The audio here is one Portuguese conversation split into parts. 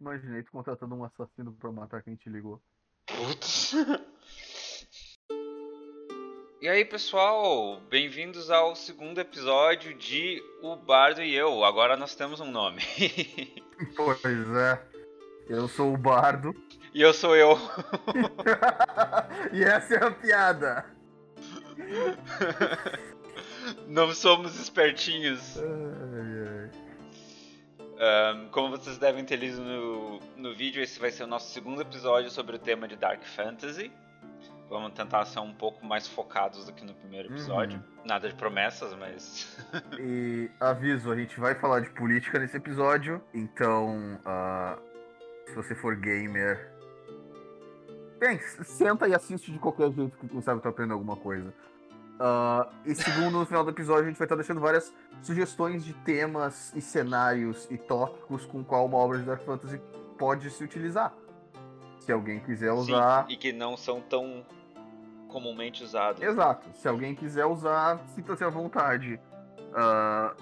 Imaginei tu contratando um assassino pra matar quem te ligou. Putz. E aí, pessoal, bem-vindos ao segundo episódio de O Bardo e Eu. Agora nós temos um nome. Pois é. Eu sou o bardo. e eu sou eu. e essa é a piada. Não somos espertinhos. Ai, ai. Ahn, como vocês devem ter lido no, no vídeo, esse vai ser o nosso segundo episódio sobre o tema de Dark Fantasy. Vamos tentar ser um pouco mais focados do que no primeiro episódio. Nada de promessas, mas. E aviso, a gente vai falar de política nesse episódio, então ah, se você for gamer. Bem, senta e assiste de qualquer jeito que quem sabe tu aprende alguma coisa. Ah, e segundo, no final do episódio, a gente vai estar deixando várias sugestões de temas e cenários e tópicos com qual uma obra de Dark Fantasy pode se utilizar. Se alguém quiser usar. Sim, e que não são tão comumente usados. Exato. Se alguém quiser usar, sinta-se à vontade. Ah,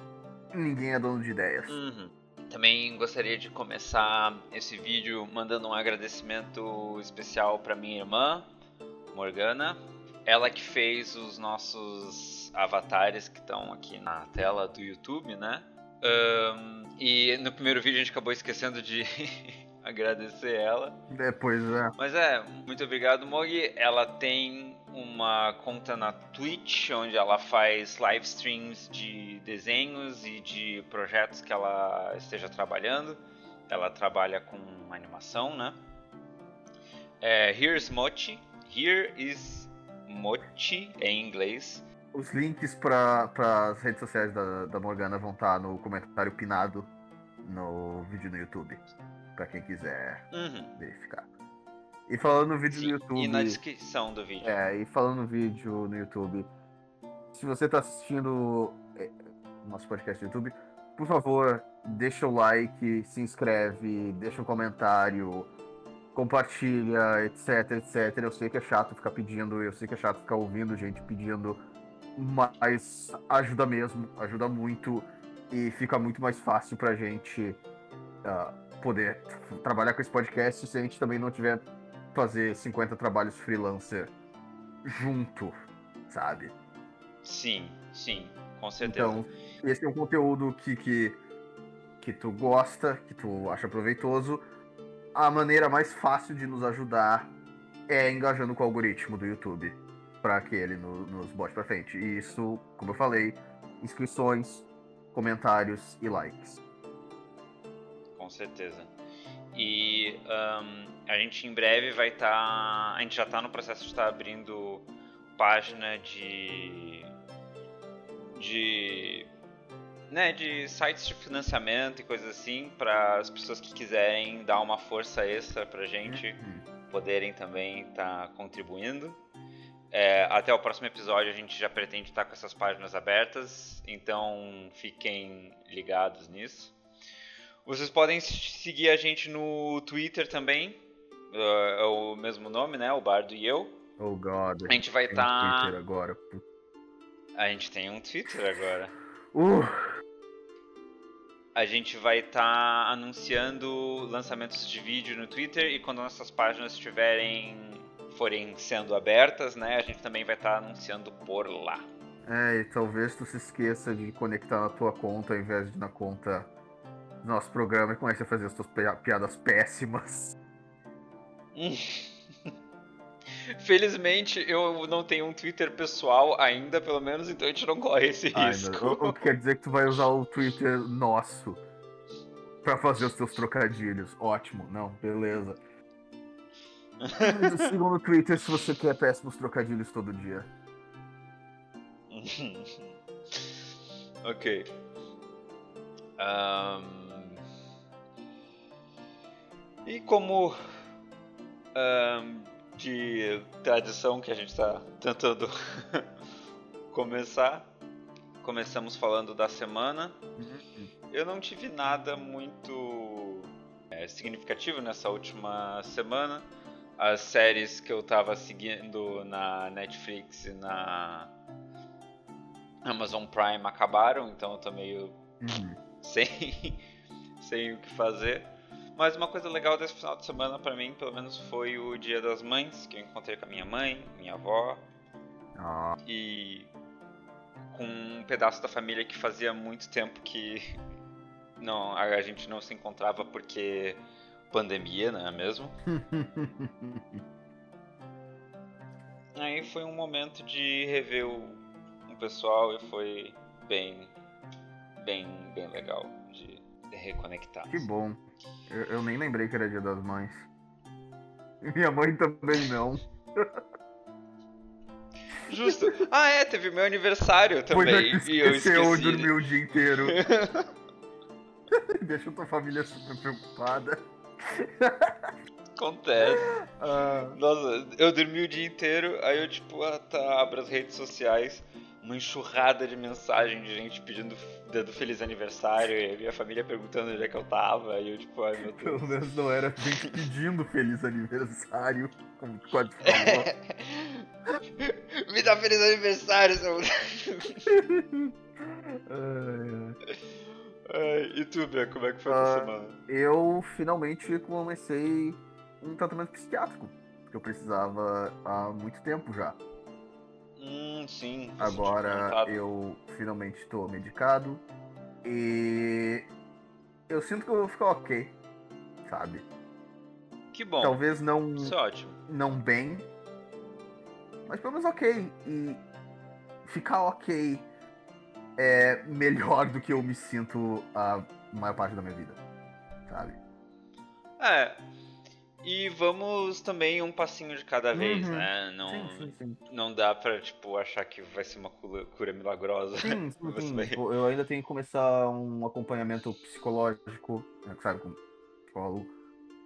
ninguém é dono de ideias. Uhum. Também gostaria de começar esse vídeo mandando um agradecimento especial para minha irmã, Morgana. Ela que fez os nossos avatares que estão aqui na tela do YouTube, né? Ahn, e no primeiro vídeo a gente acabou esquecendo de agradecer ela. É, pois é. Mas é, muito obrigado, Mogi. Ela tem uma conta na Twitch, onde ela faz live streams de desenhos e de projetos que ela esteja trabalhando. Ela trabalha com animação, né? É, Here's Mochi. Here is Mochi em inglês. Os links para as redes sociais da, da Morgana vão estar no comentário pinado no vídeo no YouTube. Pra quem quiser Uhum. verificar. E falando no vídeo Sim, no YouTube. e na descrição do vídeo. É, e falando no vídeo no YouTube. Se você tá assistindo é, nosso podcast no YouTube, por favor, deixa o like, se inscreve, deixa um comentário, compartilha, etc, etc. Eu sei que é chato ficar pedindo, eu sei que é chato ficar ouvindo gente pedindo, mas ajuda mesmo, ajuda muito e fica muito mais fácil pra gente ah, poder trabalhar com esse podcast se a gente também não tiver fazer 50 trabalhos freelancer junto, sabe? Sim, sim, com certeza. Então, esse é um conteúdo que, que, que tu gosta, que tu acha proveitoso. A maneira mais fácil de nos ajudar é engajando com o algoritmo do YouTube para que ele no- nos bote pra frente. E isso, como eu falei, inscrições, comentários e likes. Com certeza. E ahn, a gente em breve vai estar. a gente já está no processo de estar abrindo página de. de. Né, de sites de financiamento e coisas assim, para as pessoas que quiserem dar uma força extra pra gente Uhum. poderem também estar contribuindo. É, até o próximo episódio a gente já pretende estar com essas páginas abertas, então fiquem ligados nisso. Vocês podem seguir a gente no Twitter também, é é o mesmo nome, né? O Bardo e eu. Oh God. A gente vai estar. Twitter agora. A gente tem um Twitter agora. Uh, A gente vai estar anunciando lançamentos de vídeo no Twitter e quando nossas páginas estiverem forem sendo abertas, né, a gente também vai estar anunciando por lá. É, e talvez tu se esqueça de conectar na tua conta ao invés de na conta do nosso programa e comece a fazer as tuas pi- piadas péssimas. Felizmente eu não tenho um Twitter pessoal ainda, pelo menos, então a gente não corre esse Ai, risco. meu, o, que quer dizer que tu vai usar o Twitter nosso pra fazer os teus trocadilhos. Ótimo, não, beleza. Siga no Twitter se você quer péssimos trocadilhos todo dia. ok. Ahn, E como ahn, de tradição que a gente está tentando começar, começamos falando da semana. Eu não tive nada muito é, significativo nessa última semana. As séries que eu tava seguindo na Netflix e na Amazon Prime acabaram, então eu tô meio Uhum. sem, sem o que fazer. Mas uma coisa legal desse final de semana para mim, pelo menos, foi o Dia das Mães, que eu encontrei com a minha mãe, minha avó. Ah. E com um pedaço da família que fazia muito tempo que não a gente não se encontrava porque pandemia, não é mesmo? Aí foi um momento de rever o, o pessoal e foi bem, bem, bem legal de, de reconectar. Que bom. Eu, eu, nem lembrei que era Dia das Mães. Minha mãe também não. Justo. Ah, é, teve meu aniversário também. Pois é, e eu esqueci. dormi o dia inteiro. Deixa tua família super preocupada. Acontece. Ah. Nossa, eu dormi o dia inteiro, aí eu tipo, ah, tá, abro as redes sociais, uma enxurrada de mensagem de gente pedindo dando feliz aniversário e a minha família perguntando onde é que eu tava, e eu tipo, ai meu Deus. Pelo menos não era gente pedindo feliz aniversário, como quase falou. Me dá feliz aniversário, seu Ai, e tu, Bia, como é que foi a uh, semana? Eu finalmente comecei um tratamento psiquiátrico, que eu precisava há muito tempo já. Hum, sim. Agora eu finalmente estou medicado e eu sinto que eu vou ficar ok, sabe? Que bom. Talvez não. Isso é ótimo. Não bem, mas pelo menos ok. E ficar ok é melhor do que eu me sinto a maior parte da minha vida, sabe? É, e vamos também um passinho de cada vez, uhum. né? Não, sim, sim, sim. não dá pra, tipo, achar que vai ser uma cura, cura milagrosa. Sim, sim, sim. Tipo, eu ainda tenho que começar um acompanhamento psicológico, né, sabe, com psicólogo.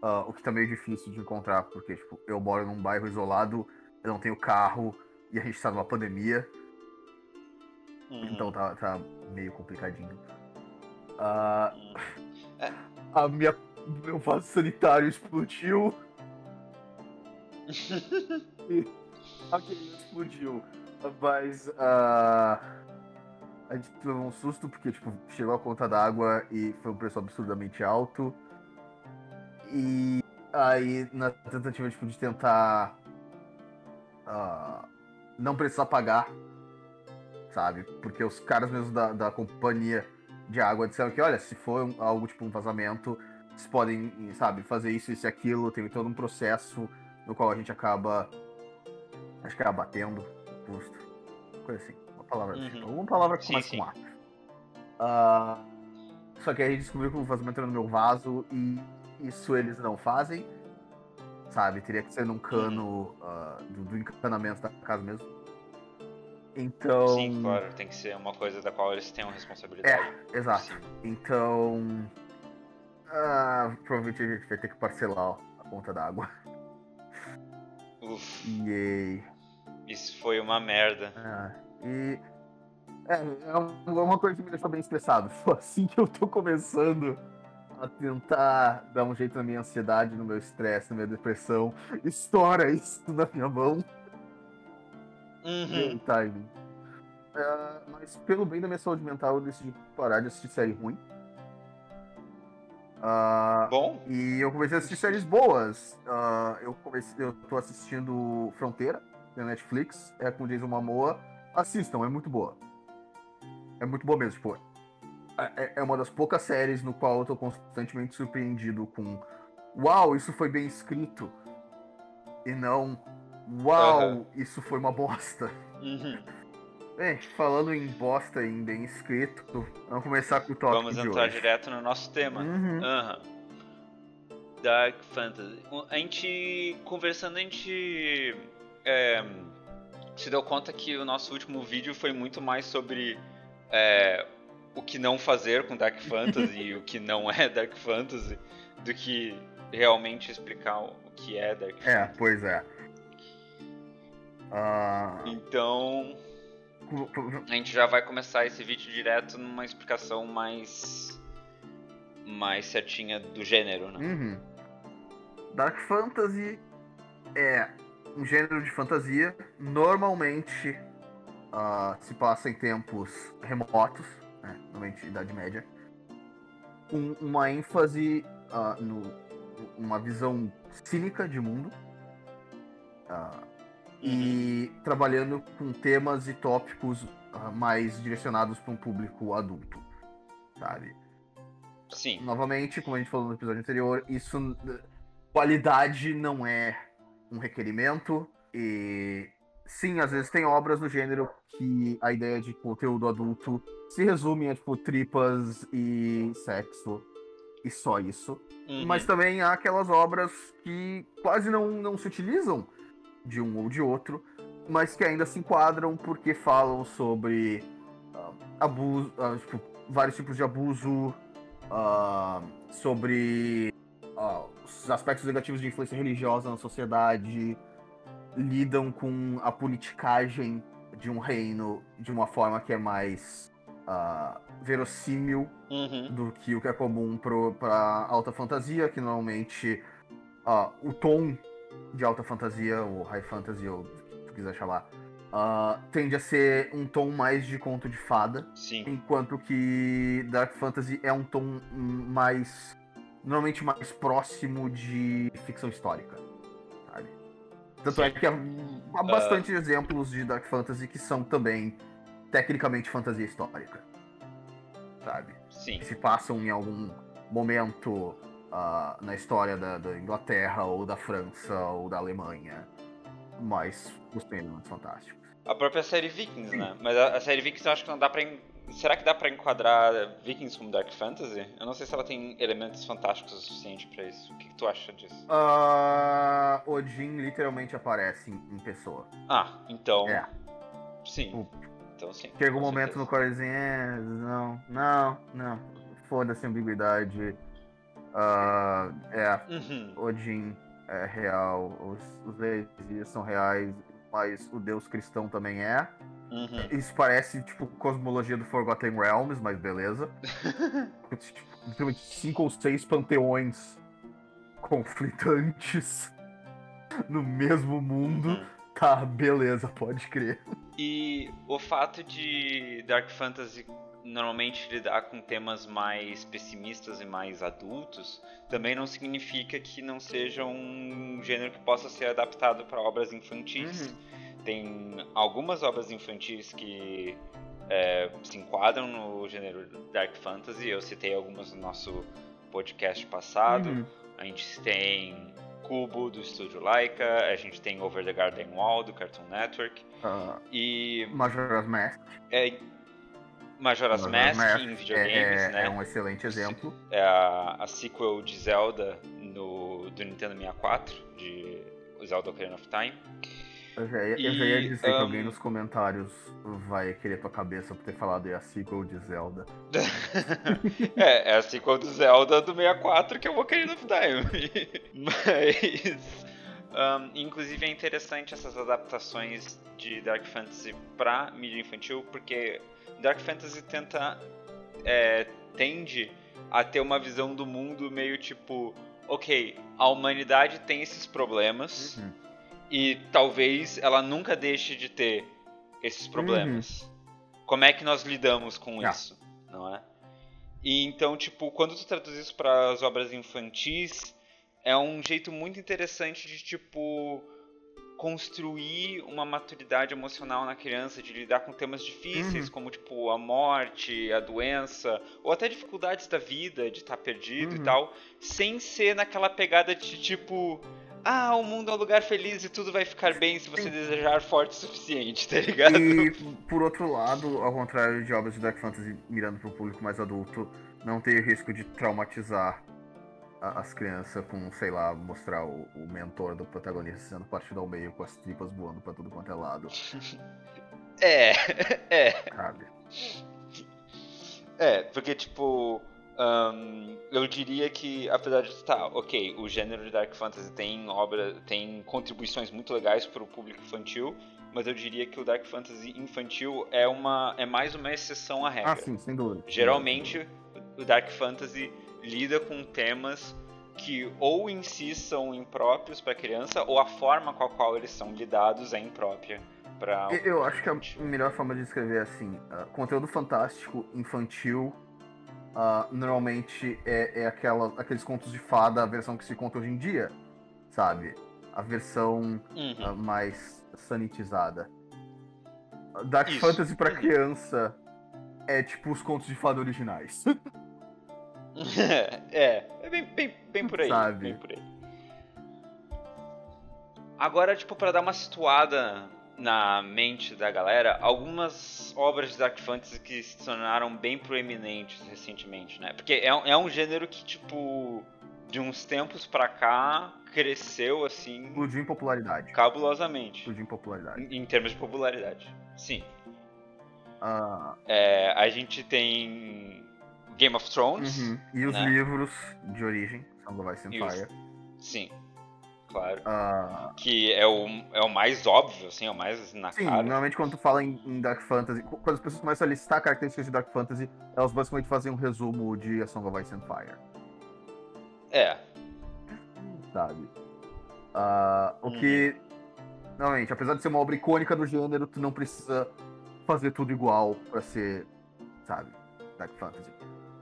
Uh, o que tá meio difícil de encontrar, porque, tipo, eu moro num bairro isolado, eu não tenho carro, e a gente tá numa pandemia. Uhum. Então tá, tá meio complicadinho. Uh, uhum. A minha meu vaso sanitário explodiu. e aquele explodiu. Mas uh, a gente teve um susto porque tipo, chegou a conta d'água e foi um preço absurdamente alto. E aí na tentativa tipo, de tentar uh, não precisar pagar, sabe? Porque os caras mesmo da, da companhia de água disseram que, olha, se for algo tipo um vazamento, vocês podem, sabe, fazer isso, isso e aquilo, tem todo um processo no qual a gente acaba. Acho que é abatendo custo. Coisa assim. Uma palavra uhum. tipo. Uma palavra que começa com A. Uh, só que aí a gente descobriu que o vazamento era no meu vaso e isso eles não fazem. Sabe? Teria que ser num cano uhum. uh, do, do encanamento da casa mesmo. Então. Sim, claro, tem que ser uma coisa da qual eles tenham responsabilidade. É, exato. Sim. Então. Ah, provavelmente a gente vai ter que parcelar ó, a conta d'água. Uf. Yay. Isso foi uma merda. Ah, e. É, é uma coisa que me deixou bem estressado. Foi assim que eu tô começando a tentar dar um jeito na minha ansiedade, no meu estresse, na minha depressão. Estoura isso na minha mão. Uhum. Timing. É, mas pelo bem da minha saúde mental, eu decidi parar de assistir série ruim. Uh, Bom. E eu comecei a assistir séries boas. Uh, eu comecei, eu tô assistindo Fronteira na Netflix, é com Jason Momoa. Assistam, é muito boa. É muito boa mesmo, tipo, é, é uma das poucas séries no qual eu tô constantemente surpreendido com Uau, isso foi bem escrito. E não Uau, uhum. isso foi uma bosta. Uhum. Bem, falando em bosta e em bem escrito, vamos começar com o tópico Vamos entrar direto no nosso tema. Uhum. Uhum. Dark Fantasy. A gente, conversando, a gente é, se deu conta que o nosso último vídeo foi muito mais sobre é, o que não fazer com Dark Fantasy e o que não é Dark Fantasy do que realmente explicar o que é Dark Fantasy. É, pois é. Uh... Então, a gente já vai começar esse vídeo direto numa explicação mais mais certinha do gênero, né? Uhum. Dark Fantasy é um gênero de fantasia, normalmente uh, se passa em tempos remotos, né? normalmente Idade Média, com uma ênfase uh, no, uma visão cínica de mundo. Uh, e trabalhando com temas e tópicos uh, mais direcionados para um público adulto, sabe? Sim. Novamente, como a gente falou no episódio anterior, isso qualidade não é um requerimento e sim, às vezes tem obras do gênero que a ideia de conteúdo adulto se resume a tipo tripas e sexo e só isso. Uhum. Mas também há aquelas obras que quase não, não se utilizam de um ou de outro, mas que ainda se enquadram porque falam sobre uh, abuso, uh, tipo, vários tipos de abuso, uh, sobre os aspectos negativos de influência religiosa na sociedade, lidam com a politicagem de um reino de uma forma que é mais verossímil uhum. do que o que é comum para alta fantasia, que normalmente o tom de alta fantasia, ou high fantasy, ou se quiser chamar, uh, tende a ser um tom mais de conto de fada. Sim. Enquanto que Dark Fantasy é um tom mais. normalmente mais próximo de ficção histórica. Sabe? Tanto é Sim. é que há, há bastante uh... exemplos de Dark Fantasy que são também tecnicamente fantasia histórica. Sabe? Sim. Que se passam em algum momento uh, na história da, da, Inglaterra, ou da França, ou da Alemanha. Mas os elementos fantásticos. A própria série Vikings, né? Mas a, a, série Vikings eu acho que não dá pra. Será que dá pra enquadrar Vikings como Dark Fantasy? Eu não sei se ela tem elementos fantásticos o suficiente pra isso. O que, que tu acha disso? Uh, Odin literalmente aparece em, em, pessoa. Ah, então. É. Sim. O... Então sim. Chega um momento certeza. no qual eles dizem, é, não, não, não. Foda-se a ambiguidade. Uh, é, uhum. Odin é real, os, os deuses são reais, mas o deus cristão também é. Uhum. Isso parece tipo cosmologia do Forgotten Realms, mas beleza. tipo, cinco ou seis panteões conflitantes no mesmo mundo. Uhum. Tá, beleza, pode crer. E o fato de Dark Fantasy normalmente lidar com temas mais pessimistas e mais adultos, também não significa que não seja um gênero que possa ser adaptado para obras infantis. Uhum. Tem algumas obras infantis que é, se enquadram no gênero Dark Fantasy, eu citei algumas no nosso podcast passado. Uhum. A gente tem Cubo do estúdio Laika, a gente tem Over the Garden Wall do Cartoon Network. Uh, e Majora's Mask. É, Majora's, Mask, Mask em videogames, é, né? É um excelente exemplo. É a, a sequel de Zelda no, do Nintendo 64, de Zelda Ocarina of Time. Eu já ia, e, eu já ia dizer um... que alguém nos comentários vai querer tua cabeça por ter falado é a sequel de Zelda. é, é a sequel do Zelda do 64 que é o Ocarina of Time. Mas... Um, inclusive é interessante essas adaptações de Dark Fantasy para mídia infantil, porque Dark Fantasy tenta. É, tende a ter uma visão do mundo meio tipo. Ok, a humanidade tem esses problemas uhum. E talvez ela nunca deixe de ter esses problemas. Uhum. Como é que nós lidamos com ah. isso, não é? E então, tipo, quando tu traduz isso para as obras infantis, é um jeito muito interessante de tipo construir uma maturidade emocional na criança de lidar com temas difíceis, uhum. como tipo a morte, a doença, ou até dificuldades da vida, de estar perdido uhum. e tal, sem ser naquela pegada de tipo, ah, o mundo é um lugar feliz e tudo vai ficar bem se você desejar forte o suficiente, tá ligado? E por outro lado, ao contrário de obras de Dark Fantasy mirando para o público mais adulto, não tem o risco de traumatizar as crianças com, sei lá, mostrar o, o, mentor do protagonista sendo partido ao meio com as tripas voando pra tudo quanto é lado. É, é. Sabe? É, porque tipo. Um, eu diria que, apesar de tá, ok, o gênero de Dark Fantasy tem obra, tem contribuições muito legais para o público infantil, mas eu diria que o Dark Fantasy infantil é uma é mais uma exceção à regra. Ah, sim, sem dúvida. Geralmente, o Dark Fantasy lida com temas que ou em si são impróprios para criança ou a forma com a qual eles são lidados é imprópria para Eu acho que a melhor forma de descrever é assim, uh, conteúdo fantástico infantil uh, normalmente é, é aquela, aqueles contos de fada, a versão que se conta hoje em dia, sabe? A versão Uhum. uh, mais sanitizada. Dark Isso. Fantasy pra Uhum. criança é tipo os contos de fada originais. é, é bem, bem, bem por aí. Sabe? Bem por aí. Agora, tipo, pra dar uma situada na mente da galera, algumas obras de Dark Fantasy que se tornaram bem proeminentes recentemente, né? Porque é, um- é um gênero que, tipo, de uns tempos pra cá, cresceu, assim, Explodiu em popularidade. cabulosamente. Explodiu em popularidade. Em, em termos de popularidade. Sim. Ah, É, a gente tem Game of Thrones. uhum. E os né? livros de origem, Song of Ice and E os-. Sim, claro. Ah, Que é o, é o mais óbvio, assim, é o mais na sim, cara. normalmente quando tu fala em, em Dark Fantasy, qu- quando as pessoas começam a listar características de Dark Fantasy, elas basicamente fazem um resumo de A Song of Ice and Fire, É, sabe? Ah, o Uhum. que, normalmente, apesar de ser uma obra icônica do gênero, tu não precisa fazer tudo igual pra ser, sabe, Dark Fantasy.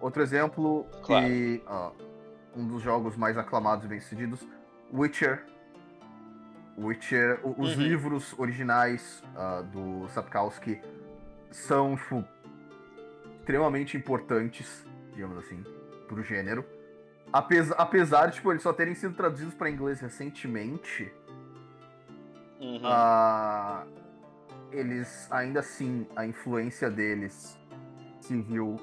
Outro exemplo, Claro. que ah, um dos jogos mais aclamados e bem-sucedidos, Witcher. Witcher, os Uhum. livros originais ah, do Sapkowski são, tipo, extremamente importantes, digamos assim, pro gênero. Apesar, apesar de tipo, eles só terem sido traduzidos para inglês recentemente, uhum, ah, eles ainda assim, a influência deles se viu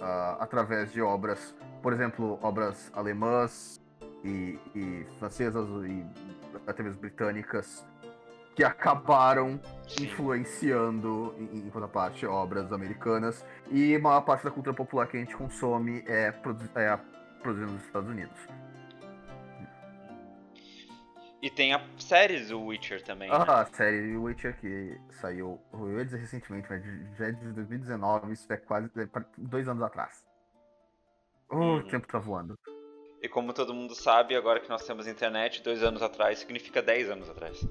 ah, através de obras, por exemplo, obras alemãs e, e francesas e até mesmo britânicas, que acabaram influenciando, em, em contraparte, obras americanas. E a maior parte da cultura popular que a gente consome é, produ é produzida nos Estados Unidos. E tem a série do Witcher também. né? Ah, a série Witcher que saiu, eu ia dizer recentemente, mas já é de 2019, isso é quase é dois anos atrás. Oh, Uhum. o tempo tá voando. E como todo mundo sabe, agora que nós temos internet, dois anos atrás significa dez anos atrás.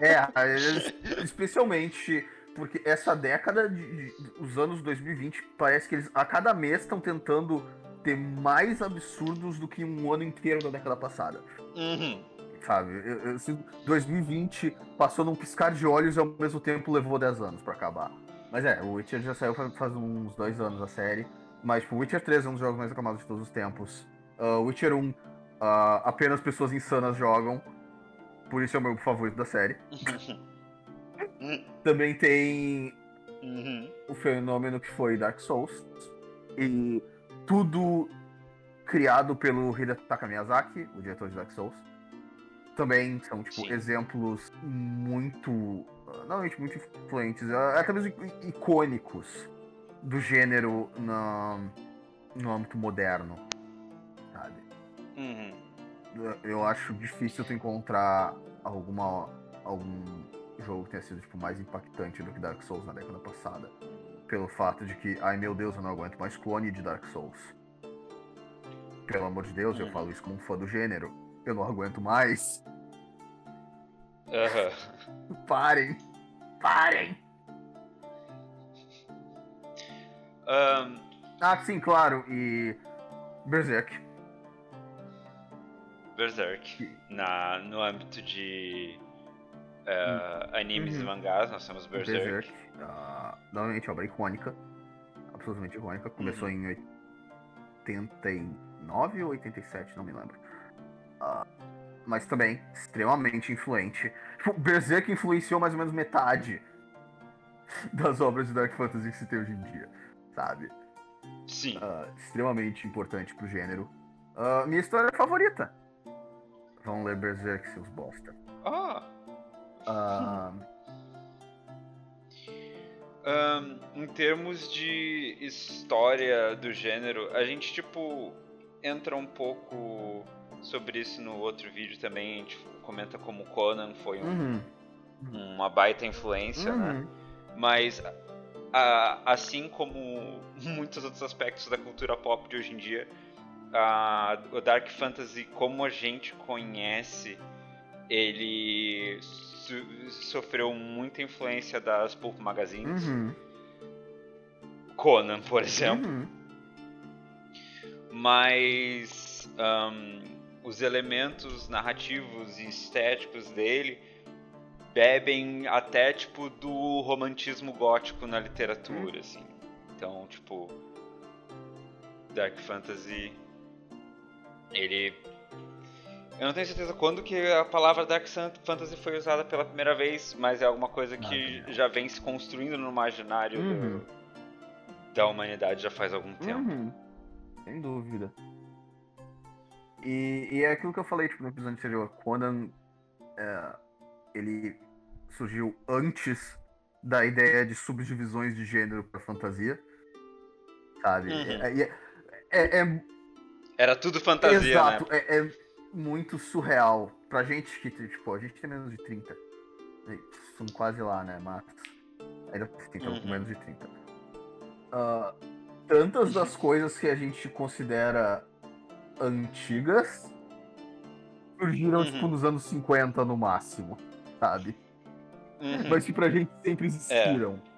É, eles- especialmente porque essa década de, de- os anos 2020 parece que eles a cada mês estão tentando ter mais absurdos do que um ano inteiro da década passada. Uhum. Sabe? Eu, eu sinto- 2020 passou num piscar de olhos e ao mesmo tempo levou 10 anos pra acabar. Mas é, o Witcher já saiu faz, faz uns dois anos a série. Mas, tipo, Witcher 3 é um dos jogos mais aclamados de todos os tempos. Ah, Witcher 1, ah, apenas pessoas insanas jogam. Por isso é o meu favorito da série. Também tem Uhum. o fenômeno que foi Dark Souls. E tudo criado pelo Hidetaka Miyazaki, o diretor de Dark Souls. Também são, tipo, Sim. exemplos muito. Normalmente muito influentes, ah, até mesmo icônicos do gênero na, no âmbito moderno. Uhum. Eu- Eu acho difícil tu encontrar alguma, algum jogo que tenha sido tipo, mais impactante do que Dark Souls na década passada. Pelo fato de que, ai meu Deus, eu não aguento mais clone de Dark Souls. Pelo amor de Deus, eu Uhum. falo isso como um fã do gênero. Eu não aguento mais. Aham. Parem! Parem! Ahn, Ah, sim, claro, e. Berserk. Berserk. Na, no âmbito de eh, animes Uhum. e mangás, nós temos Berserk. Berserk. ah, novamente, obra icônica. Absolutamente icônica. Começou em 89 ou 87, não me lembro. Ah, mas também extremamente influente. Tipo, Berserk influenciou mais ou menos metade das obras de Dark Fantasy que se tem hoje em dia, sabe? Sim. Ah, extremamente importante pro gênero. Ah, minha história favorita. Vão ler Berserk, seus bosta. Ah, Ah, Ahn, em termos de história do gênero, a gente, tipo, entra um pouco sobre isso no outro vídeo também. A gente comenta como Conan foi um- uhum, uma baita influência, né? uhum. Mas, a- assim como muitos outros aspectos da cultura pop de hoje em dia, a- o Dark Fantasy, como a gente conhece, ele so- sofreu muita influência das pulp magazines. Uhum. Conan, por exemplo. Uhum. mas um, os elementos narrativos e estéticos dele bebem até tipo do romantismo gótico na literatura, assim. Então, tipo, Dark Fantasy ele eu não tenho certeza quando que a palavra Dark Fantasy foi usada pela primeira vez, mas é alguma coisa que ah, já vem se construindo no imaginário uhum. do, da humanidade já faz algum tempo. Uhum. Sem dúvida. E, e, é aquilo que eu falei tipo, no episódio anterior. Conan, é, ele surgiu antes da ideia de subdivisões de gênero para fantasia. Sabe? Uhum. É, é, é, é, Era tudo fantasia? Exato. Né? É, muito surreal. Pra gente que, tipo, a gente tem menos de 30. Estamos quase lá, né? Mas ainda estamos uhum. com menos de 30. Uh, ah, tantas das coisas que a gente considera antigas surgiram, uhum. tipo, nos anos 50 no máximo, sabe? Uhum. Mas que pra gente sempre existiram. É.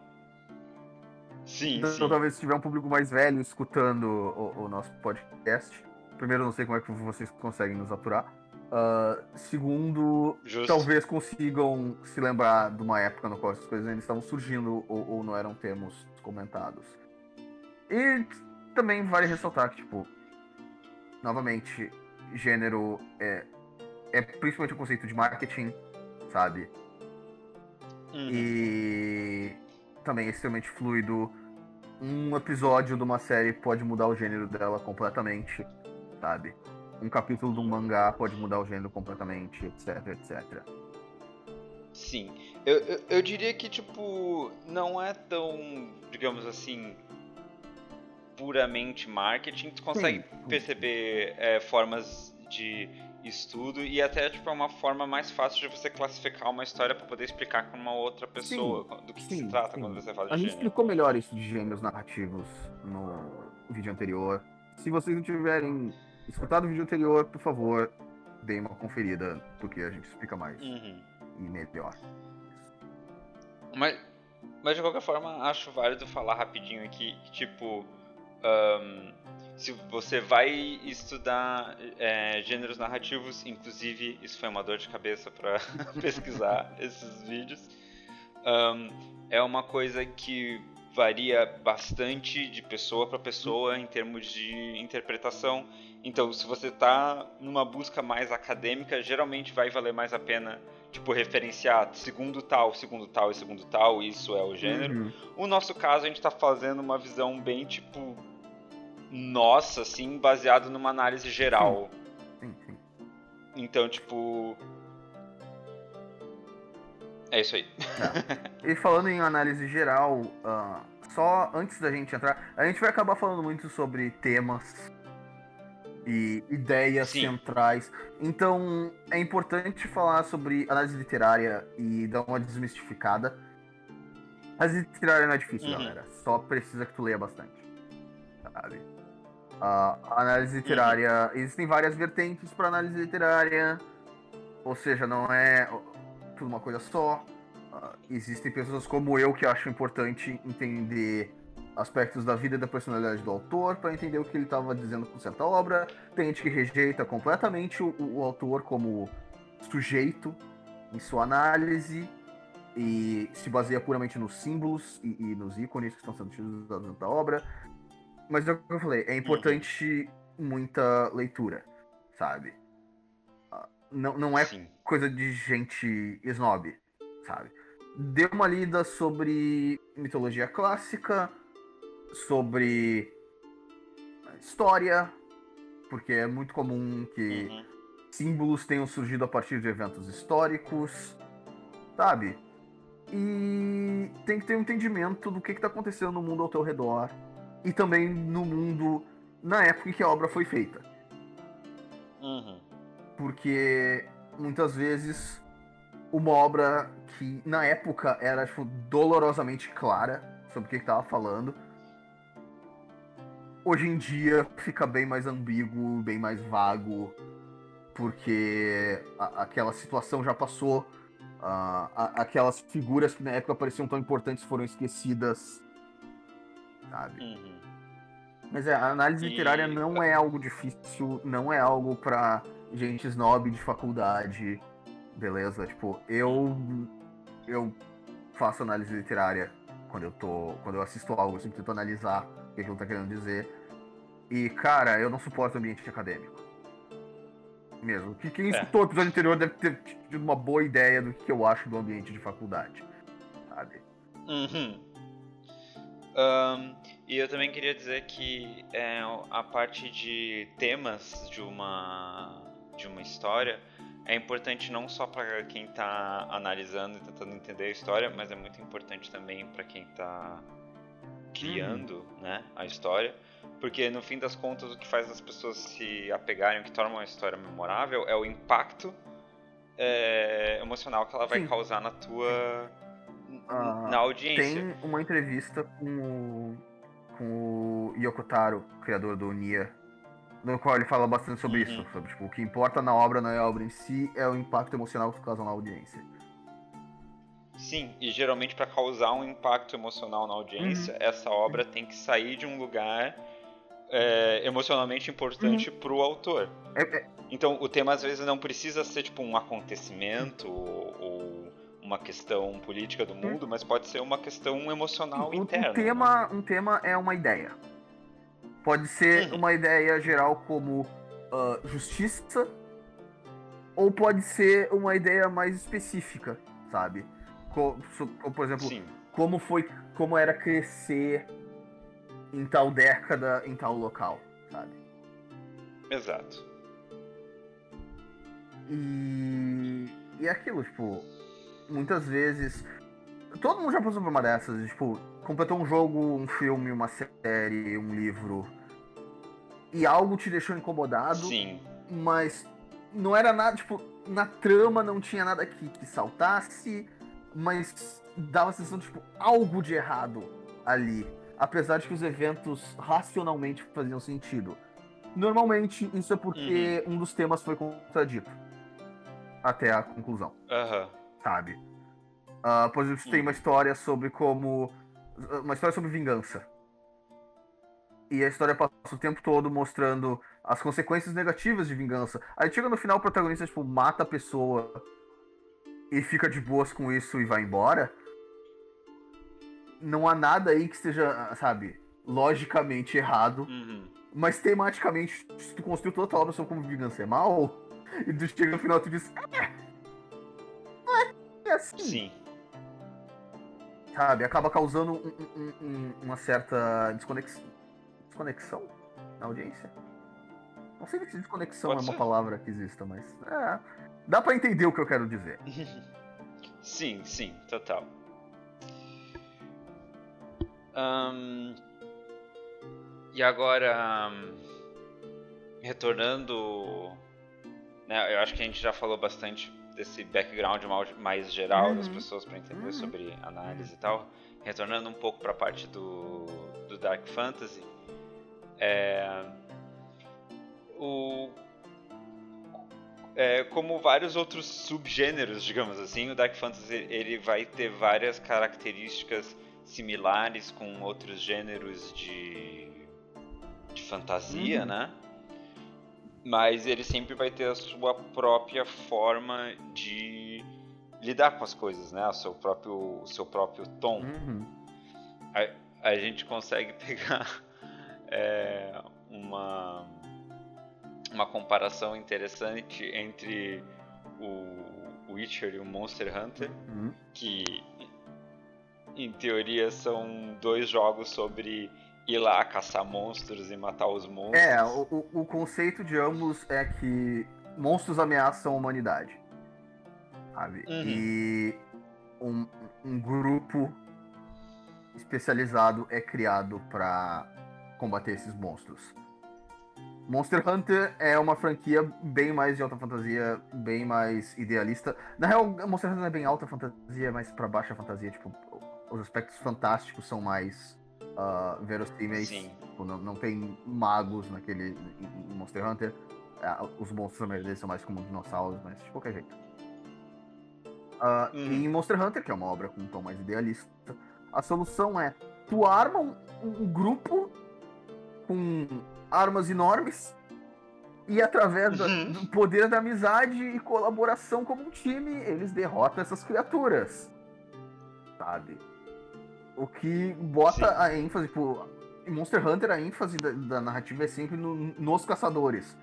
Sim, então, sim. talvez se tiver um público mais velho escutando o, o nosso podcast, primeiro, não sei como é que vocês conseguem nos aturar. Uh, segundo, Justo. talvez consigam se lembrar de uma época no qual essas coisas ainda estavam surgindo ou, ou não eram termos comentados. E também vale ressaltar que, tipo, novamente, gênero é, é principalmente o um conceito de marketing, sabe? Uhum. E também é extremamente fluido. Um episódio de uma série pode mudar o gênero dela completamente sabe? Um capítulo de um mangá pode mudar o gênero completamente, etc, etc. Sim. Eu, eu, eu diria que, tipo, não é tão, digamos assim, puramente marketing. Tu consegue Sim. perceber é, formas de estudo e até tipo é uma forma mais fácil de você classificar uma história para poder explicar com uma outra pessoa sim, do que sim, se trata sim. quando você fala de A gente explicou melhor isso de gêneros narrativos no vídeo anterior. Se vocês não tiverem escutado o vídeo anterior, por favor, deem uma conferida, porque a gente explica mais uhum. e melhor. Mas, mas de qualquer forma, acho válido falar rapidinho aqui que, tipo, um, se você vai estudar é, gêneros narrativos, inclusive isso foi uma dor de cabeça para pesquisar esses vídeos, um, é uma coisa que varia bastante de pessoa para pessoa em termos de interpretação então, se você está numa busca mais acadêmica, geralmente vai valer mais a pena, tipo, referenciar segundo tal, segundo tal e segundo tal, isso é o gênero. Uhum. O nosso caso, a gente está fazendo uma visão bem, tipo, nossa, assim, baseado numa análise geral. Sim. Então, tipo. É isso aí. É. E falando em análise geral, uh, só antes da gente entrar, a gente vai acabar falando muito sobre temas e ideias Sim. centrais. Então é importante falar sobre análise literária e dar uma desmistificada. Análise literária não é difícil, uhum. galera. Só precisa que tu leia bastante. Sabe? A análise literária. Uhum. Existem várias vertentes para análise literária. Ou seja, não é tudo uma coisa só. Uh, existem pessoas como eu que acham importante entender aspectos da vida e da personalidade do autor para entender o que ele estava dizendo com certa obra. Tem gente que rejeita completamente o, o autor como sujeito em sua análise e se baseia puramente nos símbolos e, e nos ícones que estão sendo utilizados dentro da obra. Mas é o que eu falei, é importante muita leitura, sabe? Ah, não, não é Sim. coisa de gente snob, sabe? Dê uma lida sobre mitologia clássica, sobre história, porque é muito comum que uhum. símbolos tenham surgido a partir de eventos históricos, sabe? E tem que ter um entendimento do que está acontecendo no mundo ao teu redor e também no mundo na época em que a obra foi feita. Uhum. Porque muitas vezes uma obra que na época era tipo, dolorosamente clara sobre o que estava falando hoje em dia fica bem mais ambíguo, bem mais vago, porque a, aquela situação já passou, a, aquelas figuras que na época pareciam tão importantes foram esquecidas, sabe? Uhum. Mas é, a análise E- literária não é algo difícil, não é algo pra gente snob de faculdade, beleza? Tipo, eu eu faço análise literária quando eu tô, quando eu assisto algo, eu sempre tento analisar o que aquilo tá querendo dizer. E cara, eu não suporto ambiente acadêmico. Mesmo. Que quem É. escutou o episódio anterior deve ter tido uma boa ideia do que eu acho do ambiente de faculdade. Sabe? Uhum. Ahn, e eu também queria dizer que é, a parte de temas de uma, de uma história é importante não só para quem está analisando e tentando entender a história, mas é muito importante também para quem está criando né, a história. Porque no fim das contas o que faz as pessoas se apegarem, o que torna uma história memorável é o impacto é, emocional que ela vai Sim. causar na tua Ah, na audiência. Tem uma entrevista com o, com o Yoko Taro, criador do Nia, no qual ele fala bastante sobre Uhum. isso. Sobre, tipo, o que importa na obra não é a obra em si, é o impacto emocional que causa na audiência. Sim, e geralmente para causar um impacto emocional na audiência, Uhum. essa obra tem que sair de um lugar é, emocionalmente importante Uhum. pro autor. É- é- Então o tema às vezes não precisa ser tipo um acontecimento ou, uma questão política do mundo, mas pode ser uma questão emocional um, interna. um tema, um tema é uma ideia. Pode ser Uhum. uma ideia geral como ah, justiça, ou pode ser uma ideia mais específica, sabe? Como, por exemplo, Sim, como foi, como era crescer em tal década, em tal local, sabe? exato. E, e é aquilo, tipo, muitas vezes. Todo mundo já passou por uma dessas, de, tipo, completou um jogo, um filme, uma série, um livro. E algo te deixou incomodado, Sim, mas não era nada, tipo, na trama não tinha nada que, que saltasse, mas dava a sensação de, tipo, algo de errado ali. Apesar de que os eventos racionalmente faziam sentido. Normalmente isso é porque um dos temas foi contradito. Até a conclusão, aham. sabe? Ah, por exemplo, tem Hum. uma história sobre como. Uma história sobre vingança. E a história passa o tempo todo mostrando as consequências negativas de vingança. Aí chega no final o protagonista, tipo, mata a pessoa e fica de boas com isso e vai embora. Não há nada aí que esteja, sabe, logicamente errado. Uhum. Mas tematicamente, se tu construiu toda a tua obra sobre como vingança é mal, e tu chega no final e tu diz. "É, não é assim Sim, sabe? Acaba causando um- um- um- uma certa desconex... desconexão na audiência. Não sei se desconexão Pode é uma ser. palavra que exista, mas é, dá pra entender o que eu quero dizer. sim, sim, total. Ahn, e agora, ahn, retornando, né, eu acho que a gente já falou bastante desse background mais geral das Uhum. pessoas para entender Uhum. sobre análise e tal. Retornando um pouco para a parte do, do Dark Fantasy, é, o, é, como vários outros subgêneros, digamos assim, o Dark Fantasy ele vai ter várias características similares com outros gêneros de, de fantasia, Uhum. né? Mas ele sempre vai ter a sua própria forma de lidar com as coisas, né? O seu próprio, o seu próprio tom Uhum. a gente consegue pegar é, uma, uma comparação interessante entre o Witcher e o Monster Hunter, Uhum. que em teoria são dois jogos sobre ir lá caçar monstros e matar os monstros. É, o, o- conceito de ambos é que monstros ameaçam a humanidade. Sabe? Uhum. E um, um grupo especializado é criado pra combater esses monstros. Monster Hunter é uma franquia bem mais de alta fantasia, bem mais idealista. Na real, Monster Hunter não é bem alta fantasia, é mais pra baixa fantasia. Tipo, os aspectos fantásticos são mais ah, verossímeis. Sim. Tipo, não, não tem magos naquele Monster Hunter. Ah, os monstros, na são mais como dinossauros, mas de qualquer jeito. Uhum. E em Monster Hunter, que é uma obra com um tom mais idealista, a solução é tu arma um, um grupo com armas enormes e através Uhum. do poder da amizade e colaboração como um time, eles derrotam essas criaturas. Sabe? O que bota Sim. a ênfase, tipo, em Monster Hunter a ênfase da, da narrativa é sempre no- nos caçadores.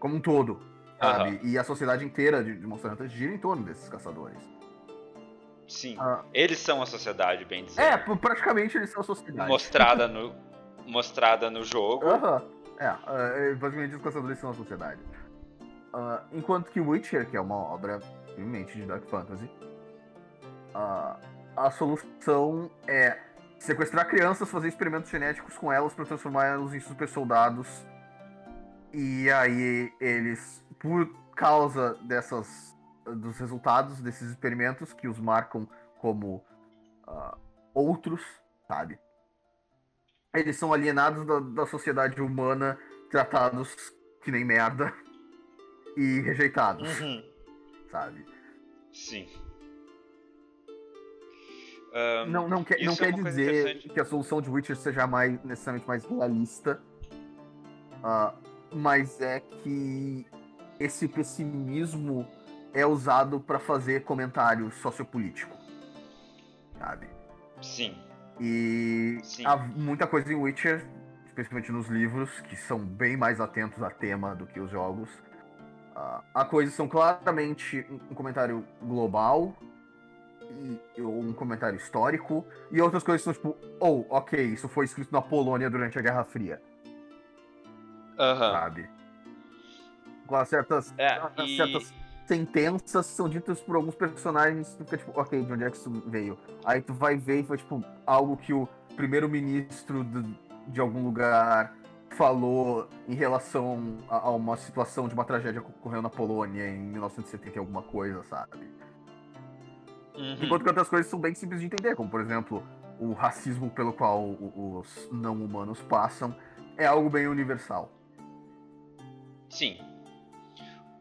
Como um todo. Sabe? E a sociedade inteira de, de Monster Hunter gira em torno desses caçadores. Sim. Ah, Eles são a sociedade, bem dizer. é, pr- praticamente eles são a sociedade. mostrada no mostrada no jogo. Aham. É, é, basicamente os caçadores são a sociedade. Ah, enquanto que Witcher, que é uma obra, obviamente, de Dark Fantasy, ah, a solução é sequestrar crianças, fazer experimentos genéticos com elas para transformá-los em super soldados. E aí eles, por causa dessas dos resultados desses experimentos que os marcam como ah, outros, sabe? Eles são alienados da, da sociedade humana, tratados que nem merda e rejeitados, Uhum. sabe? Sim. Ahn, Não, não quer, não é quer dizer que a solução de Witcher seja mais, necessariamente mais realista, ah, mas é que esse pessimismo é usado para fazer comentário sociopolítico, sabe? Sim. E Sim. há muita coisa em Witcher, especialmente nos livros, que são bem mais atentos a tema do que os jogos. Ah, há coisas são claramente um um comentário global, e, ou um comentário histórico, e outras coisas são tipo, oh, ok, isso foi escrito na Polônia durante a Guerra Fria, Aham. sabe? Com certas, É, as e- certas sentenças são ditas por alguns personagens, tu fica tipo, ok, de onde é que isso veio? Aí tu vai ver e foi tipo algo que o primeiro-ministro de, de algum lugar falou em relação a, a uma situação de uma tragédia que ocorreu na Polônia em 1970 e alguma coisa, sabe? Uhum. Enquanto que outras coisas são bem simples de entender, como por exemplo, o racismo pelo qual os não humanos passam é algo bem universal. Sim.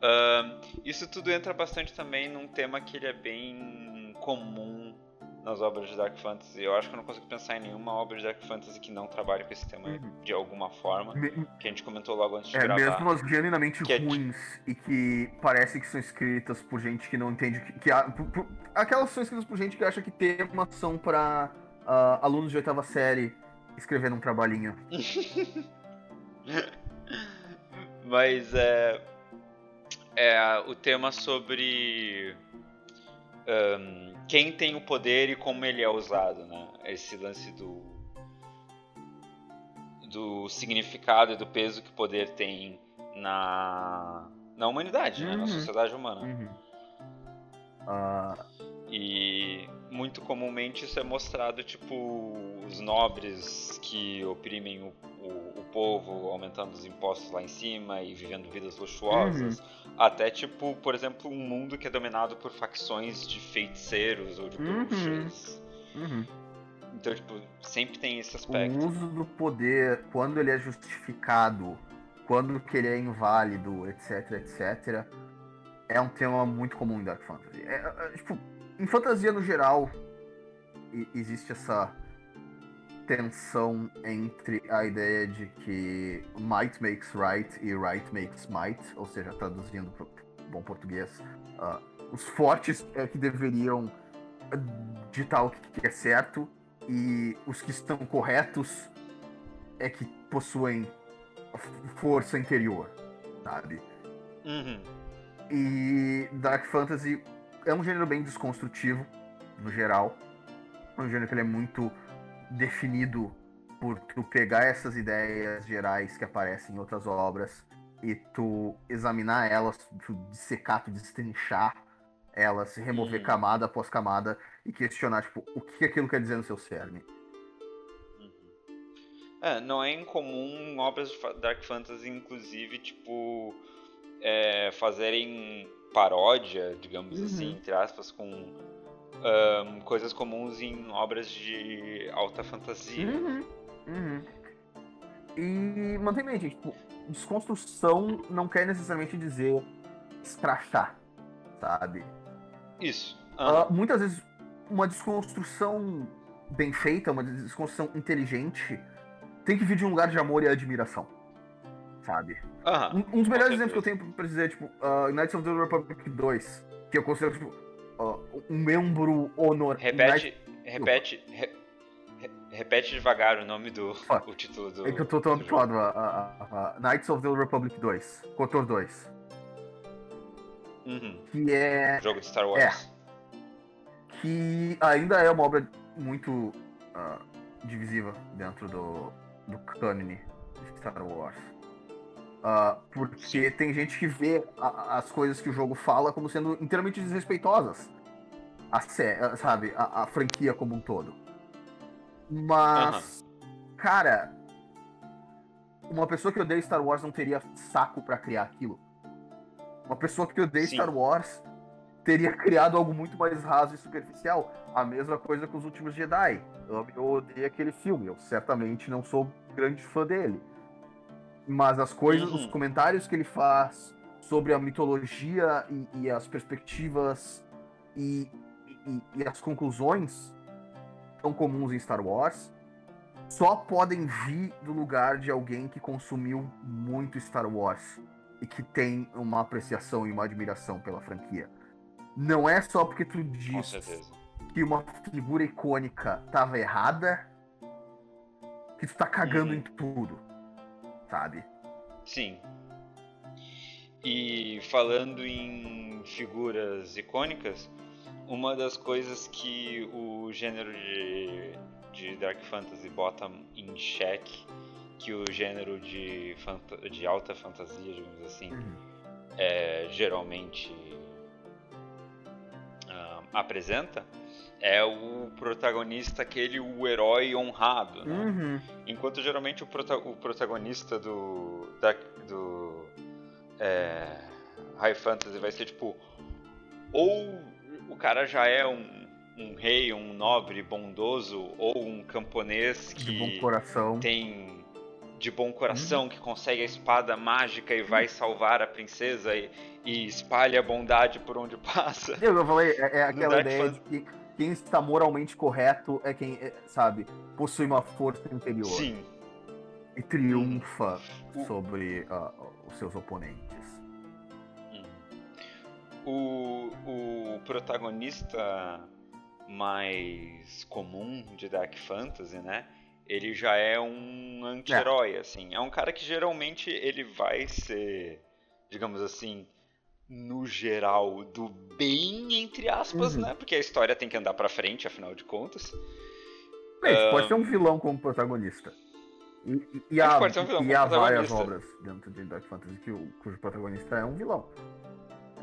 Ahn, isso tudo entra bastante também num tema que ele é bem comum nas obras de Dark Fantasy. Eu acho que eu não consigo pensar em nenhuma obra de Dark Fantasy que não trabalhe com esse tema Uhum. de alguma forma. Me- Que a gente comentou logo antes de É, gravar. mesmo as genuinamente Que é ruins e que parece que são escritas por gente que não entende que. que por- por- aquelas são escritas por gente que acha que temas são pra ah, alunos de oitava série escrever um trabalhinho. Mas é, é o tema sobre ahn, quem tem o poder e como ele é usado, né? Esse lance do do significado e do peso que o poder tem na na humanidade, né? Na Uhum. sociedade humana. Uhum. Ah, E muito comumente isso é mostrado, tipo, os nobres que oprimem o, o, o povo, aumentando os impostos lá em cima e vivendo vidas luxuosas. Até, tipo, por exemplo, um mundo que é dominado por facções de feiticeiros ou de Uhum. bruxas. uhum. Então, tipo, sempre tem esse O aspecto. uso do poder, quando ele é justificado, quando que ele é inválido, etc, etc, é um tema muito comum em Dark Fantasy. É, é, tipo, em fantasia no geral, existe essa tensão entre a ideia de que might makes right e right makes might, ou seja, traduzindo para bom português, ah, os fortes é que deveriam ditar o que é certo e os que estão corretos é que possuem força interior, sabe? Uhum. E Dark Fantasy é um gênero bem desconstrutivo, no geral. É um gênero que ele é muito definido por tu pegar essas ideias gerais que aparecem em outras obras e tu examinar elas, tu dissecar, tu destrinchar elas, remover Uhum. camada após camada e questionar, tipo, o que aquilo quer dizer no seu cerne. É, não é incomum obras de Dark Fantasy, inclusive, tipo, é, fazerem paródia, digamos Uhum. assim, entre aspas, com ahn, coisas comuns em obras de alta fantasia. Uhum, uhum. E mantém mente, tipo, desconstrução não quer necessariamente dizer escrachar, sabe? Isso. Ah, Ah, muitas vezes uma desconstrução bem feita, uma desconstrução inteligente, tem que vir de um lugar de amor e admiração. Sabe? Um, um dos melhores exemplos que eu tenho pra dizer é, tipo, uh, Knights of the Republic 2, que eu considero, tipo, uh, um membro honor. Repete, repete, re- re- repete devagar o nome do Fuck. o título do. É que eu tô tão do jogo. habituado a, Knights of the Republic 2, Kotor 2, Uhum. que é Jogo de Star Wars. que ainda é uma obra muito ah, divisiva dentro do, do cânone de Star Wars. Ah, porque tem gente que vê a- as coisas que o jogo fala como sendo inteiramente desrespeitosas. A sé, sabe, a, a franquia como um todo. Mas, cara, uma pessoa que odeia Star Wars não teria saco pra criar aquilo. Uma pessoa que odeia Sim. Star Wars teria criado algo muito mais raso e superficial. A mesma coisa com os últimos Jedi. Eu, eu odeio aquele filme, eu certamente não sou grande fã dele. Mas as coisas, Uhum. os comentários que ele faz sobre a mitologia e, e as perspectivas e, e- e as conclusões tão comuns em Star Wars só podem vir do lugar de alguém que consumiu muito Star Wars e que tem uma apreciação e uma admiração pela franquia. Não é só porque tu diz que uma figura icônica tava errada que tu tá cagando Uhum. em tudo, sabe? Sim. E falando em figuras icônicas, uma das coisas que o gênero de, de Dark Fantasy bota em xeque, que o gênero de, de alta fantasia, digamos assim, é, geralmente ah, apresenta, é o protagonista, aquele o herói honrado, né? Uhum. Enquanto geralmente o, prota- o protagonista do, da- do é, High Fantasy vai ser tipo. Ou o cara já é um, um rei, um nobre bondoso, ou um camponês De bom que coração. tem de bom coração, que consegue a espada mágica e vai salvar a princesa e, e espalha a bondade por onde passa. Eu, eu falei, é, é aquela ideia de que quem está moralmente correto é quem, é, sabe, possui uma força interior Sim, e triunfa Hum. sobre ah, os seus oponentes. O, o protagonista mais comum de Dark Fantasy, né? Ele já é um anti-herói, assim. É um cara que geralmente ele vai ser, digamos assim, no geral, do bem, entre aspas, Uhum. né? Porque a história tem que andar pra frente, afinal de contas. Bem, pode ser um vilão como protagonista. E, e, há, um e há várias obras dentro de Dark Fantasy que o, cujo protagonista é um vilão.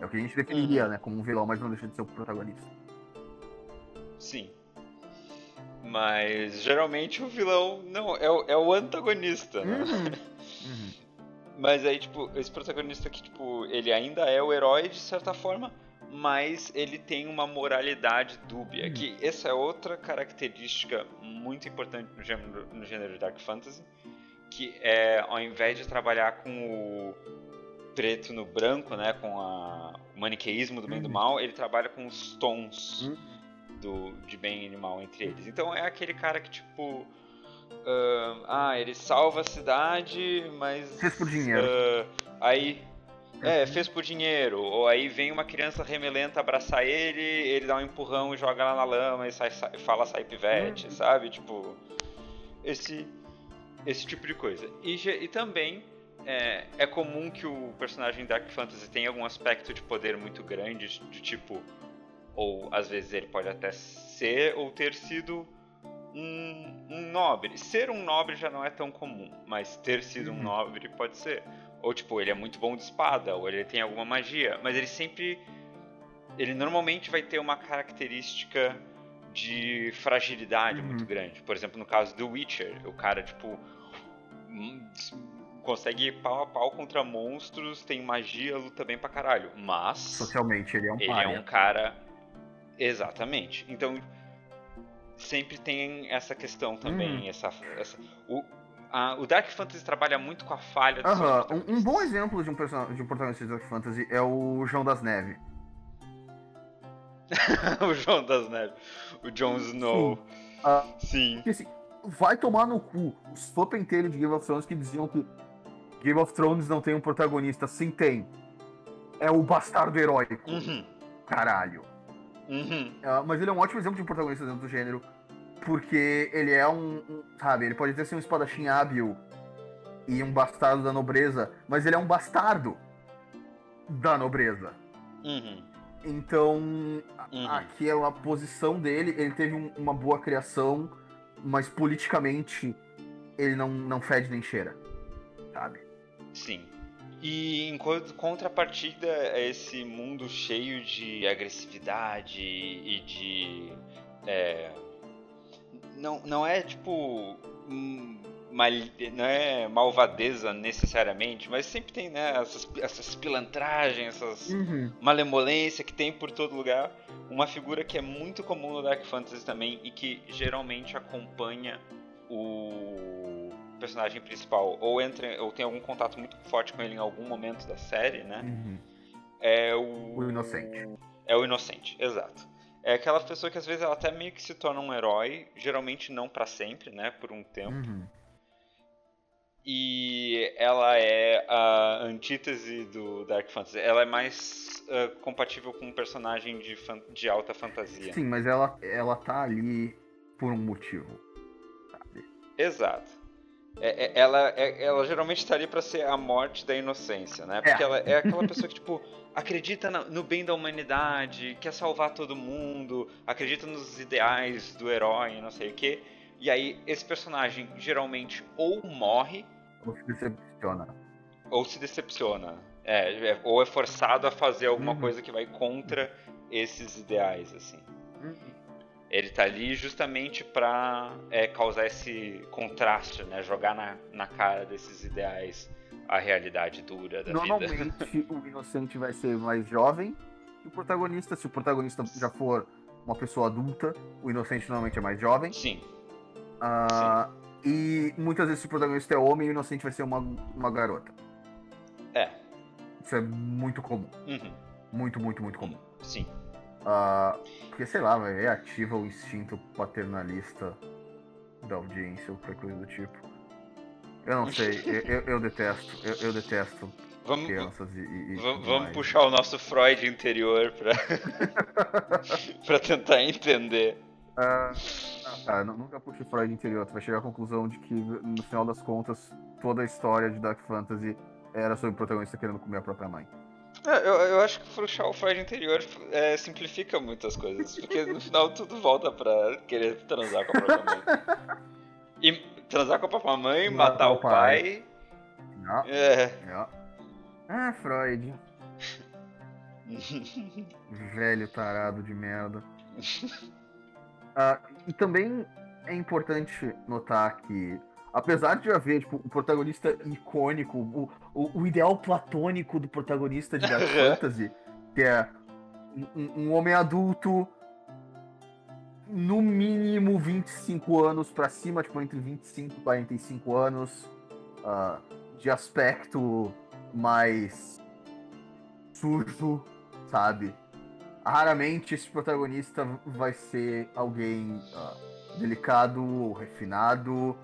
É o que a gente definiria, né, como um vilão, mas não deixa de ser o protagonista. Sim. Mas geralmente o vilão não é o, é o antagonista, né? Uhum. Mas aí, tipo, esse protagonista aqui, tipo, ele ainda é o herói de certa forma, mas ele tem uma moralidade dúbia. Hum. Que essa é outra característica muito importante no gênero, no gênero Dark Fantasy, que é ao invés de trabalhar com o preto no branco, né, com a, o maniqueísmo do bem e do Uhum. mal, ele trabalha com os tons Uhum. do, de bem e de mal entre eles. Então é aquele cara que, tipo. Ah, ah, ele salva a cidade, mas. Fez por dinheiro. ah, aí. É, fez por dinheiro. Ou aí vem uma criança remelenta abraçar ele, ele dá um empurrão e joga lá na lama e sai, sai- fala sai pivete, Uhum. sabe? Tipo. Esse. Esse tipo de coisa. E, e também. É, é comum que o personagem Dark Fantasy tenha algum aspecto de poder muito grande, de tipo, ou às vezes ele pode até ser ou ter sido um, nobre. Ser um nobre já não é tão comum, mas ter sido um Uhum. nobre pode ser. Ou tipo, ele é muito bom de espada, ou ele tem alguma magia, mas ele sempre. Ele normalmente vai ter uma característica de fragilidade Uhum. muito grande. Por exemplo, no caso do Witcher, o cara, tipo. hum, Consegue ir pau a pau contra monstros, tem magia, luta bem pra caralho. Mas. Socialmente, ele é um Ele é um cara. Exatamente. Então, sempre tem essa questão também. Hum. Essa, essa... O, a- o Dark Fantasy trabalha muito com a falha seus Aham, um, um bom exemplo de um, person- de um protagonista de Dark Fantasy é o João das Neves. o João das Neves. O Jon Snow. Ah, Sim. Porque, assim, vai tomar no cu os fã penteiros de Game of Thrones que diziam que Game of Thrones não tem um protagonista. Sim, tem. É o bastardo heróico. Uhum. Caralho. Uhum. Uh, mas ele é um ótimo exemplo de um protagonista dentro do gênero. Porque ele é um, um. Sabe, ele pode ter sido um espadachim hábil e um bastardo da nobreza, mas ele é um bastardo da nobreza. Uhum. Então, Uhum. aquela posição dele, ele teve um- uma boa criação, mas politicamente ele não, não fede nem cheira. Sabe? Sim. E em co- contrapartida a esse mundo cheio de agressividade e de. é, não, não é tipo. hum, mal- não é malvadeza necessariamente, mas sempre tem né, essas, essas pilantragens, essas malemolência que tem por todo lugar. Uma figura que é muito comum no Dark Fantasy também e que geralmente acompanha o personagem principal ou entra ou tem algum contato muito forte com ele em algum momento da série, né? Uhum. É o O inocente. é o inocente, exato. É aquela pessoa que às vezes ela até meio que se torna um herói, geralmente não pra sempre, né, por um tempo. Uhum. E ela é a antítese do Dark Fantasy. Ela é mais ah, compatível com um personagem de, de alta fantasia. Sim, mas ela, ela tá ali por um motivo. Sabe? Exato. É- é- ela, é- ela geralmente estaria pra ser a morte da inocência, né? Porque É. ela é aquela pessoa que, tipo, acredita no bem da humanidade, quer salvar todo mundo, acredita nos ideais do herói, não sei o quê. E aí, esse personagem geralmente ou morre Ou se decepciona. ou se decepciona. É, é- ou é forçado a fazer alguma Uhum. coisa que vai contra esses ideais, assim. Uhum. Ele tá ali justamente pra é, causar esse contraste, né? Jogar na, na cara desses ideais a realidade dura da vida. Normalmente o inocente vai ser mais jovem que o protagonista. Se o protagonista já for uma pessoa adulta, o inocente normalmente é mais jovem. Sim, Ah, e muitas vezes se o protagonista é homem, o inocente vai ser uma, uma garota. é. Isso é muito comum. Uhum, Muito, muito, muito comum. sim. Ah, porque, sei lá, vai, é ativa o instinto paternalista da audiência ou qualquer coisa do tipo. Eu não sei, eu, eu- eu detesto, eu, eu detesto Vamos, crianças e. e- vamos puxar o nosso Freud interior pra, pra tentar entender. Ah, nu- nunca puxe Freud interior. Tu vai chegar à conclusão de que, no final das contas, toda a história de Dark Fantasy era sobre o protagonista querendo comer a própria mãe. É, eu, eu acho que puxar o Freud interior é, simplifica muitas coisas, porque no final tudo volta pra querer transar com a própria mãe. E transar com a própria mãe, Matar o pai. Ah, É. ah. ah, Freud. Velho tarado de merda. Ah, e também é importante notar que, apesar de haver tipo, o protagonista icônico, o, o, o ideal platônico do protagonista de Dark Fantasy, que é um, um homem adulto, no mínimo 25 anos pra cima, tipo entre 25 e 45 anos, ah, de aspecto mais sujo, sabe? Raramente esse protagonista vai ser alguém ah, delicado ou refinado.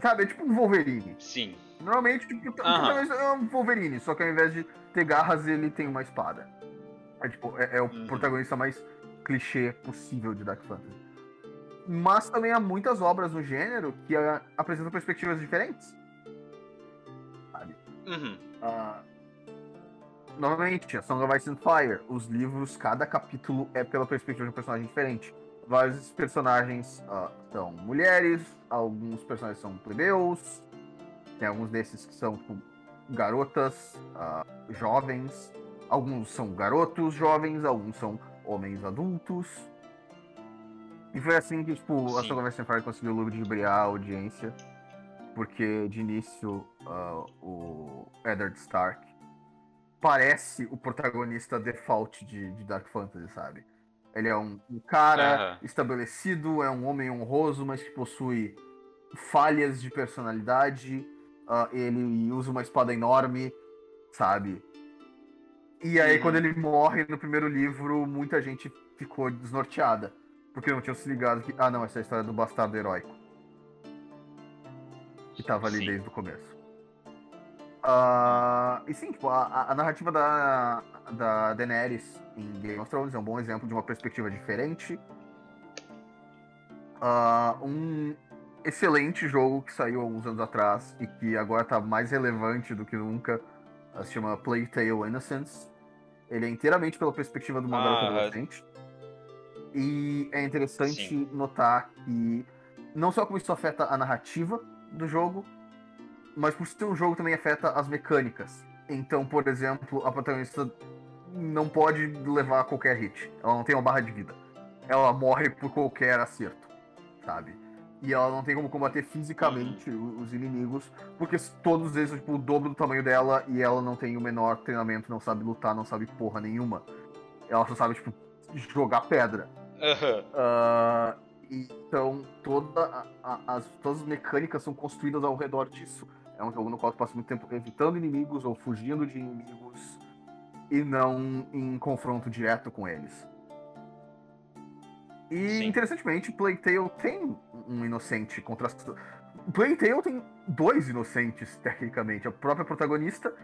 Sabe, é tipo um Wolverine. Sim. Normalmente tipo, o Aham. protagonista é um Wolverine, só que ao invés de ter garras, ele tem uma espada. É, tipo, é, é o Uhum. protagonista mais clichê possível de Dark Fantasy. Mas também há muitas obras no gênero que ah, apresentam perspectivas diferentes. Sabe? Uhum. Ah, novamente, a Song of Ice and Fire. Os livros, cada capítulo é pela perspectiva de um personagem diferente. Vários personagens ah, são mulheres, alguns personagens são plebeus, tem alguns desses que são tipo, garotas, ah, jovens, alguns são garotos jovens, alguns são homens adultos. E foi assim que, tipo, a Sim. Song of Ice and Fire conseguiu ludibriar a audiência. Porque de início ah, o Eddard Stark parece o protagonista default de, de Dark Fantasy, sabe? Ele é um, um cara Aham. estabelecido, é um homem honroso, mas que possui falhas de personalidade. ah, ele usa uma espada enorme, sabe? E aí, Uhum. quando ele morre no primeiro livro, muita gente ficou desnorteada. Porque não tinham se ligado que, ah, não, essa é a história do bastardo heróico. que tava ali Sim. desde o começo. Ah, e sim, tipo, a, a narrativa da, da Daenerys em Game of Thrones é um bom exemplo de uma perspectiva diferente. Ah, um excelente jogo que saiu há uns anos atrás e que agora tá mais relevante do que nunca. ah, Se chama Plague Tale Innocence. Ele é inteiramente pela perspectiva de uma Ah, garota adolescente. E é interessante Sim. notar que não só como isso afeta a narrativa do jogo, mas por ser um jogo também afeta as mecânicas. Então, por exemplo, a protagonista não pode levar qualquer hit. Ela não tem uma barra de vida. Ela morre por qualquer acerto, sabe? E ela não tem como combater fisicamente os inimigos, porque todos eles são tipo, o dobro do tamanho dela e ela não tem o menor treinamento, não sabe lutar, não sabe porra nenhuma. Ela só sabe, tipo, jogar pedra. Aham. Ah, então, toda a- a- as, todas as mecânicas são construídas ao redor disso. É um jogo no qual tu passa muito tempo evitando inimigos ou fugindo de inimigos e não em confronto direto com eles. E, Sim. interessantemente, Plague Tale tem um inocente contra... Plague Tale tem dois inocentes, tecnicamente. A própria protagonista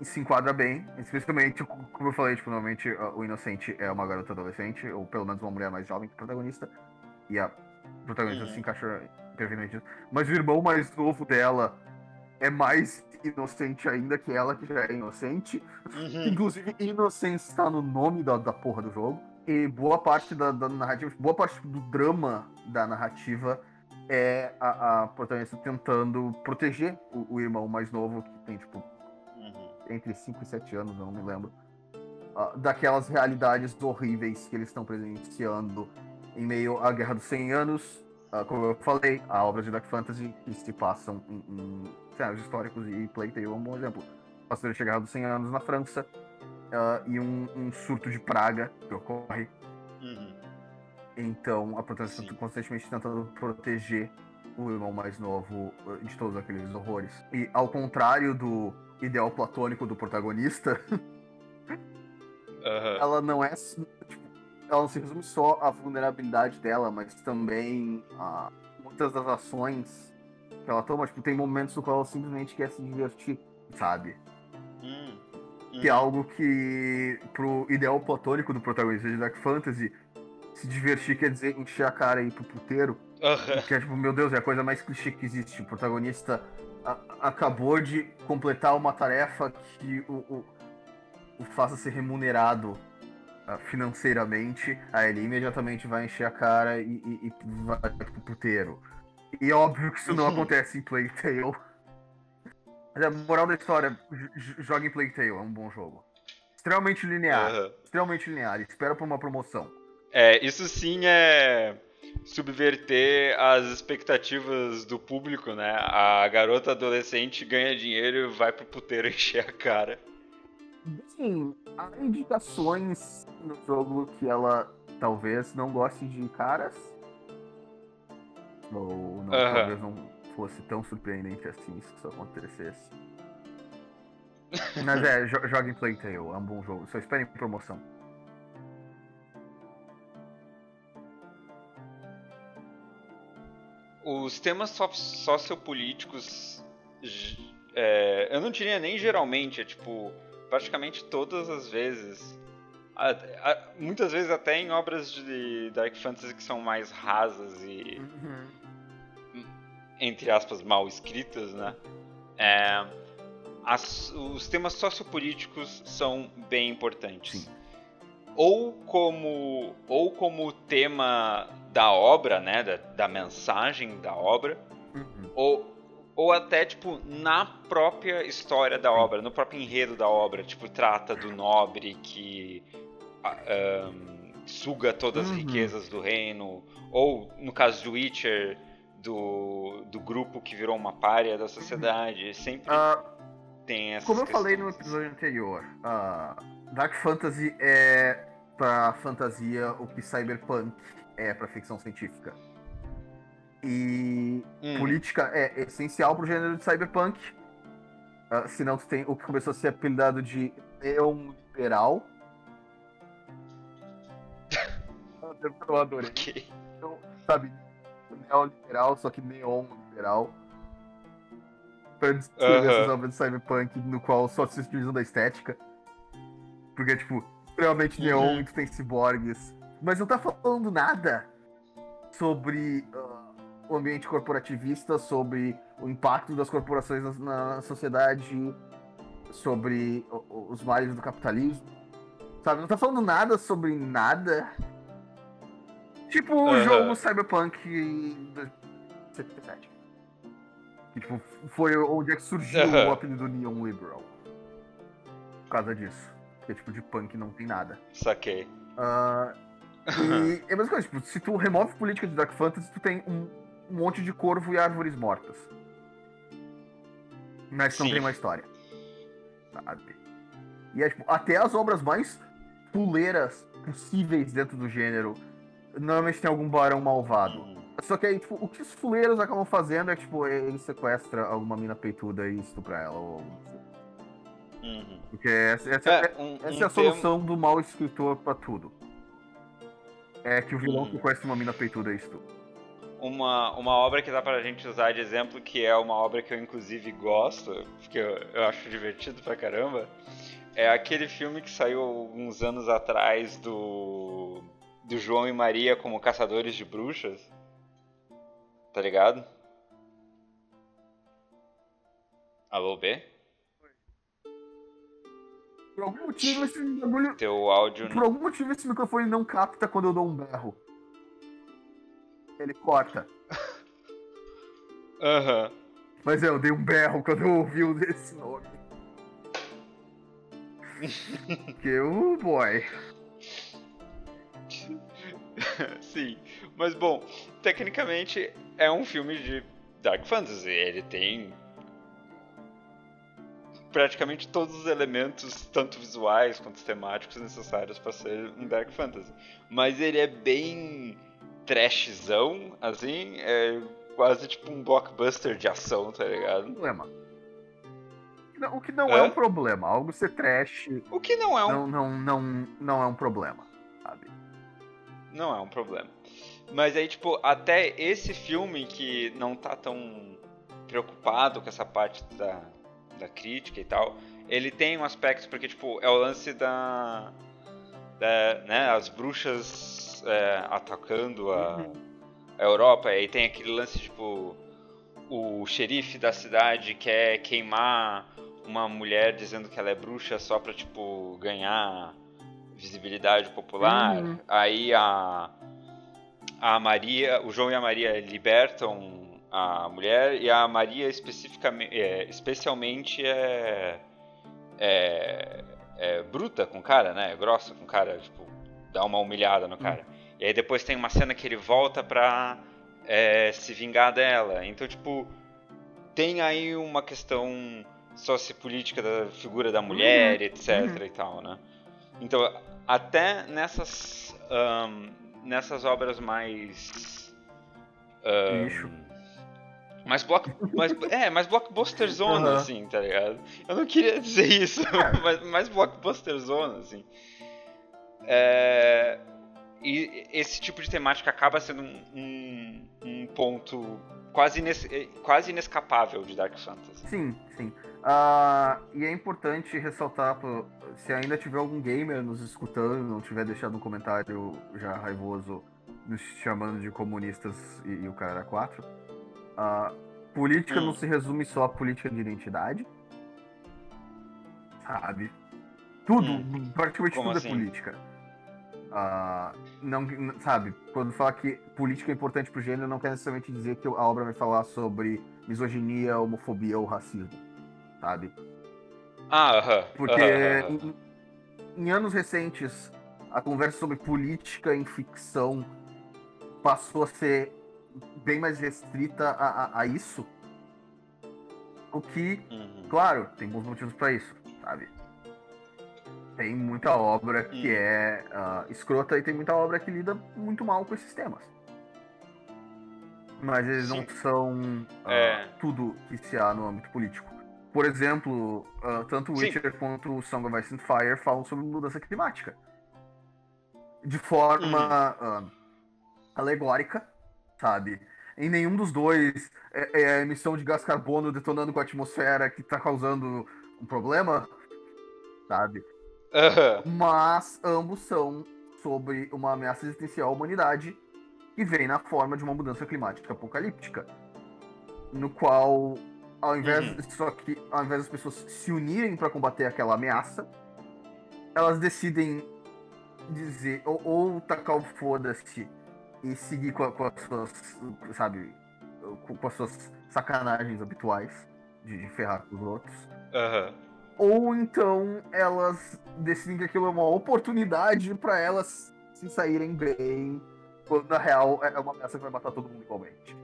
se enquadra bem, especialmente, como eu falei, tipo, normalmente o inocente é uma garota adolescente, ou pelo menos uma mulher mais jovem que o protagonista, e a protagonista Uhum. se encaixa perfeitamente. Mas o irmão mais novo dela é mais inocente ainda que ela, que já é inocente. Uhum. Inclusive, inocência está no nome da, da porra do jogo. E boa parte da, da narrativa, boa parte do drama da narrativa é a, a protagonista tentando proteger o, o irmão mais novo, que tem, tipo, Uhum. entre 5 e 7 anos, não me lembro. ah, daquelas realidades horríveis que eles estão presenciando em meio à Guerra dos 100 Anos. ah, como eu falei, a obras de Dark Fantasy que se passam em, em cenários históricos e Plague Tale é um bom exemplo. Guerra dos 100 Anos na França ah, e um, um surto de praga que ocorre. Uhum. Então a protagonista Sim. está constantemente tentando proteger o irmão mais novo eh, de todos aqueles horrores. E ao contrário do ideal platônico do protagonista, Aham. ela não é. tipo, ela não se resume só à vulnerabilidade dela, mas também a muitas das ações que ela toma. Tipo, tem momentos no qual ela simplesmente quer se divertir, sabe? Hum. Que é Uhum. algo que, pro ideal platônico do protagonista de Dark Fantasy, se divertir quer dizer encher a cara e ir pro puteiro. Aham. Que é tipo, meu Deus, é a coisa mais clichê que existe. O protagonista a- acabou de completar uma tarefa que o, o, o faça ser remunerado ah, financeiramente. Aí ele imediatamente vai encher a cara e, e, e vai pro puteiro. E é óbvio que isso não Uhum. acontece em Plague Tale. Mas a moral da história, joga em Plague Tale, é um bom jogo. Extremamente linear. Aham. Extremamente linear. Espera por uma promoção. É, isso sim é subverter as expectativas do público, né? A garota adolescente ganha dinheiro e vai pro puteiro encher a cara. Sim, há indicações no jogo que ela talvez não goste de caras. Ou não, talvez não fosse tão surpreendente assim se isso acontecesse. Mas é, jo joga em Plague Tale, é um bom jogo. Só esperem promoção. Os temas so- sociopolíticos, é, eu não diria nem geralmente, é tipo, praticamente todas as vezes. A- a- muitas vezes até em obras de Dark Fantasy que são mais rasas e, entre aspas, mal escritas, né? É, as- os temas sociopolíticos são bem importantes. Sim. Ou como, ou como tema da obra, né? Da, da mensagem da obra, Uhum. ou, ou até, tipo, na própria história da obra, no próprio enredo da obra. Tipo, trata do nobre que ah, ahn, suga todas as Uhum. riquezas do reino. Ou, no caso do Witcher, do, do grupo que virou uma párea da sociedade. Sempre Ah, tem essas como eu falei no questões. episódio anterior, ah, Dark Fantasy é pra fantasia o que Cyberpunk é pra ficção científica. E Hum, política é essencial pro gênero de cyberpunk. Ah, senão tu tem o que começou a ser apelidado de neoliberal. Eu adorei. ok. Sabe, neoliberal, só que neon liberal. pra descrever essas obras de cyberpunk no qual só se utilizam da estética. Porque, tipo, neon, uhum. tu tem ciborgues. Mas não tá falando nada sobre uh, o ambiente corporativista, sobre o impacto das corporações na, na sociedade, sobre o, os males do capitalismo. Sabe? Não tá falando nada sobre nada. Tipo o uhum. jogo Cyberpunk 77. Que tipo, foi onde é que surgiu uhum. o apelido Neon Liberal. Por causa disso. Porque tipo, de punk não tem nada. Saquei. Uh, e é a mesma coisa, tipo, se tu remove política de Dark Fantasy, tu tem um, um monte de corvo e árvores mortas. Mas não tem uma história. Sabe? E é, tipo, até as obras mais puleiras possíveis dentro do gênero, normalmente tem algum barão malvado. Uhum. Só que aí, tipo, o que os fuleiros acabam fazendo é, tipo, ele sequestra alguma mina peituda e estupra ela, ou. Uhum. Porque essa, essa é, é, um, essa um é a solução do mau escritor pra tudo. É que o vilão uhum. sequestra uma mina peituda e estupra. Uma, uma obra que dá pra gente usar de exemplo, que é uma obra que eu inclusive gosto, porque eu, eu acho divertido pra caramba, é aquele filme que saiu alguns anos atrás do, do João e Maria como caçadores de bruxas. Tá ligado? Alô, B? Por algum motivo esse bagulho. Teu áudio. Por algum motivo esse microfone não capta quando eu dou um berro. Ele corta. Aham. uhum. Mas é, eu dei um berro quando eu ouvi esse nome. que o boy. Sim, mas bom, tecnicamente é um filme de Dark Fantasy. Ele tem praticamente todos os elementos, tanto visuais quanto temáticos, necessários para ser um Dark Fantasy. Mas ele é bem trashzão, assim, é quase tipo um blockbuster de ação, tá ligado? Problema. O que não é, é um problema. Algo ser trash. O que não é um. Não, não, não, não é um problema? Não é um problema. Mas aí, tipo, até esse filme que não tá tão preocupado com essa parte da, da crítica e tal, ele tem um aspecto, porque, tipo, é o lance da. da né, as bruxas é, atacando a, uhum. a Europa, e tem aquele lance, tipo, o xerife da cidade quer queimar uma mulher dizendo que ela é bruxa só pra, tipo, ganhar visibilidade popular. Uhum. Aí a, a Maria, o João e a Maria libertam a mulher e a Maria especificamente, é, especialmente é, é, é, bruta com o cara, né? É grossa com o cara, tipo, dá uma humilhada no cara. Uhum. E aí depois tem uma cena que ele volta pra é, se vingar dela. Então, tipo, tem aí uma questão sociopolítica da figura da mulher, uhum. etc uhum. e tal, né? Então, até nessas um, nessas obras mais um, mais block, mais, é, mais blockbuster zona, uhum. assim, tá ligado? Eu não queria dizer isso, é. mas mais blockbuster zona, assim. É, e esse tipo de temática acaba sendo um, um, um ponto quase, ines, quase inescapável de Dark Fantasy. Sim, sim. Uh, e é importante ressaltar, se ainda tiver algum gamer nos escutando, não tiver deixado um comentário já raivoso nos chamando de comunistas e, e o cara 4, uh, política hum. não se resume só a política de identidade. Sabe? Tudo, hum. praticamente Como tudo é assim? é política. Uh, não, sabe, quando fala que política é importante pro gênero, não quer necessariamente dizer que a obra vai falar sobre misoginia, homofobia ou racismo sabe? Ah, aham. Uh -huh. Porque uh -huh. Em, em, anos recentes, a conversa sobre política em ficção passou a ser bem mais restrita a, a, a isso. O que, uhum. claro, tem bons motivos para isso, sabe? Tem muita obra que uhum. é uh, escrota e tem muita obra que lida muito mal com esses temas. Mas eles Sim. não são uh, é. tudo que se há no âmbito político. Por exemplo, uh, tanto o Witcher Sim. quanto o Song of Ice and Fire falam sobre mudança climática. De forma uhum. uh, alegórica, sabe? Em nenhum dos dois é, é a emissão de gás carbono detonando com a atmosfera que tá causando um problema, sabe? Aham. Mas ambos são sobre uma ameaça existencial à humanidade que vem na forma de uma mudança climática apocalíptica. No qual, ao invés, Uhum. só que, ao invés das pessoas se unirem para combater aquela ameaça, elas decidem dizer, ou, ou tacar o foda-se e seguir com, a- com as suas, sabe, com, com as suas sacanagens habituais de, de ferrar com os outros. Aham. Ou então elas decidem que aquilo é uma oportunidade para elas se saírem bem, quando na real é uma ameaça que vai matar todo mundo igualmente.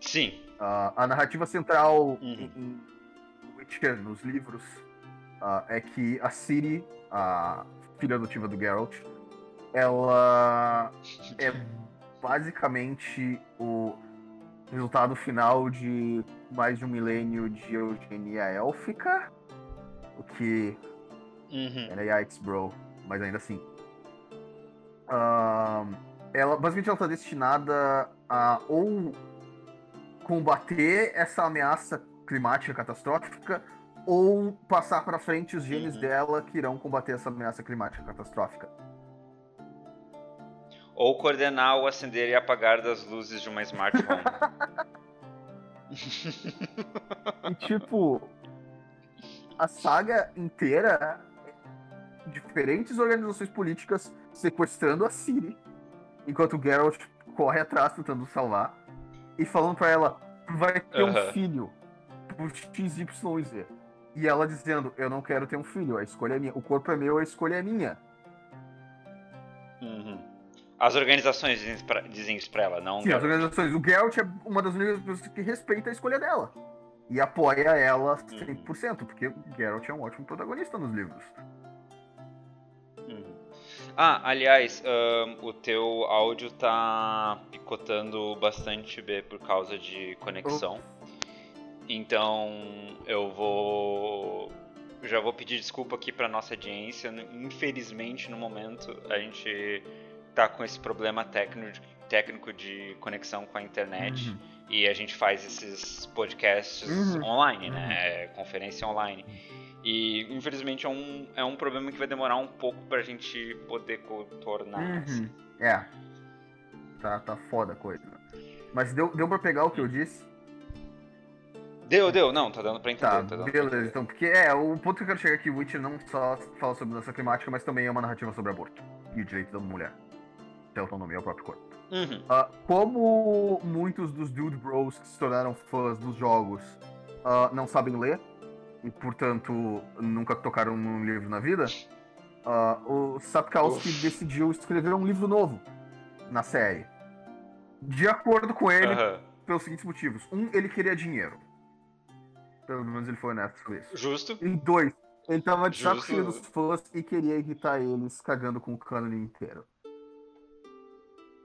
Sim. Ah, a narrativa central Uhum. em, em Witcher, nos livros, ah, é que a Ciri, a filha adotiva do Geralt, ela é basicamente o resultado final de mais de um milênio de eugenia élfica, o que Uhum. era yikes, bro, mas ainda assim. Ahn, ela, basicamente, ela tá destinada a ou combater essa ameaça climática catastrófica ou passar pra frente os genes Uhum. dela que irão combater essa ameaça climática catastrófica. Ou coordenar o acender e apagar das luzes de uma smart home. E tipo, a saga inteira diferentes organizações políticas sequestrando a Ciri, enquanto Geralt corre atrás tentando salvar e falando pra ela: vai ter um Aham. filho por XYZ. E ela dizendo: eu não quero ter um filho, a escolha é minha, o corpo é meu, a escolha é minha. Uhum. As organizações dizem isso pra, dizem isso pra ela, não? Sim, as organizações. O Geralt é uma das únicas pessoas que respeita a escolha dela. E apoia ela 100%, porque o Geralt é um ótimo protagonista nos livros. Uhum. Ah, aliás, ahn, o teu áudio tá picotando bastante B por causa de conexão. Então eu vou. Já vou pedir desculpa aqui pra nossa audiência. Infelizmente, no momento, a gente tá com esse problema técnico de, conexão com a internet. Uhum. E a gente faz esses podcasts Uhum. online, né? É, conferência online. E infelizmente é um, é um problema que vai demorar um pouco pra gente poder contornar. assim. Uhum. É. Tá, tá foda a coisa. Mas deu, deu pra pegar o que eu disse? Deu, deu, não, tá dando pra entender. Tá, tá dando pra beleza. Então, porque é, o ponto que eu quero chegar aqui, Witcher não só fala sobre mudança climática, mas também é uma narrativa sobre aborto e o direito da mulher. Ter autonomia ao próprio corpo. Uhum. Ah, como muitos dos Dude Bros que se tornaram fãs dos jogos ah, não sabem ler, e portanto nunca tocaram num livro na vida, ah, o Sapkowski Uf. decidiu escrever um livro novo na série. De acordo com ele, Aham. pelos seguintes motivos. Um, ele queria dinheiro. Pelo menos ele foi honesto sobre isso. Justo. E dois, ele tava de saco cheio dos fãs e queria irritar eles cagando com o cânone inteiro.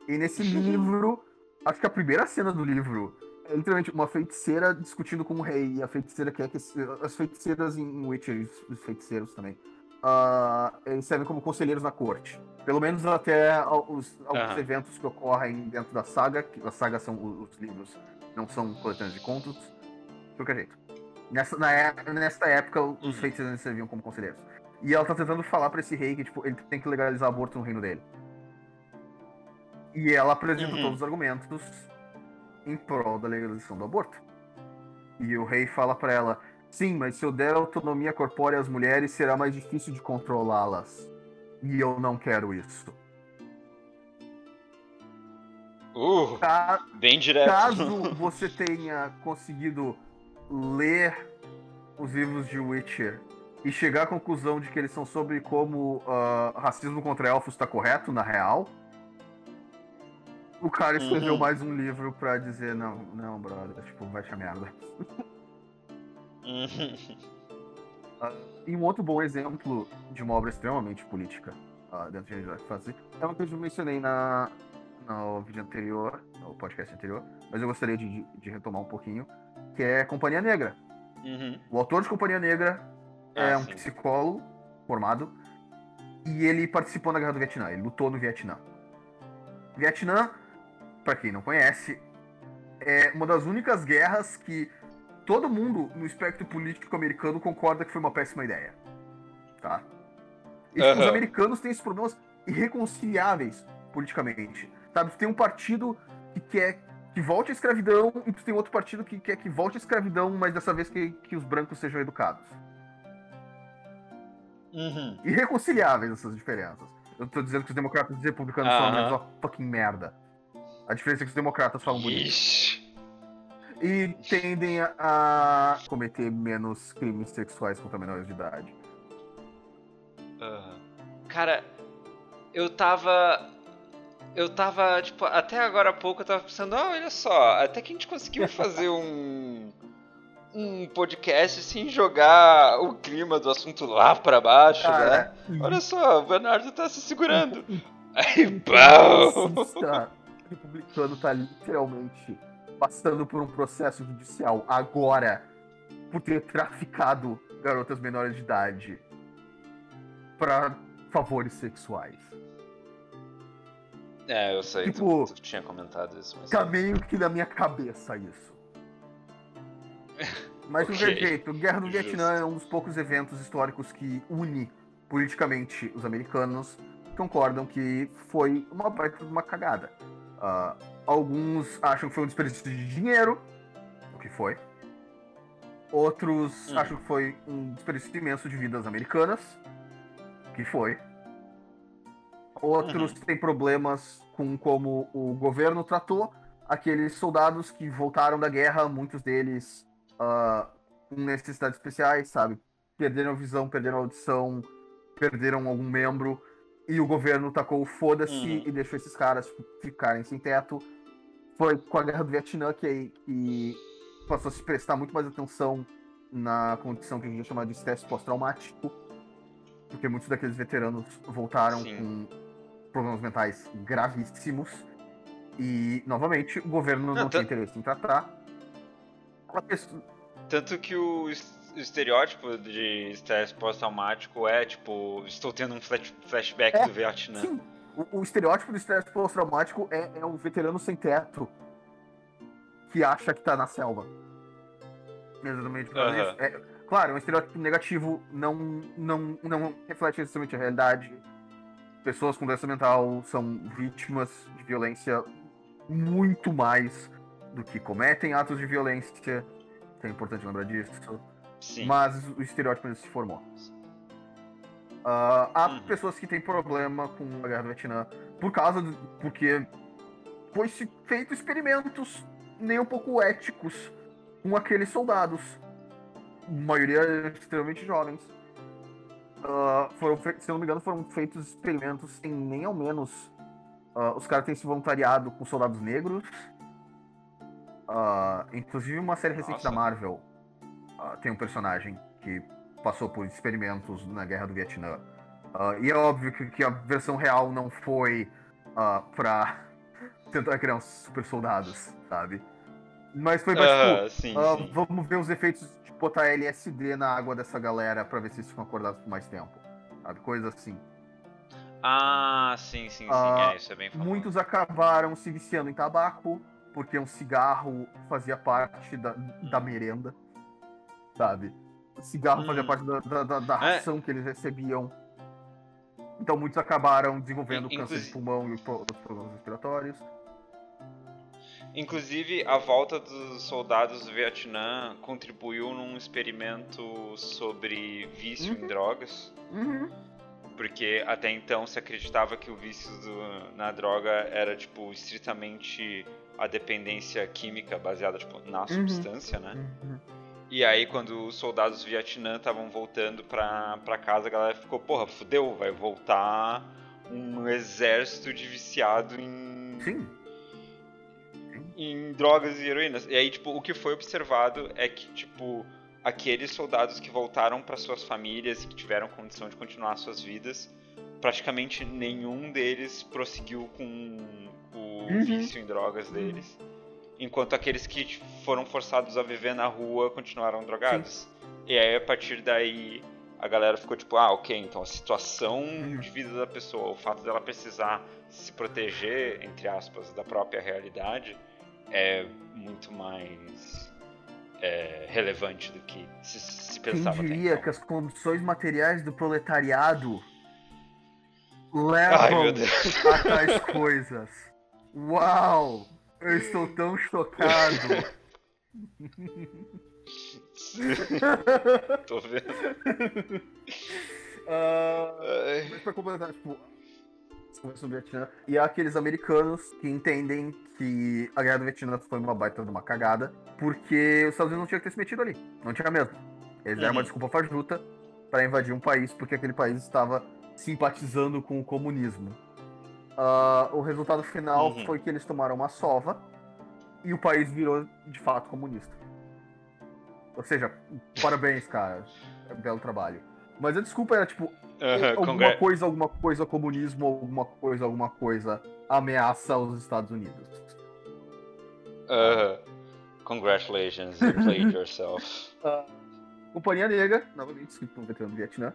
E nesse livro, acho que a primeira cena do livro é literalmente uma feiticeira discutindo com o rei. E a feiticeira quer que. As feiticeiras em Witcher, os- os feiticeiros também, ah, eles servem como conselheiros na corte. Pelo menos até os, alguns Aham. eventos que ocorrem dentro da saga. Que a saga são o- os livros, não são coletâneas de contos. De qualquer jeito. Nessa, na é- nesta época, os Uhum. feiticeiros serviam como conselheiros. E ela tá tentando falar pra esse rei que tipo, ele tem que legalizar aborto no reino dele. E ela apresenta Uhum. todos os argumentos em prol da legalização do aborto. E o rei fala pra ela: sim, mas se eu der autonomia corpórea às mulheres, será mais difícil de controlá-las. E eu não quero isso. Uh, Ca- bem direto. Caso você tenha conseguido ler os livros de Witcher e chegar à conclusão de que eles são sobre como ah, racismo contra elfos está correto, na real, o cara escreveu Uhum. mais um livro pra dizer, não, não, brother, tipo, vai te merda. Uhum. E um outro bom exemplo de uma obra extremamente política ah, dentro de Dark Fantasy é uma que eu já mencionei na, no vídeo anterior, no podcast anterior, mas eu gostaria de, de- de retomar um pouquinho, que é Companhia Negra. Uhum. O autor de Companhia Negra é Ah, um sim. psicólogo formado e ele participou na Guerra do Vietnã, ele lutou no Vietnã. Vietnã, para quem não conhece, é uma das únicas guerras que todo mundo no espectro político americano concorda que foi uma péssima ideia. Tá? E uhum. os americanos têm esses problemas irreconciliáveis politicamente. Sabe? Tem um partido que quer que volte a escravidão e tem outro partido que quer que volte a escravidão, mas dessa vez que, que os brancos sejam educados. Uhum. Irreconciliáveis essas diferenças. Eu tô dizendo que os democratas e os republicanos uhum. são a mesma fucking merda. A diferença é que os democratas falam bonito. E tendem a cometer menos crimes sexuais contra menores de idade. Uhum. Cara, eu tava eu tava, tipo, até agora há pouco eu tava pensando, ah, olha só, até que a gente conseguiu fazer um um podcast sem jogar o clima do assunto lá pra baixo, né? Olha só, o Bernardo tá se segurando. Aí, pau! Republicano tá literalmente passando por um processo judicial agora por ter traficado garotas menores de idade para favores sexuais. É, eu sei, tipo, tu, tu tinha comentado isso. Mas... Tá meio que na minha cabeça isso. Mas okay. qualquer jeito, Guerra do Vietnã é um dos poucos eventos históricos que une politicamente os americanos concordam que foi uma baita uma cagada. Uh, alguns acham que foi um desperdício de dinheiro, o que foi. Outros hum. acham que foi um desperdício imenso de vidas americanas, o que foi. Outros uhum. têm problemas com como o governo tratou aqueles soldados que voltaram da guerra, muitos deles uh, com necessidades especiais, sabe? Perderam a visão, perderam a audição, perderam algum membro, e o governo tacou foda-se uhum. e deixou esses caras tipo, ficarem sem teto. Foi com a guerra do Vietnã que, que passou a se prestar muito mais atenção na condição que a gente chama de estresse pós-traumático, porque muitos daqueles veteranos voltaram Sim. com problemas mentais gravíssimos. E, novamente, o governo não, não tinha interesse em tratar. Tanto que o estereótipo de estresse pós-traumático é, tipo, estou tendo um flash flashback é, do Vietnã. Sim. O, o estereótipo do estresse pós-traumático é, é um veterano sem teto que acha que tá na selva. Exatamente. Uhum. É, claro, é um estereótipo negativo, não, não, não reflete necessariamente a realidade pessoas com doença mental são vítimas de violência muito mais do que cometem atos de violência. É importante lembrar disso. Sim. Mas o estereótipo se formou. Uh, há uhum. pessoas que têm problema com a guerra do Vietnã por causa do, porque foi feito experimentos nem um pouco éticos com aqueles soldados, maioria extremamente jovens Uh, foram, se não me engano, foram feitos experimentos sem nem ao menos. Uh, os caras têm se voluntariado com soldados negros. Uh, inclusive, uma série recente Nossa. da Marvel tem um personagem que passou por experimentos na Guerra do Vietnã. e é óbvio que, que, a versão real não foi pra tentar criar uns super soldados, sabe? Mas foi mais tipo, sim, sim. vamos ver os efeitos botar LSD na água dessa galera pra ver se eles ficam acordados por mais tempo. Sabe? Coisa assim. Ah, sim, sim, sim. Ah, é, isso é bem famoso. Muitos acabaram se viciando em tabaco, porque um cigarro fazia parte da, da merenda. Sabe? O cigarro hum. fazia parte da, da, da é. ração é. que eles recebiam. Então muitos acabaram desenvolvendo Inclusive... câncer de pulmão e outros problemas respiratórios. Inclusive, a volta dos soldados do Vietnã contribuiu num experimento sobre vício uhum. em drogas. Uhum. Porque até então se acreditava que o vício do, na droga era, tipo, estritamente a dependência química baseada tipo, na uhum. substância, né? Uhum. E aí, quando os soldados do Vietnã estavam voltando pra, pra casa, a galera ficou, porra, fudeu, vai voltar um exército de viciado em. Sim em drogas e heroínas. E aí, tipo, o que foi observado é que, tipo, aqueles soldados que voltaram para suas famílias e que tiveram condição de continuar suas vidas, praticamente nenhum deles prosseguiu com o uhum. vício em drogas deles. Enquanto aqueles que foram forçados a viver na rua continuaram drogados. Sim. E aí, a partir daí, a galera ficou tipo, ah, ok, então a situação Uhum. de vida da pessoa, o fato dela precisar se proteger, entre aspas, da própria realidade, é muito mais é, relevante do que se, se Quem pensava até diria então. que as condições materiais do proletariado Ai, levam Deus. a tais coisas? Uau! Eu estou tão chocado. Tô vendo. Ai. mas pra completar, tipo, sobre o Vietnã, e há aqueles americanos que entendem que a guerra do Vietnã foi uma baita de uma cagada, porque os Estados Unidos não tinham que ter se metido ali. Não tinha mesmo. Eles deram uma Uhum. desculpa fajuta para invadir um país porque aquele país estava simpatizando com o comunismo. Ah, o resultado final Uhum. foi que eles tomaram uma sova e o país virou de fato comunista. Ou seja, parabéns, cara. É belo trabalho. Mas a desculpa era tipo, alguma coisa, alguma coisa comunismo, alguma coisa, alguma coisa ameaça os Estados Unidos. Aham. Congratulations, you played yourself. Companhia Negra, novamente escrito por um veterano do Vietnã,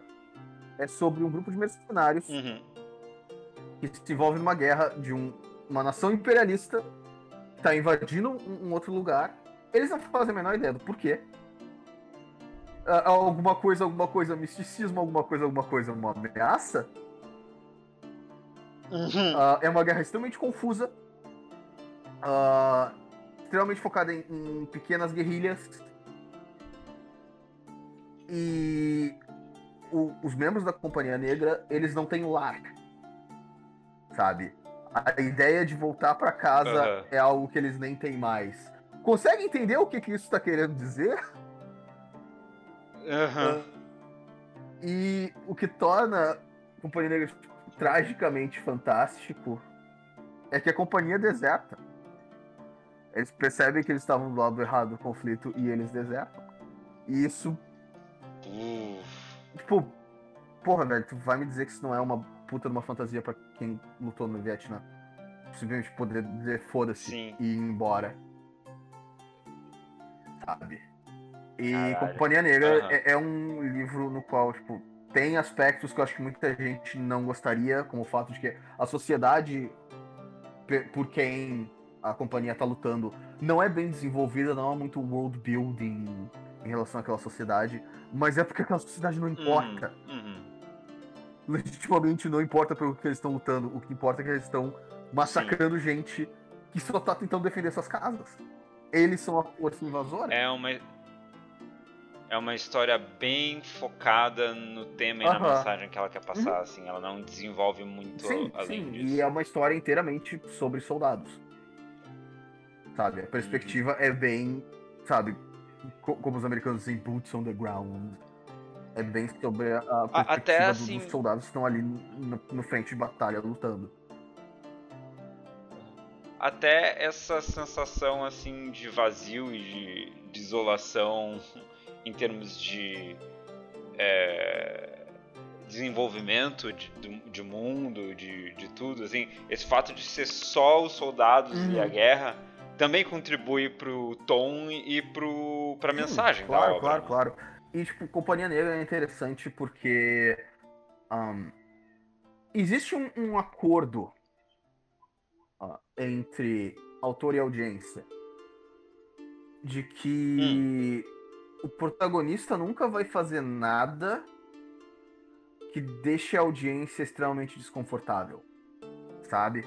é sobre um grupo de mercenários Uhum. Que se envolve numa guerra de um- uma nação imperialista que está invadindo um, um outro lugar. Eles não fazem a menor ideia do porquê. Ah, alguma coisa, alguma coisa, misticismo, alguma coisa, alguma coisa, uma ameaça. Uhum. Ah, é uma guerra extremamente confusa, ah, extremamente focada em, em pequenas guerrilhas. E o- os membros da Companhia Negra, eles não têm lar. Sabe? A ideia de voltar pra casa Aham. é algo que eles nem têm mais. Consegue entender o que, que isso tá querendo dizer? Aham. E o que torna a Companhia Negra tipo, tragicamente fantástico é que a companhia deserta. Eles percebem que eles estavam do lado errado do conflito e eles desertam. E isso, Uf. tipo, porra, velho, tu vai me dizer que isso não é uma puta de uma fantasia pra quem lutou no Vietnã? Simplesmente poder dizer foda-se e ir embora. Sabe? E Caralho. Companhia Negra Aham. é, é um livro no qual, tipo, tem aspectos que eu acho que muita gente não gostaria, como o fato de que a sociedade por quem a companhia tá lutando não é bem desenvolvida, não há muito world building em relação àquela sociedade, mas é porque aquela sociedade não importa. Uhum. Uhum. Legitimamente não importa pelo que eles estão lutando, o que importa é que eles estão massacrando gente que só tá tentando defender suas casas. Eles são a força invasora. É uma. É uma história bem focada no tema e na Aham. mensagem que ela quer passar, assim. Ela não desenvolve muito Sim, além sim, disso. e é uma história inteiramente sobre soldados. Sabe, a perspectiva é bem, sabe, co- como os americanos dizem, boots on the ground. É bem sobre a, perspectiva até assim- dos soldados que estão ali no, no frente de batalha lutando. Até essa sensação, assim, de vazio e de, de isolação em termos de é, desenvolvimento de, de mundo, de, de tudo, assim, esse fato de ser só os soldados e Uhum. a guerra também contribui pro tom e pro, pra mensagem claro, da obra. Claro, né? claro. E, tipo, Companhia Negra é interessante porque ahn, existe um, um acordo ah, entre autor e audiência de que o protagonista nunca vai fazer nada que deixe a audiência extremamente desconfortável, sabe?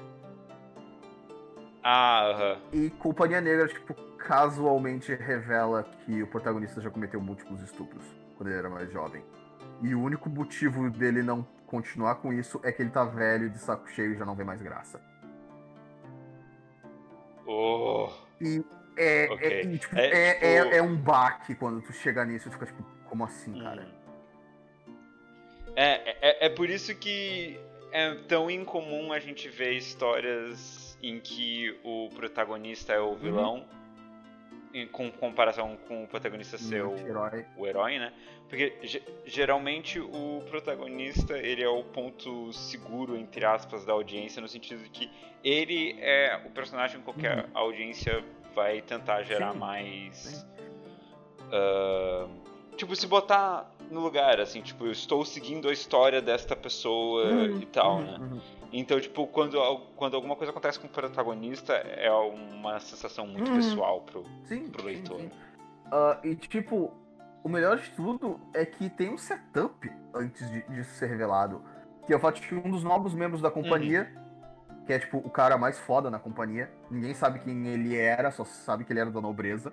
Ah, aham. E Companhia Negra, tipo, casualmente revela que o protagonista já cometeu múltiplos estupros quando ele era mais jovem. E o único motivo dele não continuar com isso é que ele tá velho, de saco cheio e já não vê mais graça. Oh, E é, é, e, tipo, É, é, tipo- é, é um baque quando tu chega nisso e fica tipo, como assim, cara? Hum. É, é, é por isso que é tão incomum a gente ver histórias em que o protagonista é o vilão, em, com comparação com o protagonista ser o, Herói. o herói, né? Porque ge- geralmente o protagonista ele é o ponto seguro, entre aspas, da audiência, no sentido de que ele é o personagem com que a audiência vai tentar gerar Sim, mais sim. Tipo, se botar no lugar, assim, tipo, eu estou seguindo a história desta pessoa Uhum, e tal, uhum, né? uhum. Então, tipo, quando, quando alguma coisa acontece com o protagonista, é uma sensação muito Uhum. pessoal pro, Sim, pro sim, leitor. sim. Ah, e tipo, o melhor de tudo é que tem um setup antes de, disso ser revelado. Que é o fato de que um dos novos membros da companhia, que é tipo o cara mais foda na companhia, ninguém sabe quem ele era, só sabe que ele era da nobreza.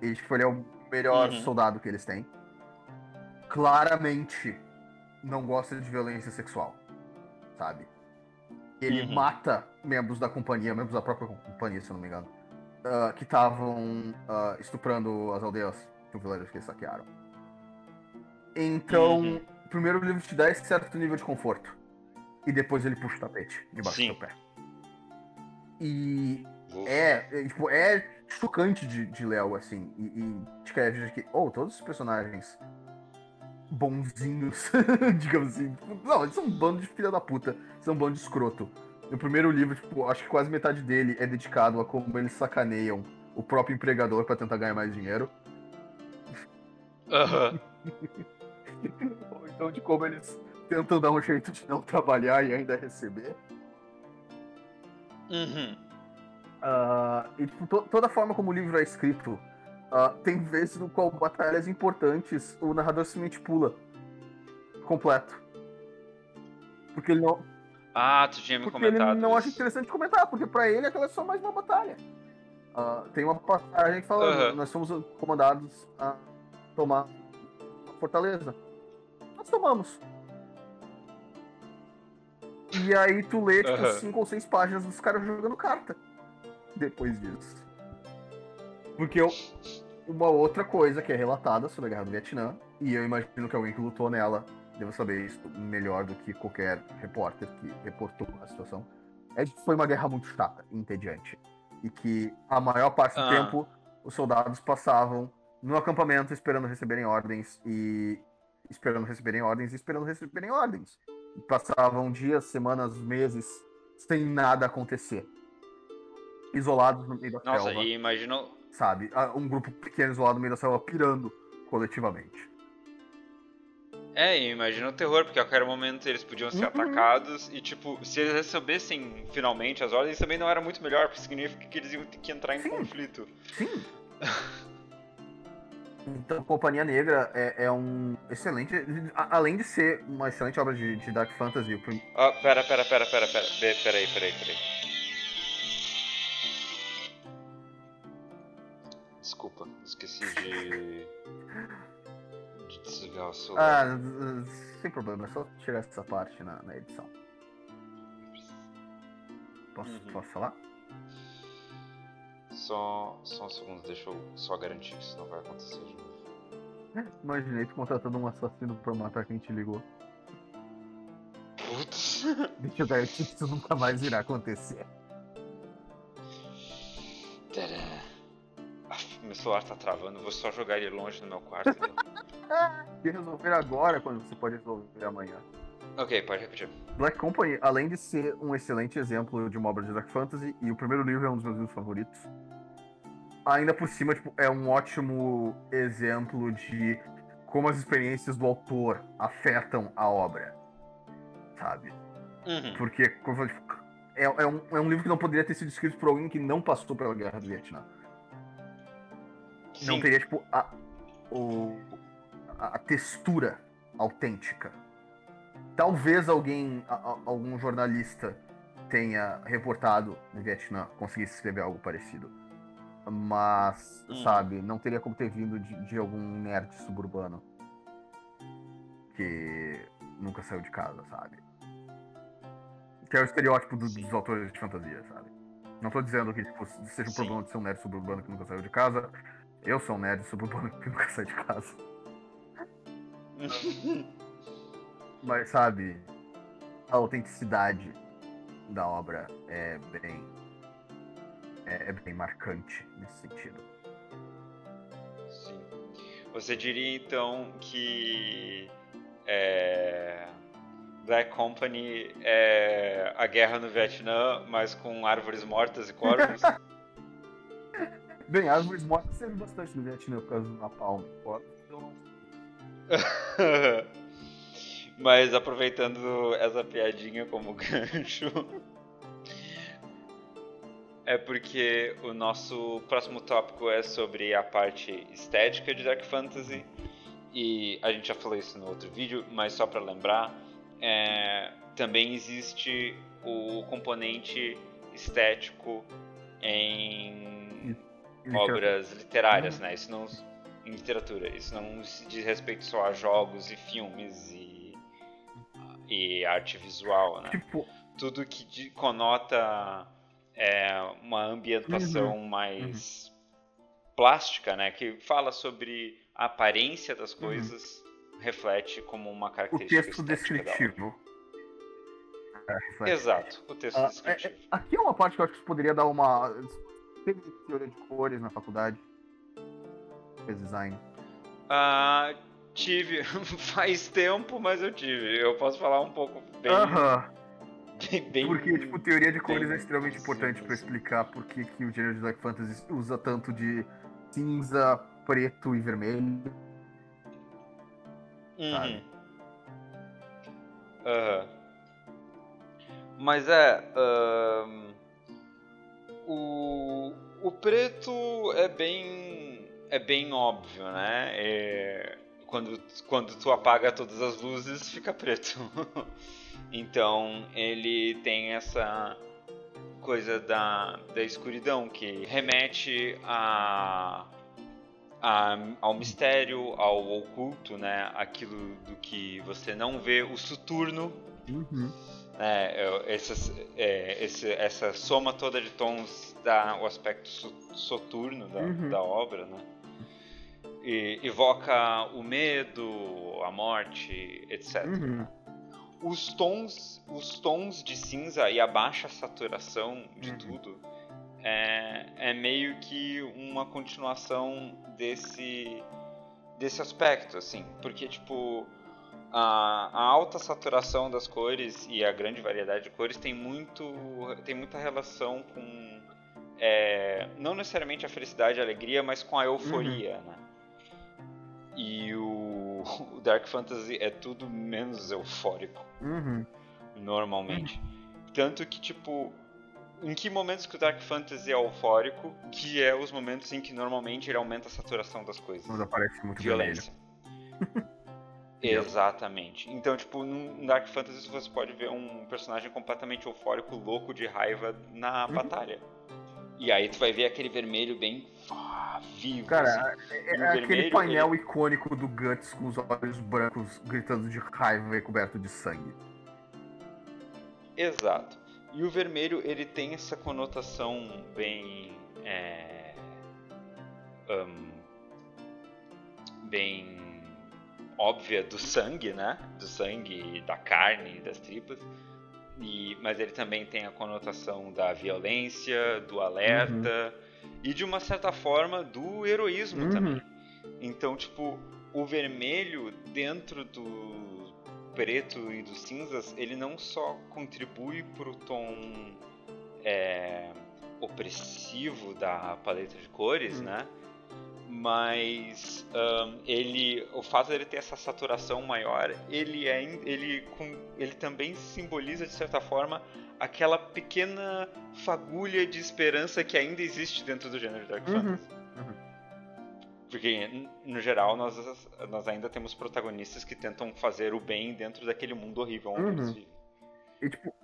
E tipo, ele é o melhor Uhum. soldado que eles têm. Claramente não gosta de violência sexual, sabe? Ele Uhum. mata membros da companhia, membros da própria companhia, se eu não me engano ah, que estavam ah, estuprando as aldeias do vilarejo que eles saquearam. Então, Uhum. o primeiro livro te dá esse certo nível de conforto. E depois ele puxa o tapete debaixo Sim. do teu pé. E Uf. é, é, tipo, é chocante de, de algo assim. E, e quer que, oh, todos os personagens bonzinhos, digamos assim. Não, eles são um bando de filha da puta. São um bando de escroto. No primeiro livro, tipo, acho que quase metade dele é dedicado a como eles sacaneiam o próprio empregador pra tentar ganhar mais dinheiro. Aham. Ou então de como eles tentam dar um jeito de não trabalhar e ainda receber. Uhum. Ah, e tipo, to- toda a forma como o livro é escrito, ah, tem vezes no qual batalhas importantes o narrador simplesmente pula completo. Porque ele não, Ah, tu tinha me porque ele comentado. não acha interessante comentar, porque pra ele aquela é só mais uma batalha. Ah, tem uma passagem que fala, nós somos comandados a tomar a fortaleza. Nós tomamos. E aí tu lê, tipo, cinco ou seis páginas dos caras jogando carta. Depois disso. Porque eu- uma outra coisa que é relatada sobre a Guerra do Vietnã, e eu imagino que alguém que lutou nela deva saber isso melhor do que qualquer repórter que reportou a situação, é que foi uma guerra muito chata entediante. E que a maior parte do Ah. tempo os soldados passavam no acampamento esperando receberem ordens e esperando receberem ordens e esperando receberem ordens. E passavam dias, semanas, meses sem nada acontecer. Isolados no meio da Nossa, selva e imagino. sabe? Ah, Um grupo pequeno isolado no meio da selva pirando coletivamente. É, e imagina o terror, porque a qualquer momento eles podiam ser Uhum. atacados e, tipo, se eles recebessem finalmente as ordens, também não era muito melhor, porque significa que eles iam ter que entrar em Sim. conflito. Sim. Então, Companhia Negra é, é um excelente. a- Além de ser uma excelente obra de, de Dark Fantasy, o prim- Ah, pera, pera, pera, pera, pera. Peraí, peraí, peraí. Desculpa, esqueci de. de desligar o celular. Ah, sem problema, é só tirar essa parte na, na edição. Posso, Uhum. posso falar? Só, só um segundo, deixa eu só garantir que isso não vai acontecer de novo. Imaginei tu contratando um assassino pra matar quem te ligou. Putz. Deixa eu garantir que isso nunca mais irá acontecer. Meu celular tá travando, vou só jogar ele longe no meu quarto. então. E resolver agora quando você pode resolver amanhã. ok, pode repetir. Black Company, além de ser um excelente exemplo de uma obra de Dark Fantasy, e o primeiro livro é um dos meus livros favoritos, ainda por cima, tipo, é um ótimo exemplo de como as experiências do autor afetam a obra, sabe? Uhum. Porque como eu falei, tipo, é, é um, é um livro que não poderia ter sido escrito por alguém que não passou pela Guerra do Vietnã. Não Sim. teria, tipo, a, o, a, a textura autêntica. Talvez alguém, a- a- algum jornalista tenha reportado no Vietnã, conseguisse escrever algo parecido. Mas, Hum. sabe, não teria como ter vindo de, de algum nerd suburbano que nunca saiu de casa, sabe? Que é o estereótipo do- dos autores de fantasia, sabe? Não tô dizendo que tipo, seja um Sim. problema de ser um nerd suburbano que nunca saiu de casa. Eu sou um nerd suburbano que nunca sai de casa. Mas, sabe, a autenticidade da obra é bem. É, é bem marcante nesse sentido. Sim. Você diria então que é, Black Company é a guerra no Vietnã, mas com árvores mortas e corvos? Bem, árvores mortas servem bastante no Vietnã por causa do napalm. Ó, Mas aproveitando essa piadinha como gancho, é porque o nosso próximo tópico é sobre a parte estética de Dark Fantasy e a gente já falou isso no outro vídeo, mas só para lembrar, é, também existe o componente estético em obras literárias, uhum. né? Isso não em literatura, isso não se diz respeito só a jogos e filmes e, e arte visual, né? Tipo... Tudo que conota é, uma ambientação uhum. mais uhum. plástica, né? Que fala sobre a aparência das uhum. coisas uhum. reflete como uma característica. O texto descritivo. É, Exato, o texto ah, descritivo. É, aqui é uma parte que eu acho que você poderia dar uma. Teve teoria de cores na faculdade? Fez design? Ah, tive. Faz tempo, mas eu tive. Eu posso falar um pouco bem. Uh -huh. Bem, Porque, tipo, teoria de cores é extremamente importante para explicar por que, que o gênero de Dark Fantasy usa tanto de cinza, preto e vermelho. Uhum. Uhum. Mas é. Uh, o, o preto é bem. É bem óbvio, né? É, quando, quando tu apaga todas as luzes, fica preto. então ele tem essa coisa da, da escuridão que remete a a, ao mistério, ao oculto, né? Aquilo do que você não vê, o soturno. Uhum. Né? Essa, é, esse, essa soma toda de tons dá o aspecto soturno da, uhum. da obra, né? E evoca o medo, a morte, etc. Uhum. Os tons, os tons de cinza e a baixa saturação de uhum. tudo é, é meio que uma continuação desse desse aspecto, assim, porque tipo a, a, alta saturação das cores e a grande variedade de cores tem muito tem muita relação com é, não necessariamente a felicidade e a alegria, mas com a euforia, uhum. né? E o, o, Dark Fantasy é tudo menos eufórico, uhum. normalmente. Uhum. Tanto que tipo em que momentos que o Dark Fantasy é eufórico, que é os momentos em que normalmente ele aumenta a saturação das coisas. Quando aparece muito Violência. Exatamente. Então, tipo, no Dark Fantasy você pode ver um personagem completamente eufórico, louco de raiva na uhum. batalha. E aí tu vai ver aquele vermelho bem ah, vivo. Cara, assim. é, é aquele painel ele... icônico do Guts com os olhos brancos gritando de raiva e coberto de sangue. Exato. E o vermelho, ele tem essa conotação bem. É, um, bem óbvia do sangue, né? Do sangue, da carne, das tripas. E, mas ele também tem a conotação da violência, do alerta uhum. e de uma certa forma do heroísmo uhum. também. Então, tipo, o vermelho dentro do, preto e dos cinzas, ele não só contribui para o tom é, opressivo da paleta de cores, hum. né? Mas um, ele, o fato dele ter essa saturação maior, ele é, ele, com, ele também simboliza de certa forma aquela pequena fagulha de esperança que ainda existe dentro do gênero Dark uhum. Fantasy. Uhum. Porque, no geral, nós, nós ainda temos protagonistas que tentam fazer o bem dentro daquele mundo horrível onde uhum. eles vivem. E, tipo...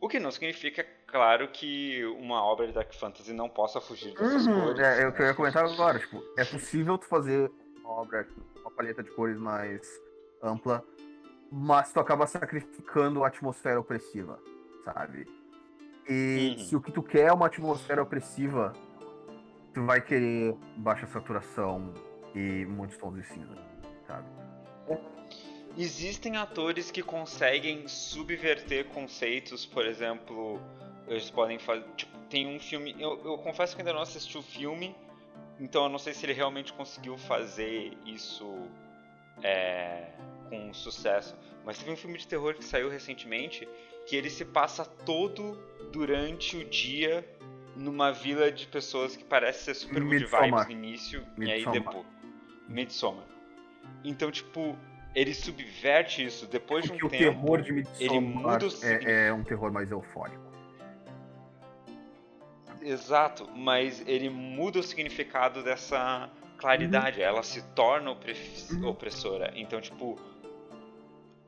O que não significa, claro, que uma obra de Dark Fantasy não possa fugir dessas uhum. cores. É, é o que eu ia comentar agora. Tipo, é possível tu fazer uma obra com uma paleta de cores mais ampla, mas tu acaba sacrificando a atmosfera opressiva, sabe? E uhum. se o que tu quer é uma atmosfera opressiva, tu vai querer baixa saturação e muitos tons de cinza, sabe? Existem atores que conseguem subverter conceitos, por exemplo, eles podem fazer. Tipo, tem um filme. Eu, eu confesso que ainda não assisti o filme, então eu não sei se ele realmente conseguiu fazer isso é, com sucesso. Mas teve um filme de terror que saiu recentemente que ele se passa todo durante o dia numa vila de pessoas que parece ser super good vibes no início Midsommar. e aí depois. Midsommar. Então, tipo, ele subverte isso depois de um tempo. o terror de Midsommar ele muda o é, é um terror mais eufórico. Exato, mas ele muda o significado dessa claridade. Ela se torna Uhum. opressora. Então, tipo,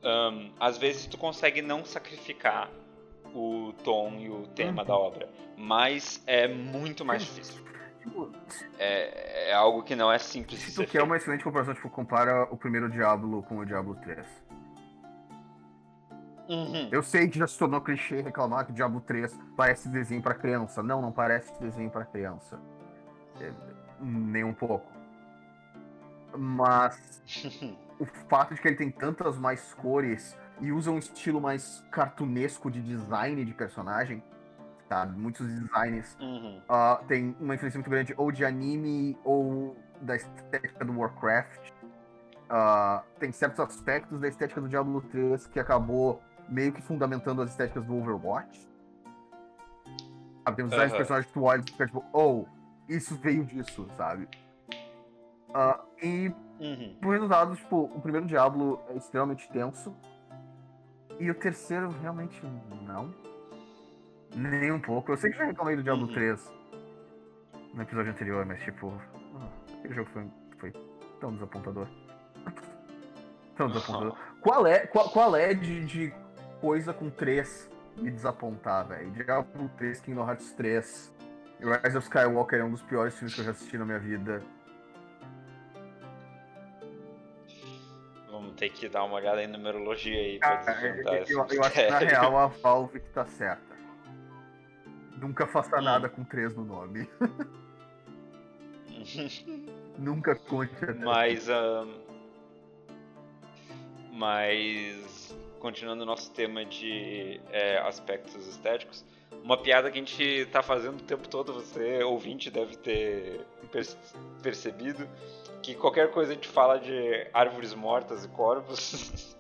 ahn, às vezes tu consegue não sacrificar o tom e o tema Uhum. da obra, mas é muito mais difícil. Tipo, É, é algo que não é simples tu quer feito. uma excelente comparação, tipo, compara o primeiro Diablo com o Diablo 3. Uhum. Eu sei que já se tornou clichê reclamar que Diablo 3 parece desenho pra criança. Não, não parece desenho pra criança. É, nem um pouco. Mas o fato de que ele tem tantas mais cores e usa um estilo mais cartunesco de design de personagem, sabe? Muitos designs Uhum. tem uma influência muito grande ou de anime ou da estética do Warcraft. Ah, tem certos aspectos da estética do Diablo 3 que acabou meio que fundamentando as estéticas do Overwatch. Sabe, tem uns Aham. personagens que tu olha e fica tipo, oh, isso veio disso, sabe? Ah, e Uhum. por resultado, tipo, o primeiro Diablo é extremamente tenso. E o terceiro, realmente, não. Nem um pouco. Eu sei que já reclamei do Diablo Uhum. 3 no episódio anterior, mas, tipo, ah, aquele jogo foi, foi tão desapontador. tão desapontador. Qual é, qual, qual é de, de coisa com 3 me desapontar, velho? Diablo 3, Kingdom Hearts 3. Rise of Skywalker é um dos piores filmes que eu já assisti na minha vida. Vamos ter que dar uma olhada em numerologia aí pra Cara, desvendar eu, eu, eu acho que na real a Valve que tá certa. Nunca faça Hum. nada com 3 no nome. Nunca conte. Mas. ahn, mas. Continuando o nosso tema de é, aspectos estéticos, uma piada que a gente tá fazendo o tempo todo, você, ouvinte, deve ter per- percebido, que qualquer coisa a gente fala de árvores mortas e corvos.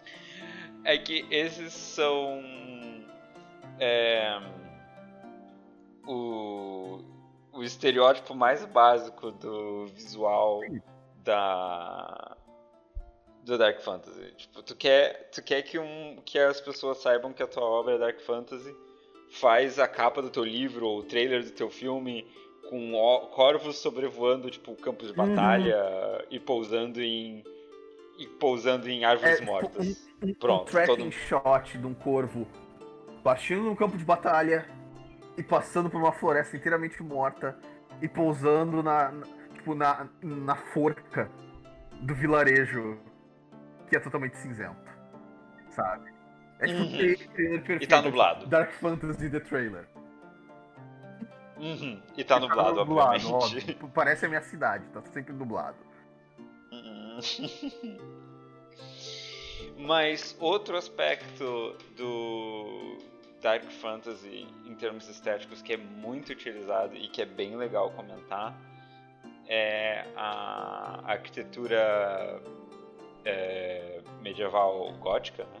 é que esses são. é, o, o estereótipo mais básico do visual da do Dark Fantasy. Tipo, tu quer, tu quer que, um, que as pessoas saibam que a tua obra é Dark Fantasy, faz a capa do teu livro ou o trailer do teu filme com corvos sobrevoando tipo campos de Uhum. batalha e pousando em e pousando em árvores É, mortas. um, um Pronto, tracking todo- shot de um corvo baixando num campo de batalha e passando por uma floresta inteiramente morta e pousando na, na- tipo, na, na forca do vilarejo que é totalmente cinzento. Sabe? É tipo Uhum. trailer perfeito. E tá nublado. Dark Fantasy The Trailer. Uhum. E tá nublado, obviamente. óbvio. Parece a minha cidade, tá sempre nublado. Hum. Mas outro aspecto do Dark Fantasy em termos estéticos que é muito utilizado e que é bem legal comentar é a arquitetura é, medieval gótica, né?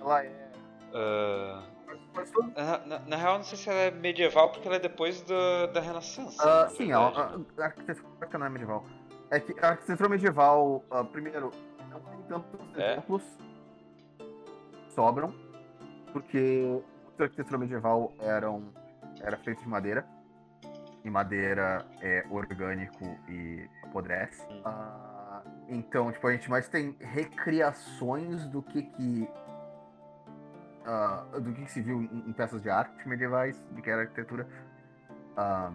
Ela é. Todo- na, na- na real, não sei se ela é medieval porque ela é depois do- da Renascença. Ah, na sim, a, a, arquitetura não é medieval. É que a arquitetura medieval, ah, primeiro, não tem tantos É? exemplos. Sobram. Porque a arquitetura medieval eram, era feita de madeira. E madeira é orgânico e apodrece. Ah, então, tipo, a gente mais tem recriações do que que. ah, do que, que se viu em, em peças de arte medievais, do que era arquitetura. Ah,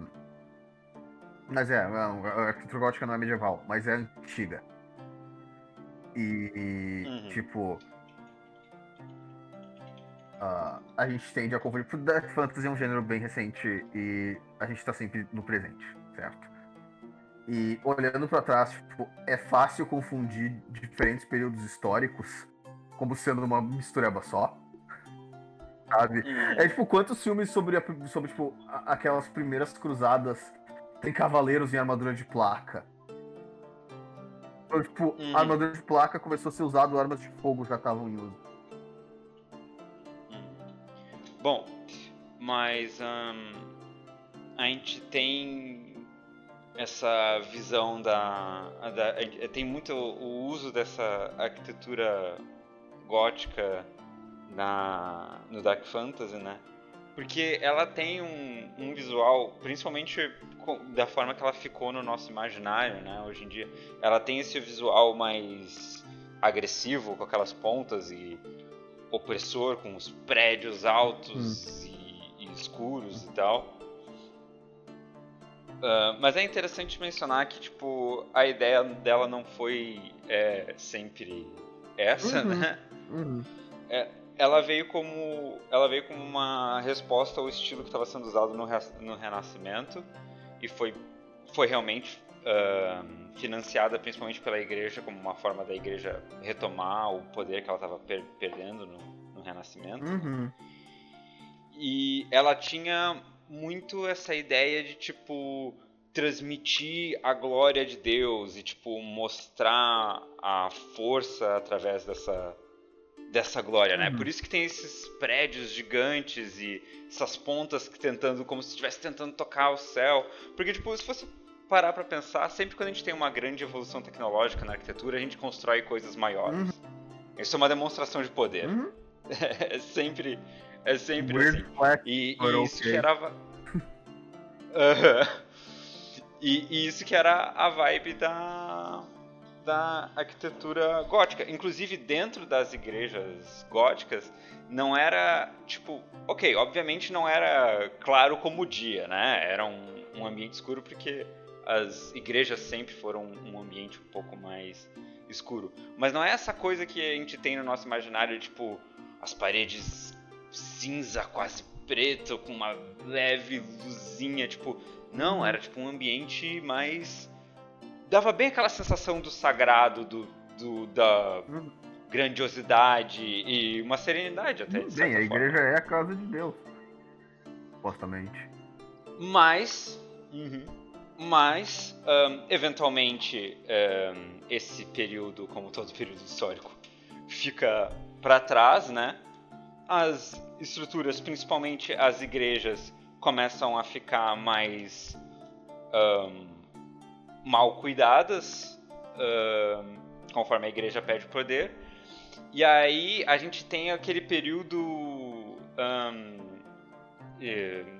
mas é, não, a arquitetura gótica não é medieval, mas é antiga. E, e, Uhum. tipo. A gente tende a confundir. Porque Dark Fantasy é um gênero bem recente e a gente tá sempre no presente, certo? E olhando pra trás, tipo, é fácil confundir diferentes períodos históricos como sendo uma mistureba só. Sabe? Hum. É tipo, quantos filmes sobre, a- sobre tipo, aquelas primeiras cruzadas tem cavaleiros em armadura de placa? Então, tipo, Uhum. armadura de placa começou a ser usada, armas de fogo já estavam em uso. Bom, mas ahn, a gente tem essa visão da, da, tem muito o uso dessa arquitetura gótica na no Dark Fantasy, né? Porque ela tem um, um visual, principalmente da forma que ela ficou no nosso imaginário, né? Hoje em dia, ela tem esse visual mais agressivo, com aquelas pontas e opressor, com os prédios altos hum. e, e, escuros e tal. Uh, mas é interessante mencionar que, tipo, a ideia dela não foi é, sempre essa, uhum. né? Uhum. É, ela veio como ela veio como uma resposta ao estilo que estava sendo usado no, no Renascimento e foi foi realmente uh, financiada principalmente pela Igreja como uma forma da Igreja retomar o poder que ela estava per perdendo no, no Renascimento uhum. e ela tinha muito essa ideia de tipo transmitir a glória de Deus e tipo mostrar a força através dessa dessa glória, né? Uhum. Por isso que tem esses prédios gigantes e essas pontas que tentando, como se estivesse tentando tocar o céu. Porque, tipo, se fosse parar para pensar, sempre quando a gente tem uma grande evolução tecnológica na arquitetura, a gente constrói coisas maiores. Uhum. Isso é uma demonstração de poder. Uhum. é sempre, é sempre Weird assim. E, e isso okay. gerava. e, e isso que era a vibe da da arquitetura gótica. Inclusive, dentro das igrejas góticas, não era tipo. Ok, obviamente não era claro como o dia, né? Era um, um ambiente escuro porque as igrejas sempre foram um ambiente um pouco mais escuro. Mas não é essa coisa que a gente tem no nosso imaginário, tipo, as paredes cinza, quase preto, com uma leve luzinha, tipo. Não, era tipo um ambiente mais dava bem aquela sensação do sagrado, do, do da grandiosidade e uma serenidade até. Hum, bem, a igreja é a casa de Deus, supostamente. Mas, uhum, mas um, eventualmente um, esse período, como todo período histórico, fica para trás, né? As estruturas, principalmente as igrejas, começam a ficar mais um, mal cuidadas, conforme a igreja perde poder. E aí a gente tem aquele período um,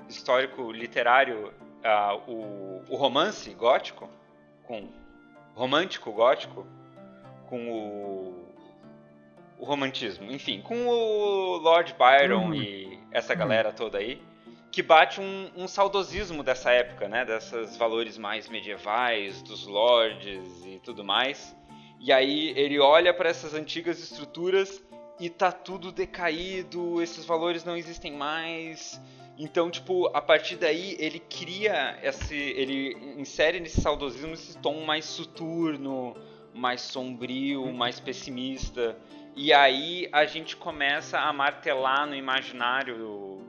histórico literário, uh, o, o, romance gótico, com romântico gótico, com o, o romantismo, enfim, com o Lord Byron uhum. e essa uhum. galera toda aí que bate um, um, saudosismo dessa época, né? Desses valores mais medievais, dos lords e tudo mais. E aí ele olha para essas antigas estruturas e tá tudo decaído, esses valores não existem mais. Então, tipo, a partir daí ele cria esse. ele insere nesse saudosismo esse tom mais soturno, mais sombrio, uhum. mais pessimista. E aí a gente começa a martelar no imaginário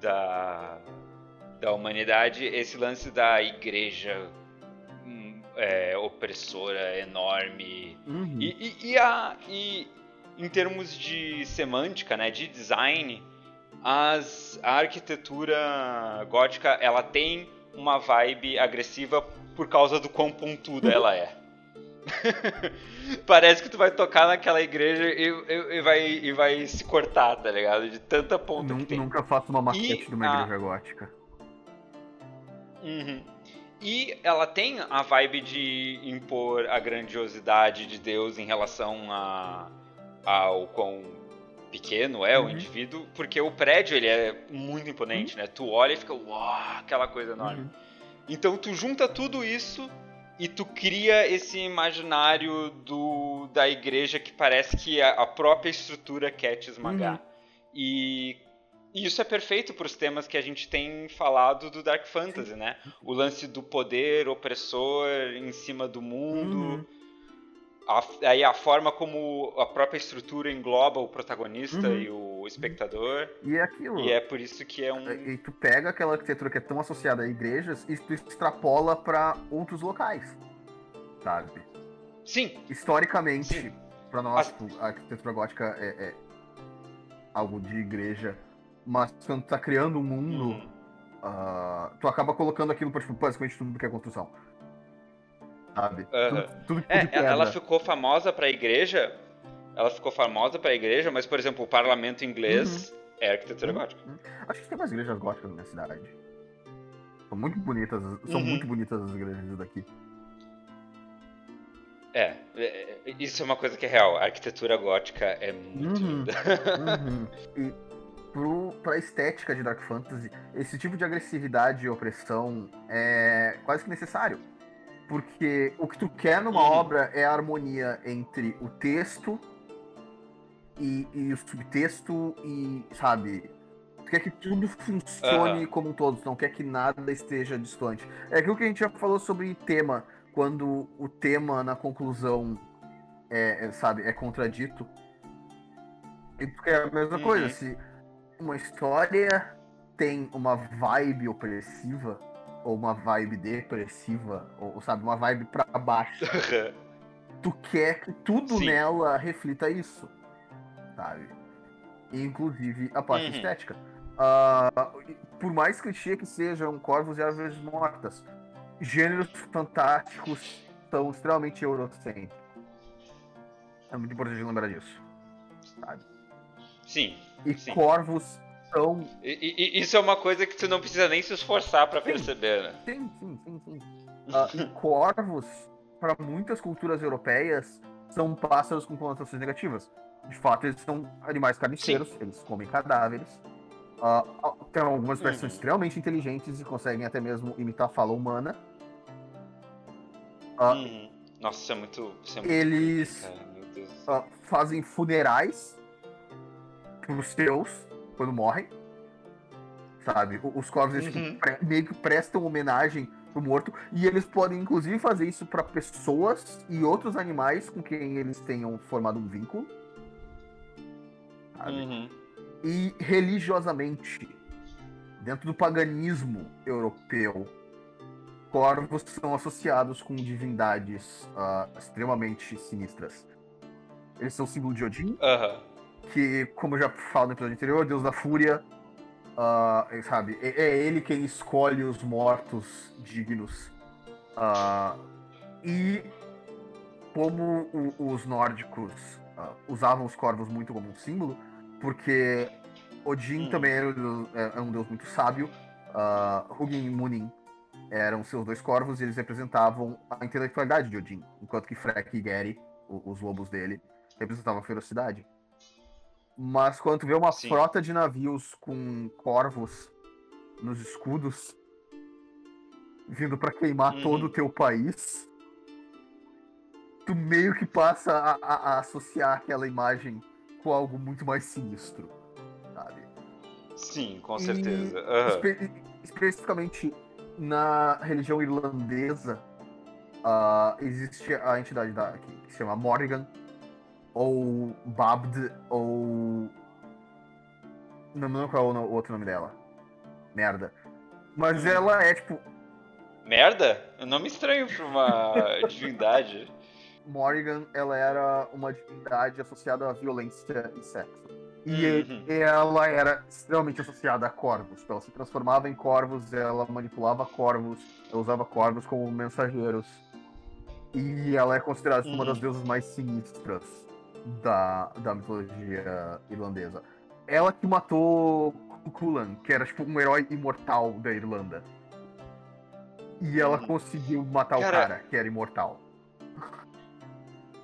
da, da humanidade esse lance da igreja hum, é, opressora enorme uhum. e, e, e, a, e em termos de semântica, né, de design, as, a arquitetura gótica ela tem uma vibe agressiva por causa do quão pontuda ela é. Parece que tu vai tocar naquela igreja e, e, e, vai, e vai se cortar, tá ligado? De tanta ponta Nunca, que tem. Nunca faço uma maquete e de uma a... igreja gótica. Uhum. E ela tem a vibe de impor a grandiosidade de Deus em relação a, ao quão pequeno é uhum. o indivíduo, porque o prédio ele é muito imponente, uhum. né? Tu olha e fica, uau, aquela coisa enorme. Uhum. Então tu junta tudo isso e tu cria esse imaginário do, da igreja que parece que a, a própria estrutura quer te esmagar. Uhum. E, e, isso é perfeito para os temas que a gente tem falado do Dark Fantasy, né? O lance do poder opressor em cima do mundo. A, aí a forma como a própria estrutura engloba o protagonista uhum. e o espectador. E é aquilo. E é por isso que é um. E tu pega aquela arquitetura que é tão associada a igrejas e tu extrapola para outros locais. Sabe? Sim. Historicamente, para nós, As... Tipo, a arquitetura gótica é, é, algo de igreja. Mas quando tu tá criando um mundo. Uhum. Uh, tu acaba colocando aquilo para tipo, basicamente tudo que é construção. Sabe? Uhum. Tudo, tudo é, ela ficou famosa pra igreja. Ela ficou famosa pra igreja, mas, por exemplo, o parlamento inglês uhum. é arquitetura uhum. gótica. Acho que tem mais igrejas góticas na minha cidade. São muito bonitas, são uhum. muito bonitas as igrejas daqui. É, é, isso é uma coisa que é real. A arquitetura gótica é muito uhum, linda. Uhum. E pro, pra estética de Dark Fantasy, esse tipo de agressividade e opressão é quase que necessário. Porque o que tu quer numa uhum. obra é a harmonia entre o texto e, e o subtexto e, sabe, tu quer que tudo funcione como um todo, tu não quer que nada esteja distante. É aquilo que a gente já falou sobre tema quando o tema na conclusão é, é sabe, é contradito. E porque é a mesma uhum. coisa, se uma história tem uma vibe opressiva, ou uma vibe depressiva, ou sabe, uma vibe pra baixo, tu quer que tudo Sim. nela reflita isso, sabe? Inclusive a parte uhum. estética. Uh, por mais clichê que sejam corvos e árvores mortas, gêneros fantásticos são extremamente eurocêntricos. É muito importante lembrar disso. Sabe? Sim. E sim. corvos são. E, e, isso é uma coisa que tu não precisa nem se esforçar para perceber, né? Sim, sim, sim, sim. Uh, e corvos, para muitas culturas europeias, são pássaros com conotações negativas. De fato, eles são animais carniceiros, sim. eles comem cadáveres. Uh, tem algumas espécies uhum. extremamente inteligentes e conseguem até mesmo imitar a fala humana. Uh, uhum. Nossa, isso é muito. Isso é muito eles uh, fazem funerais pros seus quando morrem. Sabe? Os corvos eles, uhum. tipo, meio que prestam homenagem pro morto. E eles podem, inclusive, fazer isso para pessoas e outros animais com quem eles tenham formado um vínculo. Sabe? Uhum. E religiosamente, dentro do paganismo europeu, corvos são associados com divindades uh, extremamente sinistras. Eles são símbolo de Odin, uhum. Que, como eu já falo no episódio anterior, deus da fúria, uh, sabe? É, é, ele quem escolhe os mortos dignos. Uh, e como o, os nórdicos usavam os corvos muito como um símbolo, porque Odin hum. também era, é, é um deus muito sábio, uh, Hugin e Munin eram seus dois corvos e eles representavam a intelectualidade de Odin, enquanto que Frek e Geri, os lobos dele, representavam a ferocidade. Mas quando tu vê uma Sim. frota de navios com corvos nos escudos, vindo para queimar uhum. todo o teu país, tu meio que passa a, a, a, associar aquela imagem com algo muito mais sinistro, sabe? Sim, com certeza. Uhum. Espe especificamente na religião irlandesa, uh, existe a entidade da, que, que se chama Morrigan, ou Babd, ou. Não lembro qual é o outro nome dela. Merda. Mas hum. ela é tipo. Merda? Um nome estranho pra uma divindade. Morrigan, ela era uma divindade associada à violência e sexo. E uhum. ela era extremamente associada a corvos. Ela se transformava em corvos, ela manipulava corvos, ela usava corvos como mensageiros. E ela é considerada uhum. uma das uhum. deusas mais sinistras da, da mitologia irlandesa. Ela que matou Kulan, que era tipo um herói imortal da Irlanda. E ela uhum. conseguiu matar cara... o cara, que era imortal.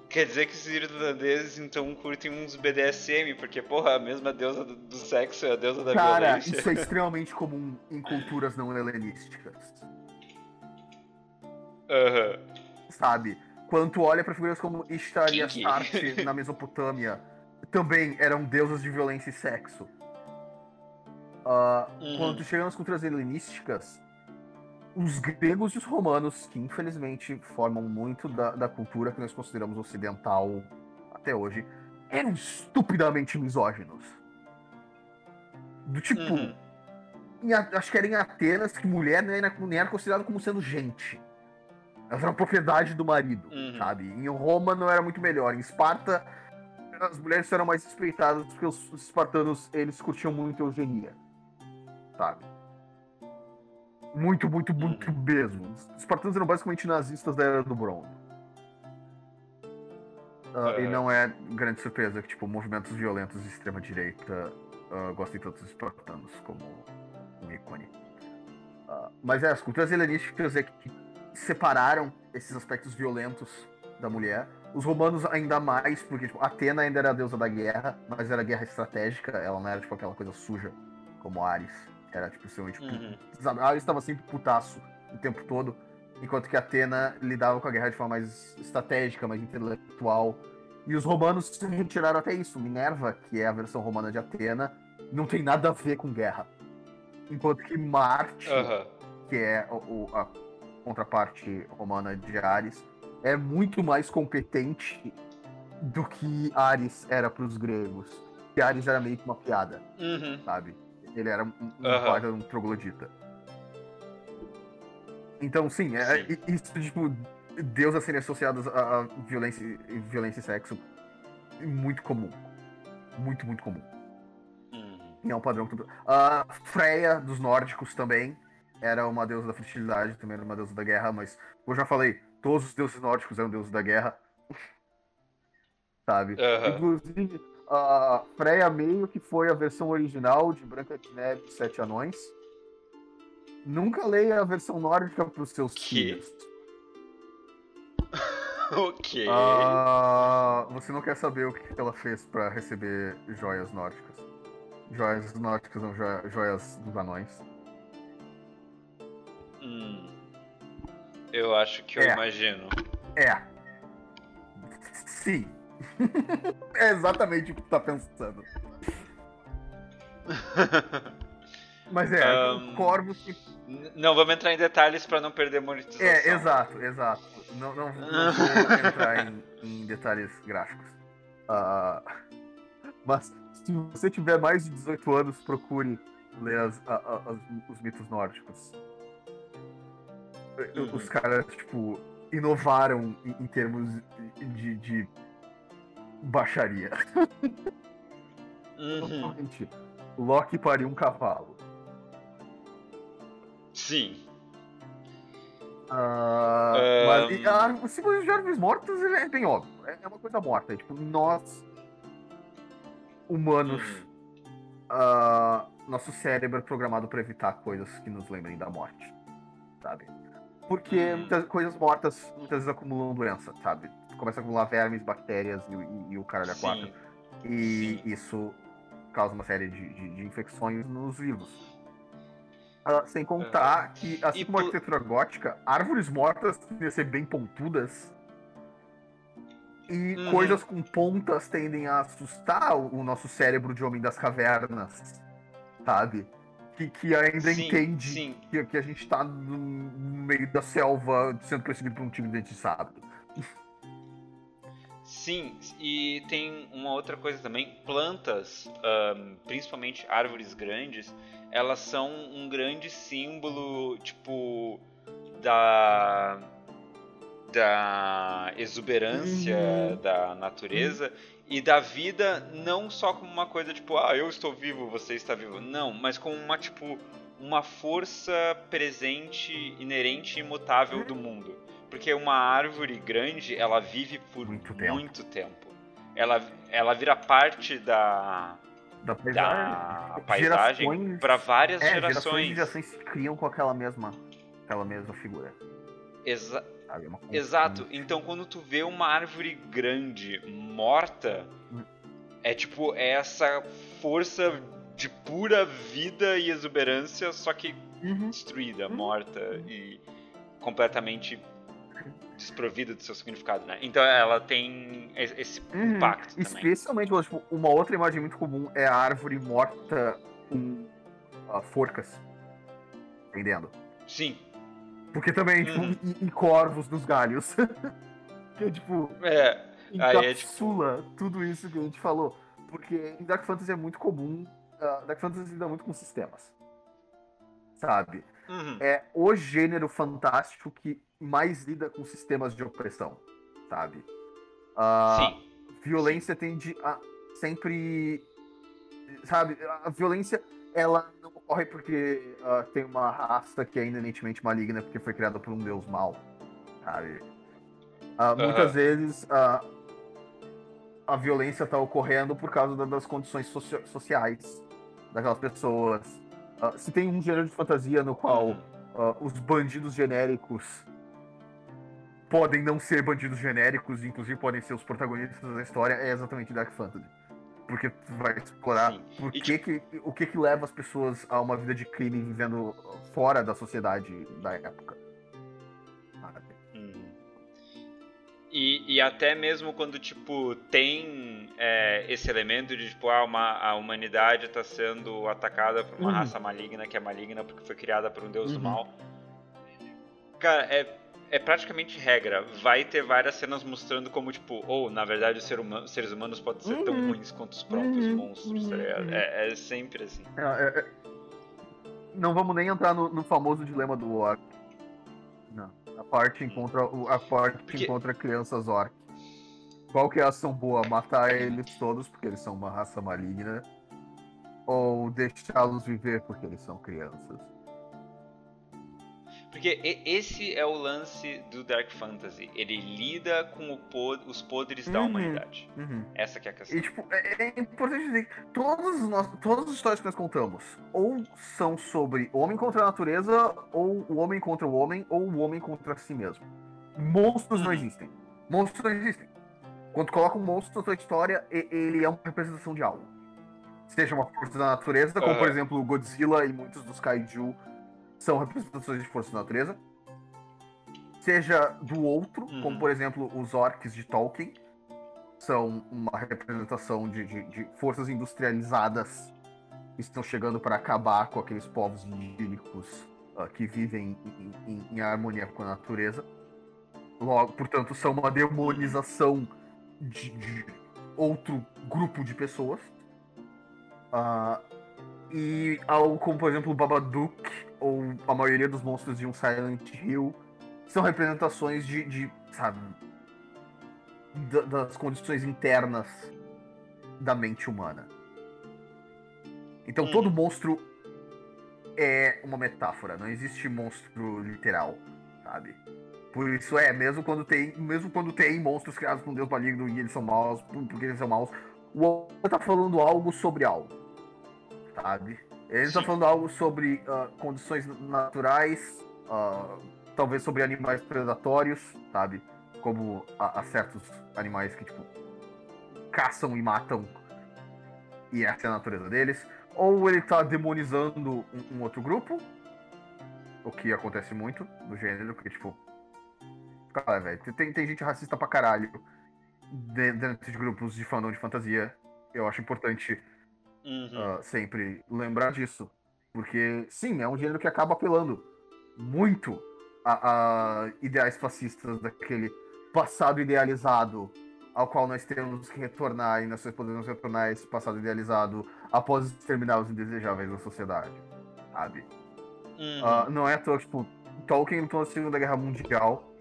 Quer dizer que os irlandeses então curtem uns BDSM, porque, porra, a mesma deusa do, do sexo é a deusa da Cara, violência. Cara, isso é extremamente comum em culturas não helenísticas. Aham. Uhum. Sabe? Quando tu olha pra figuras como Ishtar e Astarte na Mesopotâmia, também eram deusas de violência e sexo. Uh, uhum. Quando tu chega nas culturas helenísticas, os gregos e os romanos, que infelizmente formam muito da, da cultura que nós consideramos ocidental até hoje, eram estupidamente misóginos. Do tipo. Uhum. Em, acho que era em Atenas que mulher nem era, nem era considerada como sendo gente. Ela era propriedade do marido, uhum. sabe? Em Roma não era muito melhor. Em Esparta, as mulheres eram mais respeitadas porque os espartanos eles curtiam muito eugenia, sabe? Muito, muito, muito Uhum. mesmo. Os espartanos eram basicamente nazistas da era do bronze. Ah, E Aham. não é grande surpresa que, tipo, movimentos violentos de extrema-direita ah, gostem tanto dos espartanos como um ícone. Ah, mas é, as culturas helenísticas é que separaram esses aspectos violentos da mulher. Os romanos ainda mais, porque tipo, Atena ainda era a deusa da guerra, mas era guerra estratégica, ela não era tipo aquela coisa suja como Ares. Era tipo, extremamente Uhum. Ares estava sempre putaço o tempo todo, enquanto que Atena lidava com a guerra de forma mais estratégica, mais intelectual. E os romanos se retiraram até isso. Minerva, que é a versão romana de Atena, não tem nada a ver com guerra. Enquanto que Marte, Aham. que é o- o- a contraparte romana de Ares, é muito mais competente do que Ares era para os gregos. Que Ares era meio que uma piada Uhum. sabe? Ele era um, um baita, um troglodita. Então, sim, é, Sim. isso, tipo, deusas serem associadas a, violência, violência e sexo é muito comum. Muito, muito comum. Uhum. E é um padrão. A Freya, dos nórdicos, também era uma deusa da fertilidade, também era uma deusa da guerra, mas, como eu já falei, todos os deuses nórdicos eram deuses da guerra. Sabe? Aham. Inclusive, a Freya meio que foi a versão original de Branca de Neve e Sete Anões. Nunca leia a versão nórdica para os seus Que? filhos. Ok. Ah, você não quer saber o que ela fez para receber joias nórdicas. Joias nórdicas joia- joias dos anões. Hum. Eu acho que eu É. imagino. É. Sim. é exatamente o que tu tá pensando. Mas é, que N- Não vamos entrar em detalhes pra não perder monetização. É, exato, exato. Não, não, não vou entrar em, em detalhes gráficos. Ah, mas se você tiver mais de 18 anos, procure ler as- a- a- as- os mitos nórdicos. Uhum. Os caras, tipo, inovaram em, em termos de, de baixaria. Uhum. Loki pariu um cavalo. Sim. Ah, Ahn. mas ah, o símbolo de árvores mortas ele é bem óbvio. É é uma coisa morta. É, tipo, nós, humanos, Uhum. ah, nosso cérebro é programado para evitar coisas que nos lembrem da morte. Sabe? Porque Uhum. muitas coisas mortas muitas vezes acumulam doença, sabe? Começa a acumular vermes, bactérias e, e- e o caralho a quatro. Sim. E Sim. isso causa uma série de, de- de infecções nos vivos. Ah, sem contar que, assim E como a arquitetura gótica, árvores mortas tendem a ser bem pontudas. E Uhum. coisas com pontas tendem a assustar o o nosso cérebro de homem das cavernas, sabe? Que, que ainda Sim, entende sim. que, que a gente tá no meio da selva sendo perseguido por um tigre de dente de sabre. Sim, e tem uma outra coisa também. Plantas, ahn, principalmente árvores grandes, elas são um grande símbolo, tipo, da da exuberância Uhum. da natureza e da vida não só como uma coisa tipo ah eu estou vivo você está vivo. Não mas como uma tipo uma força presente inerente e imutável do mundo. Porque uma árvore grande ela vive por Muito tempo. muito tempo. Ela ela vira parte da Da paisagem. para várias É, gerações. gerações gerações se criam com aquela mesma, aquela mesma figura. Exa- É Exato. Então quando tu vê uma árvore grande morta, Hum. é tipo é essa força de pura vida e exuberância, só que Uhum. destruída, Hum. morta e completamente desprovida do seu significado, né? Então ela tem es- esse Uhum. impacto também. Especialmente, tipo, uma outra imagem muito comum é a árvore morta com ah, forcas. Entendendo? Sim. Porque também, tipo, Uhum. e, e corvos dos galhos. que é, tipo, É. Aí é, tipo- encapsula tudo isso que a gente falou. Porque em Dark Fantasy é muito comum. ah, Dark Fantasy lida muito com sistemas. Sabe? Uhum. é o gênero fantástico que mais lida com sistemas de opressão, sabe? Sim. Violência tende a sempre sabe, a violência, ela não ocorre porque uh, tem uma raça que é inerentemente maligna porque foi criada por um deus mau, sabe? Uh, muitas vezes uh, a violência está ocorrendo por causa das condições soci sociais daquelas pessoas. se tem um gênero de fantasia no qual uhum. os bandidos genéricos podem não ser bandidos genéricos, inclusive podem ser os protagonistas da história, é exatamente Dark Fantasy. Porque tu vai explorar por que, tipo que, o que, que leva as pessoas a uma vida de crime vivendo fora da sociedade da época. Uhum. E, e até mesmo quando, tipo, tem é, esse elemento de, tipo, ah, uma, a humanidade está sendo atacada por uma uhum. raça maligna, que é maligna porque foi criada por um deus uhum. do mal. Cara, é é praticamente regra. Vai ter várias cenas mostrando como, tipo, ou oh, na verdade os ser humano, seres humanos podem ser uhum. tão ruins quanto os próprios uhum. monstros, tá ligado? Uhum. É, é, sempre assim. É, é, é, não vamos nem entrar no, no famoso dilema do orc. Não. A parte encontra, a parte porque... encontra crianças orc. Qual que é a ação boa? Matar eles todos porque eles são uma raça maligna? Ou deixá-los viver porque eles são crianças? Porque esse é o lance do Dark Fantasy. Ele lida com pod os podres uhum, da humanidade. Uhum. Essa que é a questão. E, tipo, é, é importante dizer que nós, todas as histórias que nós contamos ou são sobre o homem contra a natureza, ou o homem contra o homem, ou o homem contra si mesmo. Monstros uhum. não existem. Monstros não existem. Quando coloca um monstro na sua história, ele é uma representação de algo. Seja uma força da natureza, como por exemplo Godzilla e muitos dos kaiju são representações de força da natureza, seja do outro, uhum. como por exemplo os orcs de Tolkien, são uma representação de, de, de forças industrializadas que estão chegando para acabar com aqueles povos idílicos uh, que vivem em, em, em, harmonia com a natureza. Logo, portanto, são uma demonização de, de outro grupo de pessoas. Uh, e algo como, por exemplo, o Babadook ou a maioria dos monstros de um Silent Hill são representações de, de sabe, das condições internas da mente humana. Então hum. todo monstro é uma metáfora, não existe monstro literal, sabe? Por isso é, mesmo quando tem, mesmo quando tem monstros criados por um deus maligno e eles são maus, porque eles são maus, o outro tá falando algo sobre algo, sabe? Ele está falando algo sobre uh, condições naturais, uh, talvez sobre animais predatórios, sabe? Como há, certos animais que, tipo, caçam e matam, e essa é a natureza deles. Ou ele está demonizando um, um, outro grupo, o que acontece muito no gênero, porque, tipo, cara, velho, tem, tem gente racista pra caralho dentro de grupos de fandom de fantasia. Eu acho importante uhum. uh, sempre lembrar disso. Porque, sim, é um gênero que acaba apelando muito a, a ideais fascistas daquele passado idealizado ao qual nós temos que retornar e nós podemos retornar esse passado idealizado após exterminar os indesejáveis da sociedade, sabe? Uhum. Uh, não é à toa, tipo, Tolkien lutou na Segunda Guerra Mundial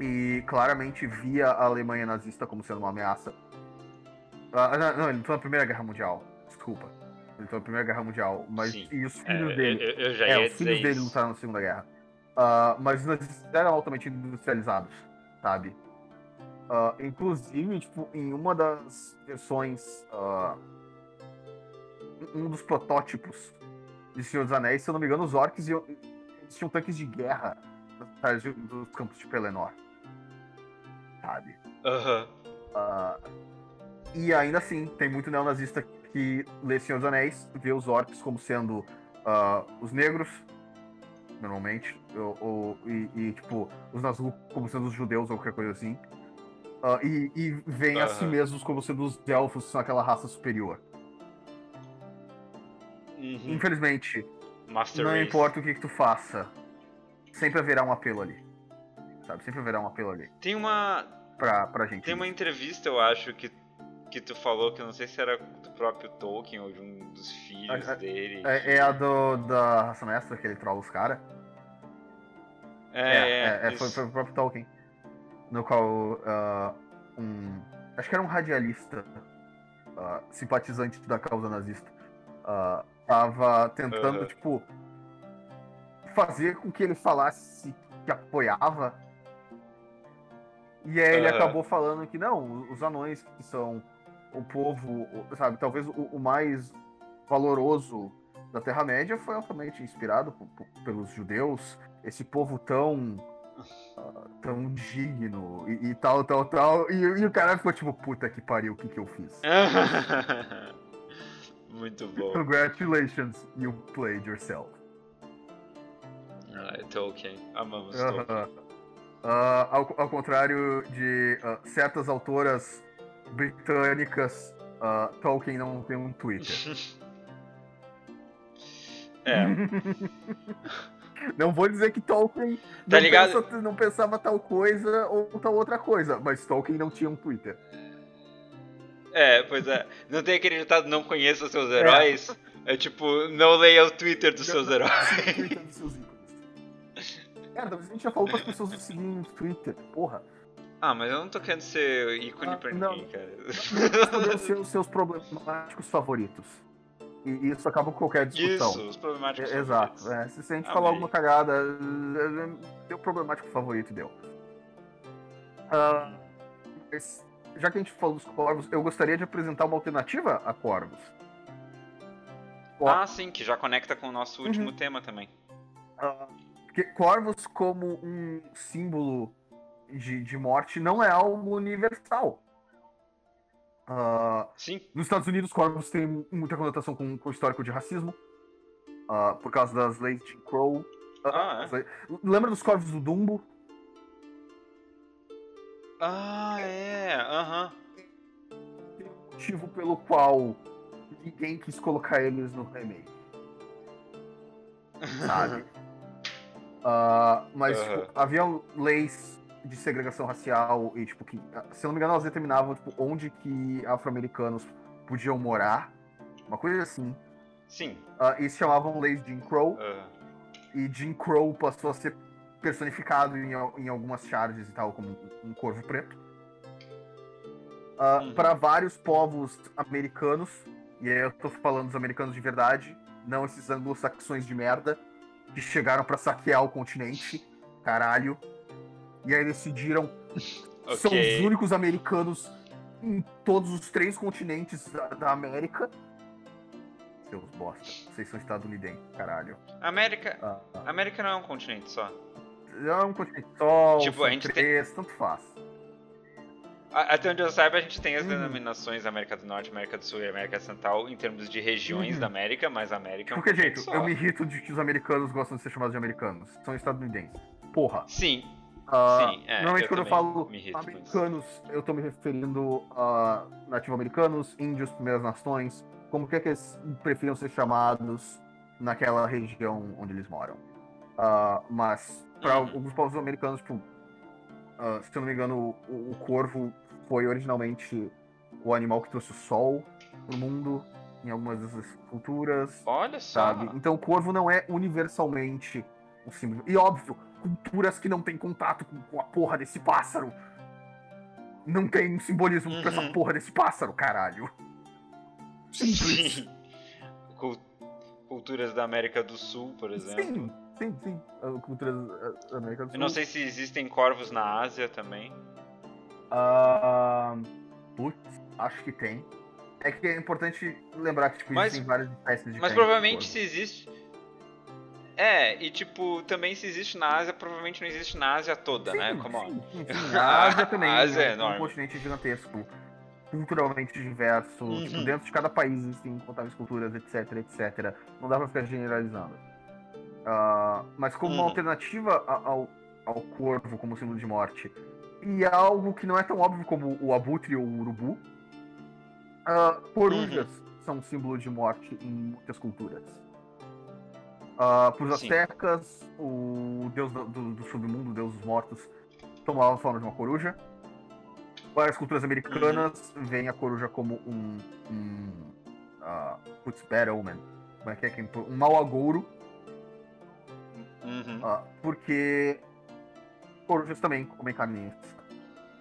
e claramente via a Alemanha nazista como sendo uma ameaça. Uh, não, não, ele lutou na Primeira Guerra Mundial desculpa. Ele lutou na Primeira Guerra Mundial. Mas, Sim. E os filhos é, dele. Eu, eu é, os filhos dele lutaram na Segunda Guerra. Uh, mas eles eram altamente industrializados, sabe? Uh, inclusive, tipo, em uma das versões. Uh, um dos protótipos de Senhor dos Anéis, se eu não me engano, os orcs iam, tinham tanques de guerra atrás dos campos de Pelennor. Sabe? Aham. e ainda assim, tem muito neonazista que lê Senhor dos Anéis vê os orcs como sendo uh, os negros, normalmente, ou, ou e, e, tipo, os Nazgûl como sendo os judeus ou qualquer coisa assim. Uh, e, e veem uhum. a si mesmos como sendo os elfos, são aquela raça superior. Uhum. Infelizmente, Master não Race. importa o que, que tu faça, sempre haverá um apelo ali. Sabe? Sempre haverá um apelo ali. Tem uma. Pra, pra gente. Tem uma entrevista, eu acho, que que tu falou, que eu não sei se era próprio Tolkien ou de um dos filhos é, dele. É, que... é, a do, da raça mestra que ele trola os caras? É, é, é, foi, foi o próprio Tolkien. No qual uh, um. Acho que era um radialista uh, simpatizante da causa nazista, uh, tava tentando, uhum. tipo, fazer com que ele falasse que apoiava. E aí ele uhum. acabou falando que não, os anões que são o povo, sabe, talvez o, o mais valoroso da Terra-média foi altamente inspirado pelos judeus, esse povo tão uh, tão digno e, e, tal, tal, tal. E, e, o cara ficou tipo, puta que pariu, o que que eu fiz? Muito bom. Congratulations, you played yourself. Ah, Tolkien. Amamos uh -huh. Tolkien. Uh, ao, ao, contrário de uh, certas autoras britânicas, uh, Tolkien não tem um Twitter. é. Não vou dizer que Tolkien tá não, pensa, não, pensava tal coisa ou tal outra coisa, mas Tolkien não tinha um Twitter. É, pois é. Não tem aquele ditado não conheça seus heróis. É, é tipo, não leia o Twitter dos seus heróis. Twitter dos seus Cara, talvez a gente já falou para as pessoas seguirem no Twitter, porra. Ah, mas eu não tô querendo ser ícone ah, pra não, ninguém, cara. Não ser os seus problemáticos favoritos. E isso acaba com qualquer discussão. Isso, os problemáticos é, Exato. É, se, a gente Amei. falar alguma cagada, deu problemático favorito deu. Uh, mas, já que a gente falou dos corvos, eu gostaria de apresentar uma alternativa a corvos. Ah, sim, que já conecta com o nosso último uhum. tema também. Uh, corvos como um símbolo de, de morte não é algo universal. Uh, Sim. Nos Estados Unidos, corvos têm muita conotação com, com o histórico de racismo, uh, por causa das leis de Crow. Uh, ah, é? Lembra dos corvos do Dumbo? Ah, é, aham. Tem um motivo pelo qual ninguém quis colocar eles no remake. Sabe? Uh, mas uhum. tipo, haviam leis de segregação racial e, tipo, que, se eu não me engano, elas determinavam tipo, onde que afro-americanos podiam morar. Uma coisa assim. Sim. Uh, e se chamavam leis Jim Crow. Uhum. E Jim Crow passou a ser personificado em, em algumas charges e tal, como um corvo preto. Uh, uhum. Para vários povos americanos, e aí eu tô falando dos americanos de verdade, não esses anglo-saxões de merda, que chegaram para saquear o continente, caralho. E aí decidiram. Okay. São os únicos americanos em todos os três continentes da, da América. Seus bosta. Vocês são estadunidenses, caralho. América. Ah, ah. América não é um continente só. É um continente só, tipo, a gente três, tem... tanto faz. Até onde eu saiba, a gente tem as uhum. denominações América do Norte, América do Sul e América Central em termos de regiões uhum. da América, mas a América é um Por que jeito? Só. Eu me irrito de que os americanos gostam de ser chamados de americanos. São estadunidenses. Porra. Sim. Uh, Sim, é, normalmente eu quando eu falo americanos, eu tô me referindo a nativo-americanos, índios, primeiras nações, como que, é que eles preferiam ser chamados naquela região onde eles moram. Uh, mas, para uhum. alguns povos americanos, tipo, uh, se eu não me engano, o, o corvo foi originalmente o animal que trouxe o sol pro mundo em algumas dessas culturas. Olha só. Sabe? Então o corvo não é universalmente um símbolo. E óbvio, culturas que não têm contato com, com a porra desse pássaro não tem simbolismo uhum. pra essa uhum. porra desse pássaro, caralho. Simples. Culturas da América do Sul, por exemplo. Sim, sim, sim. Culturas da América do Sul. Eu não sei se existem corvos na Ásia também. Uh, putz, acho que tem. É que é importante lembrar que tipo, mas, existem várias espécies de Mas provavelmente se existe. É, e tipo, também se existe na Ásia, provavelmente não existe na Ásia toda, sim, né? Como sim, sim. A Ásia também a Ásia é, é um continente gigantesco, culturalmente diverso. Uhum. Tipo, dentro de cada país existem incontáveis culturas, etc, etc. Não dá pra ficar generalizando. Uh, mas como uhum. uma alternativa ao, ao corvo como símbolo de morte, e algo que não é tão óbvio como o abutre ou o urubu. Uh, corujas uhum. são símbolo de morte em muitas culturas. Uh, para os astecas, o deus do, do, do, submundo, o deus dos mortos, tomava a forma de uma coruja. Para as culturas americanas, uhum. vem a coruja como um. um uh, putz, bad omen. Como é que é? Um mau agouro. Uhum. Uh, porque corujas também comem carne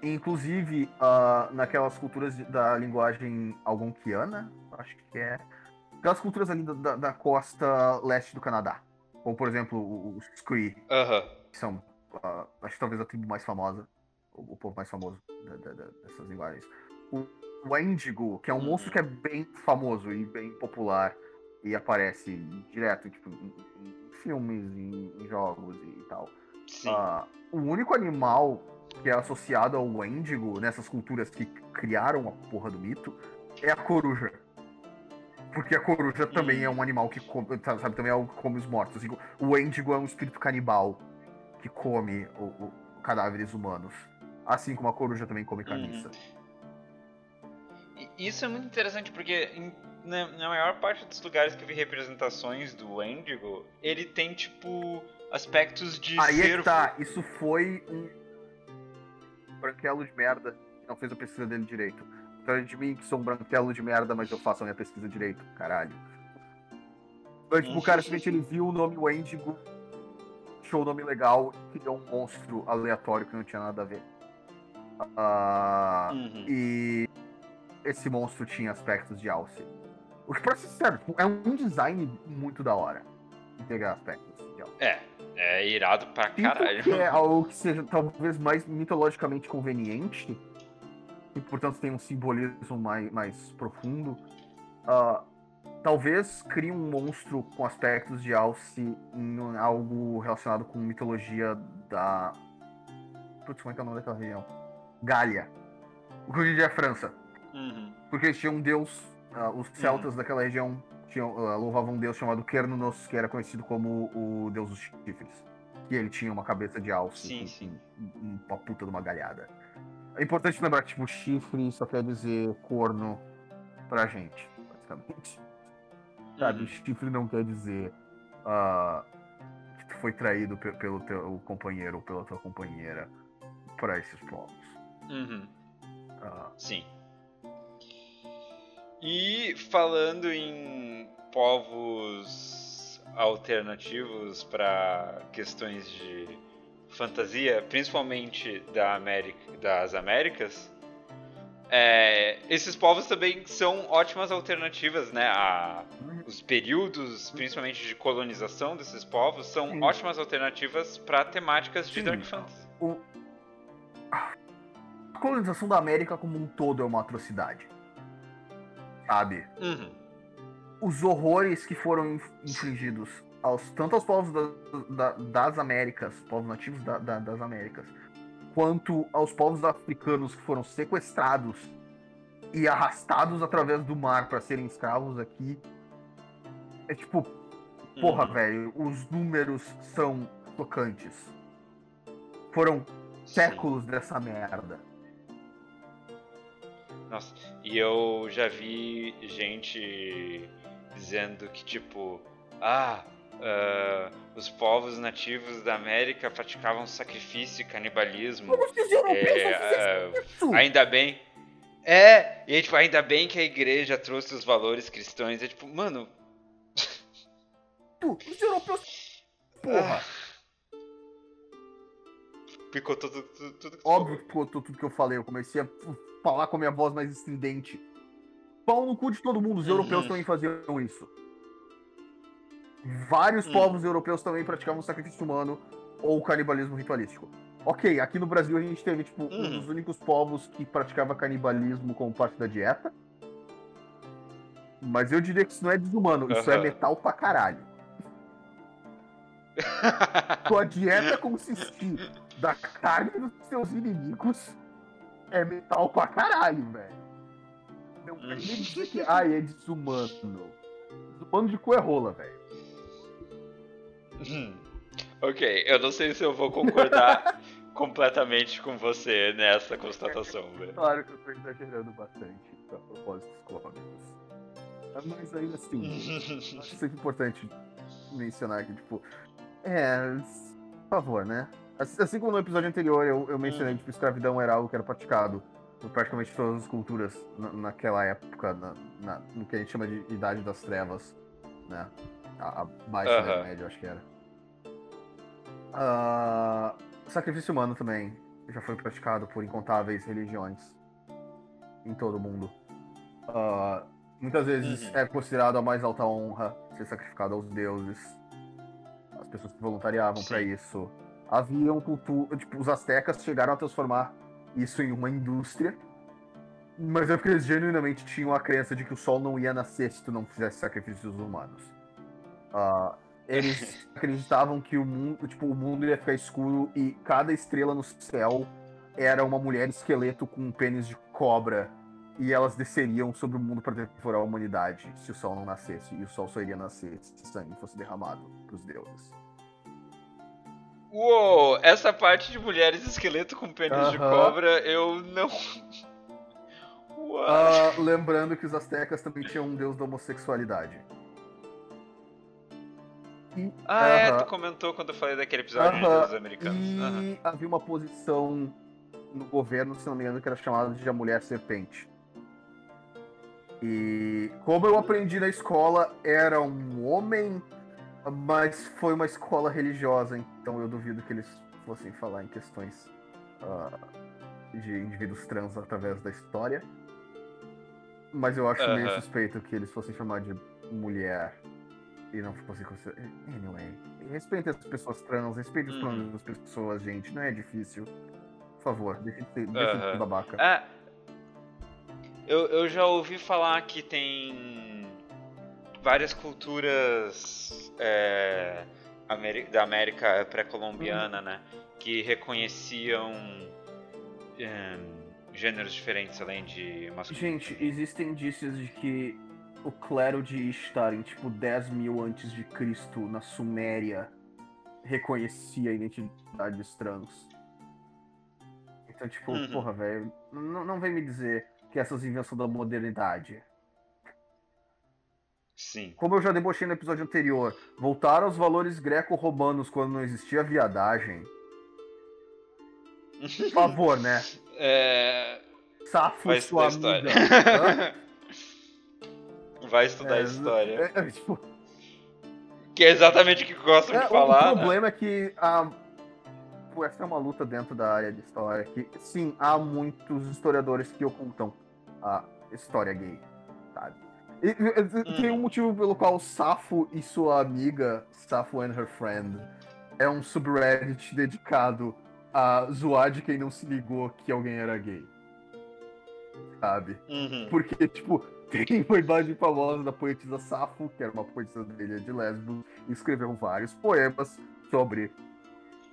Inclusive, uh, naquelas culturas da linguagem algonquiana, acho que é. Aquelas culturas ali da, da costa leste do Canadá. Como, por exemplo, os Cree. Aham. Que são, uh, acho que talvez a tribo mais famosa. O, o povo mais famoso da, da, dessas linguagens. O, o Endigo, que é um uhum. monstro que é bem famoso e bem popular. E aparece direto, tipo, em, em filmes, em, em, jogos e tal. Uh, o único animal que é associado ao Wendigo, nessas culturas que criaram a porra do mito, é a coruja. Porque a coruja também é um animal que come, sabe, também é algo que come os mortos. Assim, o Wendigo é um espírito canibal que come o, o, cadáveres humanos. Assim como a coruja também come carniça. Uhum. Isso é muito interessante porque em, na, na, maior parte dos lugares que eu vi representações do Wendigo, ele tem tipo aspectos de Aí é tá, isso foi um branquelo de merda não fez a pesquisa dele direito. Então de mim que sou um branquelo de merda, mas eu faço a minha pesquisa direito, caralho. Mas, tipo, o cara simplesmente ele viu o nome Wendigo, achou o nome legal e criou um monstro aleatório que não tinha nada a ver. Uh, uhum. E esse monstro tinha aspectos de alce. O que, pra ser sincero, é um design muito da hora. Integrar aspectos de alce. É, é irado pra caralho. É algo que seja talvez mais mitologicamente conveniente, e portanto tem um simbolismo mais, mais profundo. Uh, talvez crie um monstro com aspectos de Alce em algo relacionado com mitologia da. Putz, como é que é o nome daquela região? Gália. O que hoje em dia é França. Uhum. Porque eles tinham um deus, uh, os celtas uhum. daquela região tinham, uh, louvavam um deus chamado Kernunos, que era conhecido como o deus dos chifres. E ele tinha uma cabeça de alce sim, com, sim. uma puta de uma galhada. É importante lembrar que, tipo, chifre só quer dizer corno pra gente, basicamente. Sabe, uhum. chifre não quer dizer uh, que tu foi traído pelo teu companheiro ou pela tua companheira para esses povos. Uhum. Uh, Sim. E falando em povos alternativos para questões de fantasia, principalmente da América, das Américas, é, esses povos também são ótimas alternativas, né? A, os períodos, principalmente de colonização desses povos, são Sim. ótimas alternativas para temáticas de Sim. Dark Fantasy. O... A colonização da América como um todo é uma atrocidade sabe? Uhum. Os horrores que foram infligidos aos, tanto aos povos da, da, das Américas, povos nativos da, das Américas, quanto aos povos africanos que foram sequestrados e arrastados através do mar para serem escravos aqui. É tipo, porra, uhum. velho, os números são tocantes. Foram séculos Sim. dessa merda. Nossa, e eu já vi gente dizendo que, tipo, ah, uh, os povos nativos da América praticavam sacrifício e canibalismo. É, uh, ainda bem. É, e tipo, ainda bem que a igreja trouxe os valores cristãos. É tipo, mano. os europeus. Porra! Ah. Picotou tudo, tudo, tudo que Óbvio que picotou tudo que eu falei. Eu comecei a falar com a minha voz mais estridente. Pau no cu de todo mundo, os uhum. europeus também faziam isso. Vários uhum. povos europeus também praticavam sacrifício humano ou canibalismo ritualístico. Ok, aqui no Brasil a gente teve, tipo, um uhum. dos únicos povos que praticava canibalismo como parte da dieta. Mas eu diria que isso não é desumano, isso é metal pra caralho. Sua dieta consistir da carne dos seus inimigos é metal pra caralho, velho. Não tem nem dizer que ai, é desumano. Desumano de cu é rola, velho. Hum. Ok, eu não sei se eu vou concordar completamente com você nessa constatação, velho. Claro que eu tô exagerando bastante pra propósitos cômicos. Mas ainda assim, acho sempre importante mencionar que, tipo, é, por favor, né? Assim como no episódio anterior eu, eu mencionei hum. que tipo, escravidão era algo que era praticado por praticamente todas as culturas na, naquela época, na, na, no que a gente chama de Idade das Trevas, né? A, a Baixa Idade Média, eu acho que era. Uh, sacrifício humano também já foi praticado por incontáveis religiões em todo o mundo. Uh, muitas vezes uhum. é considerado a mais alta honra ser sacrificado aos deuses. As pessoas que voluntariavam para isso. Havia um culto, tipo, os astecas chegaram a transformar isso em uma indústria. Mas é porque eles genuinamente tinham a crença de que o sol não ia nascer se tu não fizesse sacrifícios humanos. Uh, eles acreditavam que o mundo, tipo, o mundo ia ficar escuro e cada estrela no céu era uma mulher esqueleto com um pênis de cobra e elas desceriam sobre o mundo para devorar a humanidade se o sol não nascesse e o sol só iria nascer se sangue fosse derramado para os deuses. Uou, essa parte de mulheres esqueleto com pênis uh -huh. de cobra eu não Uh, lembrando que os astecas também tinham um deus da homossexualidade. Ah, é, tu comentou quando eu falei daquele episódio dos americanos. E havia uma posição no governo, se não me engano, que era chamada de a mulher serpente. E como eu aprendi na escola, era um homem, mas foi uma escola religiosa, então eu duvido que eles fossem falar em questões uh, de indivíduos trans através da história. Mas eu acho meio suspeito que eles fossem chamar de mulher e não fossem considerar. Anyway, respeite as pessoas trans, respeite os planos uhum. das pessoas, gente. Não é difícil. Por favor, deixe de ser, deixe de ser babaca. Ah, eu, eu já ouvi falar que tem várias culturas é, da América pré-colombiana, hum. né? Que reconheciam. É, gêneros diferentes além de masculino. Gente, existem indícios de que o clero de Ishtar, em tipo 10 mil antes de Cristo, na Suméria, reconhecia identidades trans. Então, tipo, uhum. porra, velho, não, não vem me dizer que essas invenções da modernidade. Sim. Como eu já debochei no episódio anterior, voltar aos valores greco-romanos quando não existia viadagem. Por favor, né? É... Safo sua amiga. Vai estudar é, história. É, é, tipo... Que é exatamente o que gostam de é, falar. O problema né? é que a... Pô, essa é uma luta dentro da área de história. Que, sim, há muitos historiadores que ocultam a história gay, sabe? E, hum. Tem um motivo pelo qual Safo e sua amiga, Safo and her friend, é um subreddit dedicado a zoar de quem não se ligou que alguém era gay. Sabe? Uhum. Porque, tipo, tem uma imagem famosa da poetisa Safo, que era uma poetisa dele de Lesbos, e escreveu vários poemas sobre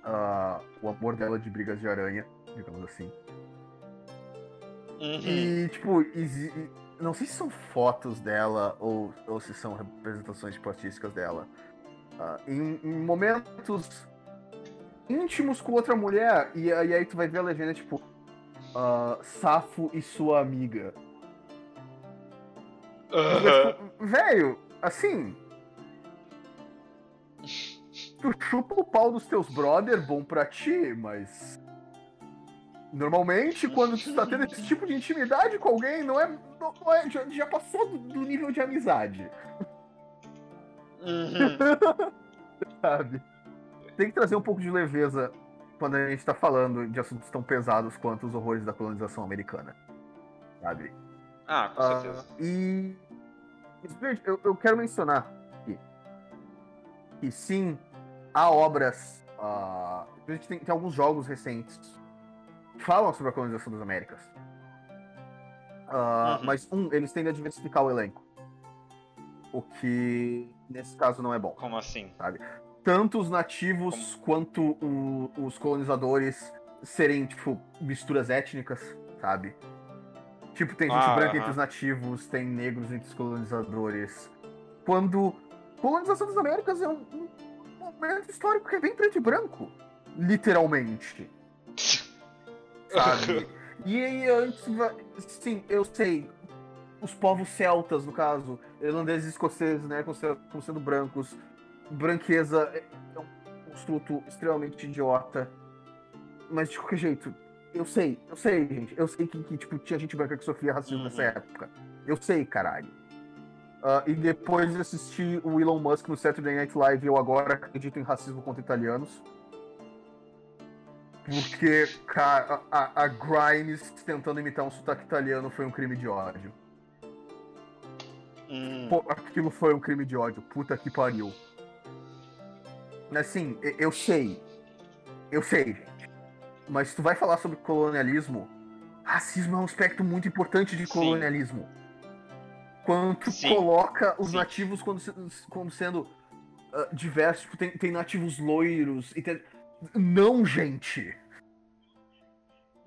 uh, o amor dela de brigas de aranha, digamos assim. Uhum. E, tipo, não sei se são fotos dela ou, ou se são representações artísticas dela. Uh, em, em momentos íntimos com outra mulher. E, e aí tu vai ver a legenda, tipo, uh, Safo e sua amiga. Uhum. Velho, assim. Tu chupa o pau dos teus brother, bom pra ti, mas. Normalmente, quando tu está tendo esse tipo de intimidade com alguém, não é. Não, não é já, já, passou do, do, nível de amizade. Uhum. Sabe? tem que trazer um pouco de leveza quando a gente está falando de assuntos tão pesados quanto os horrores da colonização americana. Sabe? Ah, com certeza. Uh, e. Eu, eu quero mencionar aqui que sim, há obras. Uh, a gente tem, tem, alguns jogos recentes que falam sobre a colonização das Américas. Uh, uhum. Mas, um, eles tendem a diversificar o elenco. O que, nesse caso, não é bom. Como assim? Sabe? tanto os nativos quanto o, os colonizadores serem, tipo, misturas étnicas, sabe? Tipo, tem gente ah, branca entre os nativos, tem negros entre os colonizadores. Quando colonização das Américas é um, um momento histórico que é bem preto e branco. Literalmente. sabe? E aí antes, sim, eu sei, os povos celtas, no caso, irlandeses e escoceses, né, como sendo brancos, branqueza é um construto extremamente idiota. Mas de qualquer jeito, eu sei, eu sei, gente. Eu sei que, que tipo, tinha gente branca que sofria racismo uhum. nessa época. Eu sei, caralho. Uh, e depois de assistir o Elon Musk no Saturday Night Live, eu agora acredito em racismo contra italianos. Porque, cara, a, a Grimes tentando imitar um sotaque italiano foi um crime de ódio. Hum. Pô, aquilo foi um crime de ódio. Puta que pariu. Assim, eu sei. Eu sei, gente. Mas tu vai falar sobre colonialismo, racismo é um aspecto muito importante de Sim. colonialismo. Quando tu Sim. coloca os Sim. nativos como, como sendo ah, diversos, tipo, tem, tem nativos loiros e tem... Não, gente.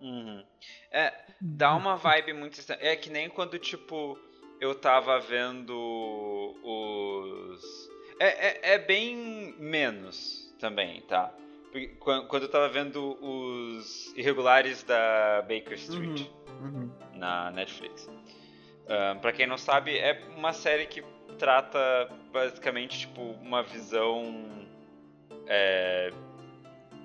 Uhum. É, dá uma vibe muito estranha. É que nem quando, tipo, eu tava vendo os. É, é, é bem menos também, tá? Quando eu tava vendo os irregulares da Baker Street Uhum. na Netflix. Ahn, pra quem não sabe, é uma série que trata basicamente tipo uma visão é,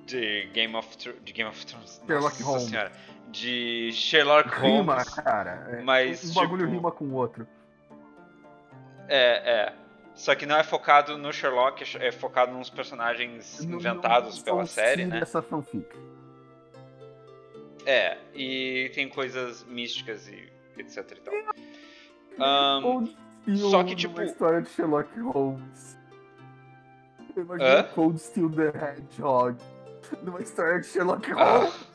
de Game of Thrones, de Game of Thrones, Sherlock Nossa Holmes. Senhora, de Sherlock Rima, Holmes. cara. É, mas, um bagulho tipo- rima com o outro. É, é. Só que não é focado no Sherlock, é focado nos personagens Não- inventados não pela série, né? Essa fanfic. É, e tem coisas místicas e etc e tal. Steel só que, tipo- história de Sherlock Holmes. Eu imagino Hã? Cold Steel the Hedgehog numa história de Sherlock Ah. Holmes.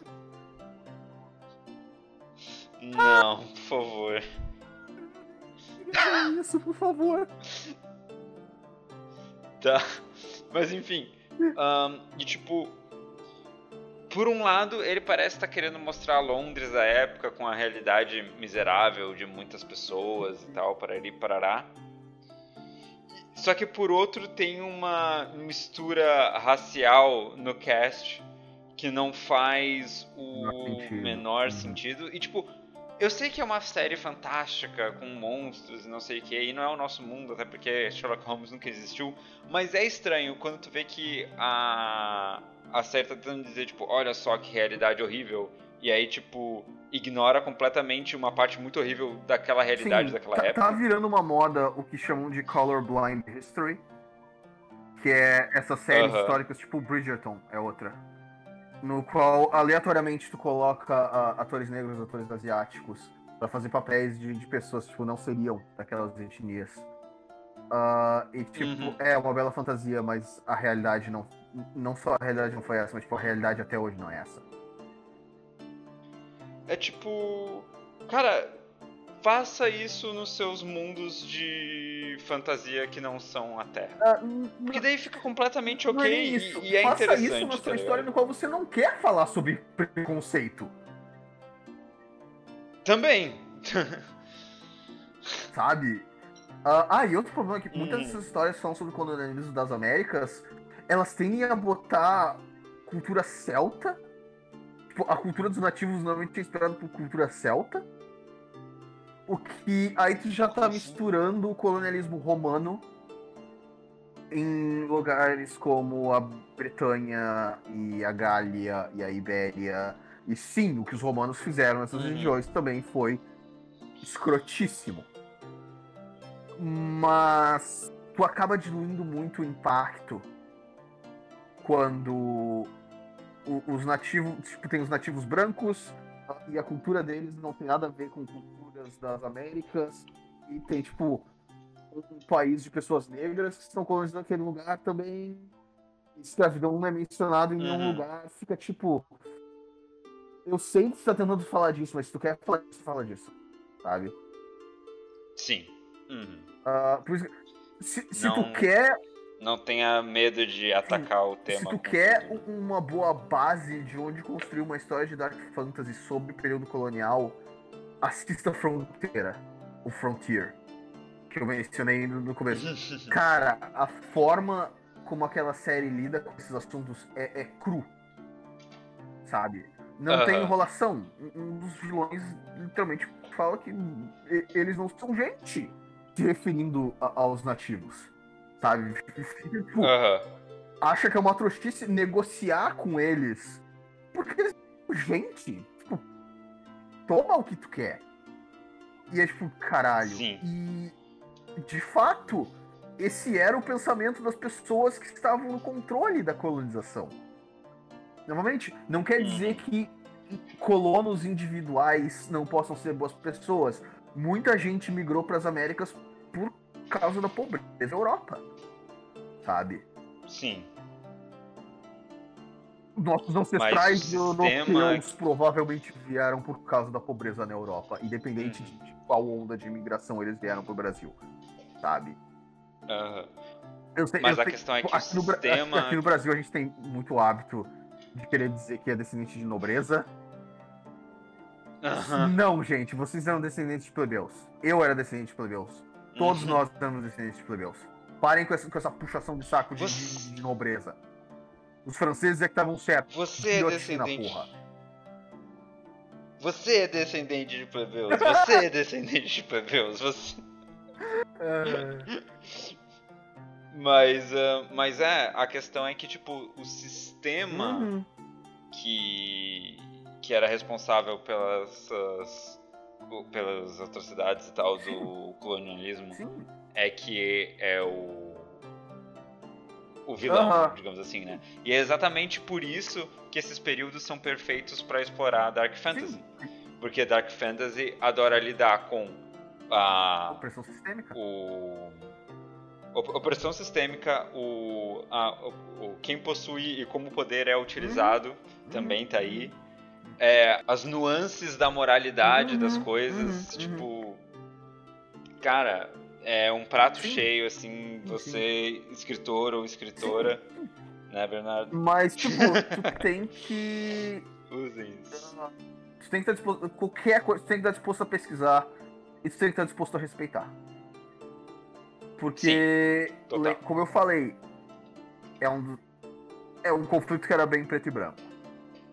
Não, por favor. É isso, por favor. Tá. Mas enfim. ahn, e tipo. Por um lado, ele parece estar querendo mostrar Londres da época com a realidade miserável de muitas pessoas e tal, para ali parará. Só que por outro tem uma mistura racial no cast que não faz o Não menor sentido. E tipo, eu sei que é uma série fantástica com monstros e não sei o que, e não é o nosso mundo, até porque Sherlock Holmes nunca existiu, mas é estranho quando tu vê que a a série tá tentando dizer tipo, olha só que realidade horrível, e aí tipo ignora completamente uma parte muito horrível daquela realidade Sim, daquela tá, época. tá virando uma moda o que chamam de Colorblind History. Que é essas séries Aham. históricas, tipo Bridgerton, é outra. No qual, aleatoriamente, tu coloca ah, atores negros, atores asiáticos, pra fazer papéis de, de pessoas que tipo, não seriam daquelas etnias. Ah, e, tipo, Uhum. é uma bela fantasia, mas a realidade não. Não só a realidade não foi essa, mas tipo, a realidade até hoje não é essa. É tipo. Cara, faça isso nos seus mundos de fantasia que não são a Terra. N- Porque daí fica completamente Não é ok nem e- isso. e, é Faça interessante. isso na tá sua ligado? história no qual você não quer falar sobre preconceito, Também. sabe? Ah, ah, e outro problema é que muitas Uhum. dessas histórias falam sobre o colonialismo das Américas, elas tendem a botar cultura celta. Tipo, a cultura dos nativos normalmente é inspirada por cultura celta. O que aí tu já tá misturando o colonialismo romano em lugares como a Bretanha e a Gália e a Ibéria. E sim, o que os romanos fizeram nessas Uhum. regiões também foi escrotíssimo. Mas tu acaba diluindo muito o impacto quando os nativos, tipo, tem os nativos brancos e a cultura deles não tem nada a ver com culturas das Américas e tem tipo um país de pessoas negras que estão colonizando aquele lugar também. Escravidão não é mencionado em nenhum Uhum. lugar, fica tipo. Eu sei que você tá tentando falar disso, mas se tu quer falar disso, fala disso. Sabe? Sim. Uhum. Ah, por isso se, se Não tu quer, Não tenha medo de atacar o tema. se tu quer tudo. um- uma boa base de onde construir uma história de Dark Fantasy sobre o período colonial, assista Fronteira, o Frontier, que eu mencionei no começo. Cara, a forma como aquela série lida com esses assuntos é, é cru. Sabe? Não Aham. tem enrolação. Um- dos vilões literalmente fala que eles não são gente, se referindo a- aos nativos. Sabe? Tipo, acha que é uma trouxice negociar com eles. Porque eles são gente. Tipo, toma o que tu quer. E é tipo, caralho. Sim. E de fato, esse era o pensamento das pessoas que estavam no controle da colonização. Novamente, não quer dizer que colonos individuais não possam ser boas pessoas. Muita gente migrou para as Américas por causa da pobreza da Europa. Sabe? Sim. Nossos ancestrais europeus provavelmente vieram por causa da pobreza na Europa, independente uhum. de qual onda de imigração eles vieram pro Brasil, sabe? Uhum. Sei, Mas a sei, questão é que aqui no, sistema... aqui no Brasil a gente tem muito hábito de querer dizer que é descendente de nobreza. Uhum. Não, gente, vocês eram descendentes de plebeus. Eu era descendente de plebeus. Todos uhum. nós éramos descendentes de plebeus. Parem com essa, com essa puxação de saco de, Você... de, de nobreza. Os franceses é que estavam certos. Você é descendente. Você é descendente de plebeus. Você é descendente de plebeus. Você. É... mas, uh, mas é, a questão é que, tipo, o sistema uhum. que, que era responsável pelas, pelas atrocidades e tal do colonialismo Sim. É que é o o vilão, digamos assim, né? E é exatamente por isso que esses períodos são perfeitos para explorar Dark Fantasy. Sim. Porque Dark Fantasy adora lidar com a opressão sistêmica. O opressão sistêmica, o, a, o, quem possui e como o poder é utilizado uhum. também tá aí. É, as nuances da moralidade uhum. das coisas, uhum. tipo, cara, é um prato Sim. cheio, assim, você, Sim. escritor ou escritora, Sim. né, Bernardo? Mas, tipo, tu tem que. Usem isso. Tu tem que estar disposto. Qualquer coisa, tu tem que estar disposto a pesquisar e tu tem que estar disposto a respeitar. Porque, como eu falei, é um, é um conflito que era bem preto e branco.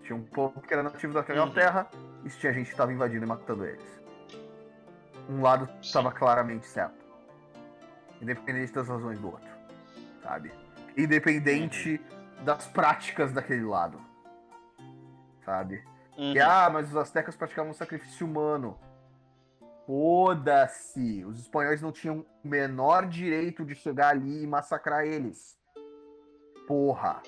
Tinha um povo que era nativo daquela uhum. terra e tinha gente que estava invadindo e matando eles. Um lado estava claramente certo Independente das razões do outro. Sabe? Independente uhum. das práticas daquele lado. Sabe? Uhum. Que, ah, mas os astecas praticavam um sacrifício humano. Foda-se! Os espanhóis não tinham o menor direito de chegar ali e massacrar eles. Porra!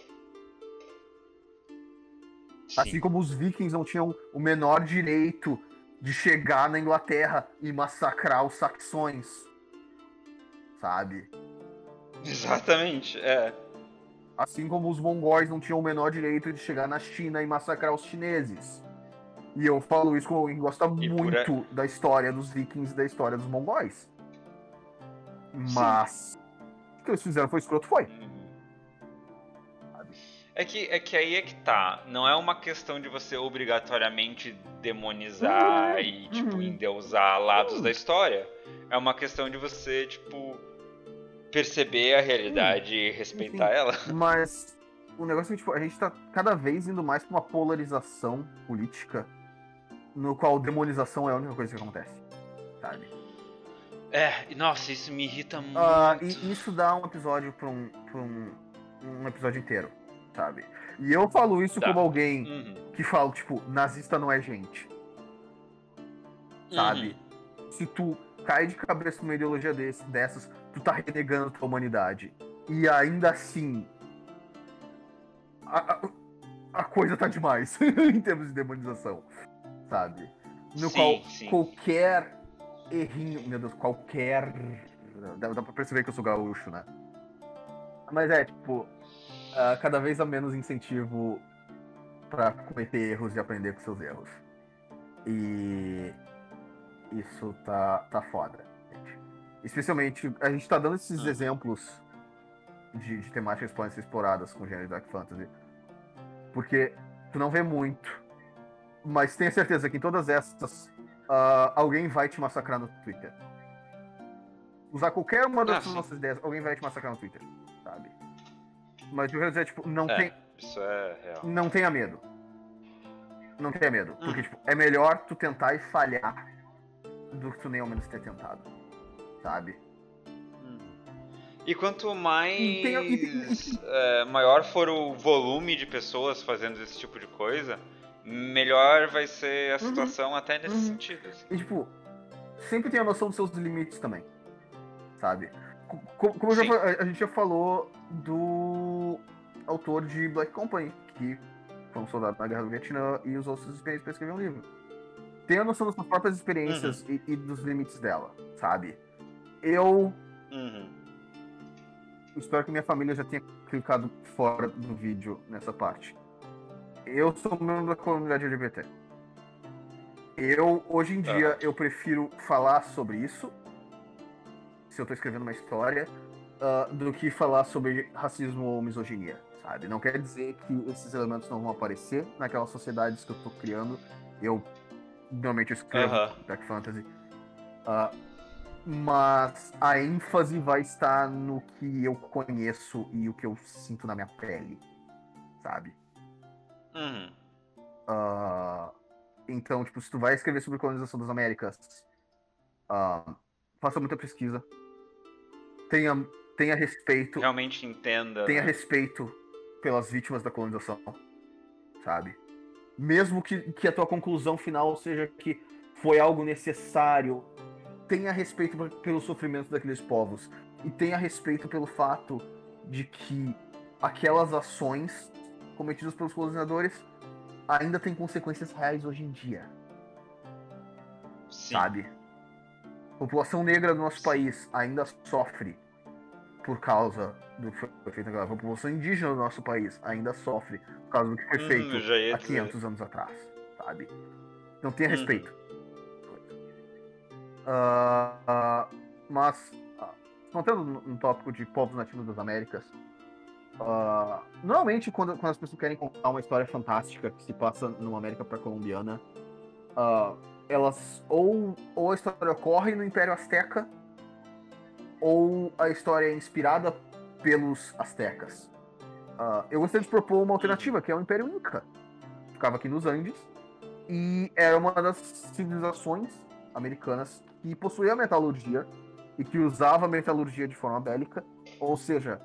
Sim. Assim como os vikings não tinham o menor direito de chegar na Inglaterra e massacrar os saxões sabe? Exatamente, é. Assim como os mongóis não tinham o menor direito de chegar na China e massacrar os chineses. E eu falo isso com alguém que gosta e muito da história dos vikings e da história dos mongóis. Mas o que eles fizeram foi escroto, foi. Uhum. É que, é que aí é que tá. Não é uma questão de você obrigatoriamente demonizar uhum. e, tipo, uhum. endeusar lados uhum. da história. É uma questão de você, tipo, perceber a realidade e respeitar ela. Mas o negócio é que tipo, a gente tá cada vez indo mais pra uma polarização política no qual demonização é a única coisa que acontece, sabe? É, nossa, isso me irrita ah, muito. Uh, e isso dá um episódio pra um, pra um, um episódio inteiro, sabe? E eu falo isso como alguém uhum. que fala, tipo, nazista não é gente. Sabe? Uhum. Se tu cai de cabeça numa ideologia desse, dessas, tu tá renegando tua humanidade. E ainda assim. A, a, a coisa tá demais em termos de demonização. Sabe? No sim, qual sim. qualquer errinho. Meu Deus, qualquer. Dá, dá pra perceber que eu sou gaúcho, né? Mas é, tipo. Uh, cada vez há menos incentivo para cometer erros e aprender com seus erros. E isso tá, tá foda. Especialmente, a gente tá dando esses ah. exemplos de, de, temáticas que podem ser exploradas com gênero Dark Fantasy. Porque tu não vê muito. Mas tenha certeza que em todas essas, uh, alguém vai te massacrar no Twitter. Usar qualquer uma das ah, nossas ideias, alguém vai te massacrar no Twitter, sabe? Mas eu quero dizer, tipo, não é, tem. Isso é real. Não tenha medo. Não tenha medo. Porque, hum. tipo, é melhor tu tentar e falhar do que tu nem ao menos ter tentado sabe? Hum. E quanto mais é, maior for o volume de pessoas fazendo esse tipo de coisa, melhor vai ser a uhum. situação uhum. até nesse uhum. sentido. Assim. E tipo, sempre tem a noção dos seus limites também, sabe? Como, como já, a gente já falou do autor de Black Company, que foi um soldado na Guerra do Vietnã e usou suas experiências para escrever um livro. Tenha noção das suas próprias experiências uhum. e, e, dos limites dela, sabe? Eu. Uhum. Espero que minha família já tenha clicado fora do vídeo nessa parte. Eu sou membro da comunidade LGBT. Eu, hoje em dia, eu prefiro falar sobre isso, se eu tô escrevendo uma história, uh, do que falar sobre racismo ou misoginia, sabe? Não quer dizer que esses elementos não vão aparecer naquelas sociedades que eu tô criando. Eu, normalmente, eu escrevo uh -huh. Dark Fantasy. Uh, mas a ênfase vai estar no que eu conheço e o que eu sinto na minha pele, sabe? Uhum. Uh, então, tipo, se tu vai escrever sobre colonização das Américas, uh, faça muita pesquisa. Tenha, tenha respeito. Realmente entenda. Tenha né? respeito pelas vítimas da colonização, sabe? Mesmo que, que a tua conclusão final seja que foi algo necessário, tenha respeito pelo sofrimento daqueles povos. E tenha respeito pelo fato de que aquelas ações cometidas pelos colonizadores ainda tem consequências reais hoje em dia. Sim. Sabe? A população negra do nosso país ainda sofre por causa do que foi feito agora. A população indígena do nosso país ainda sofre por causa do que foi hum, feito há 500 anos atrás, sabe? Não tenha hum. respeito. Uh, mas, contando no tópico de povos nativos das Américas, Uh, normalmente, quando, quando as pessoas querem contar uma história fantástica que se passa numa América pré-colombiana, elas ou, ou a história ocorre no Império Azteca, ou a história é inspirada pelos Aztecas. Eu gostaria de propor uma alternativa, que é o Império Inca. Ficava aqui nos Andes, e era uma das civilizações americanas que possuía metalurgia e que usava metalurgia de forma bélica, ou seja,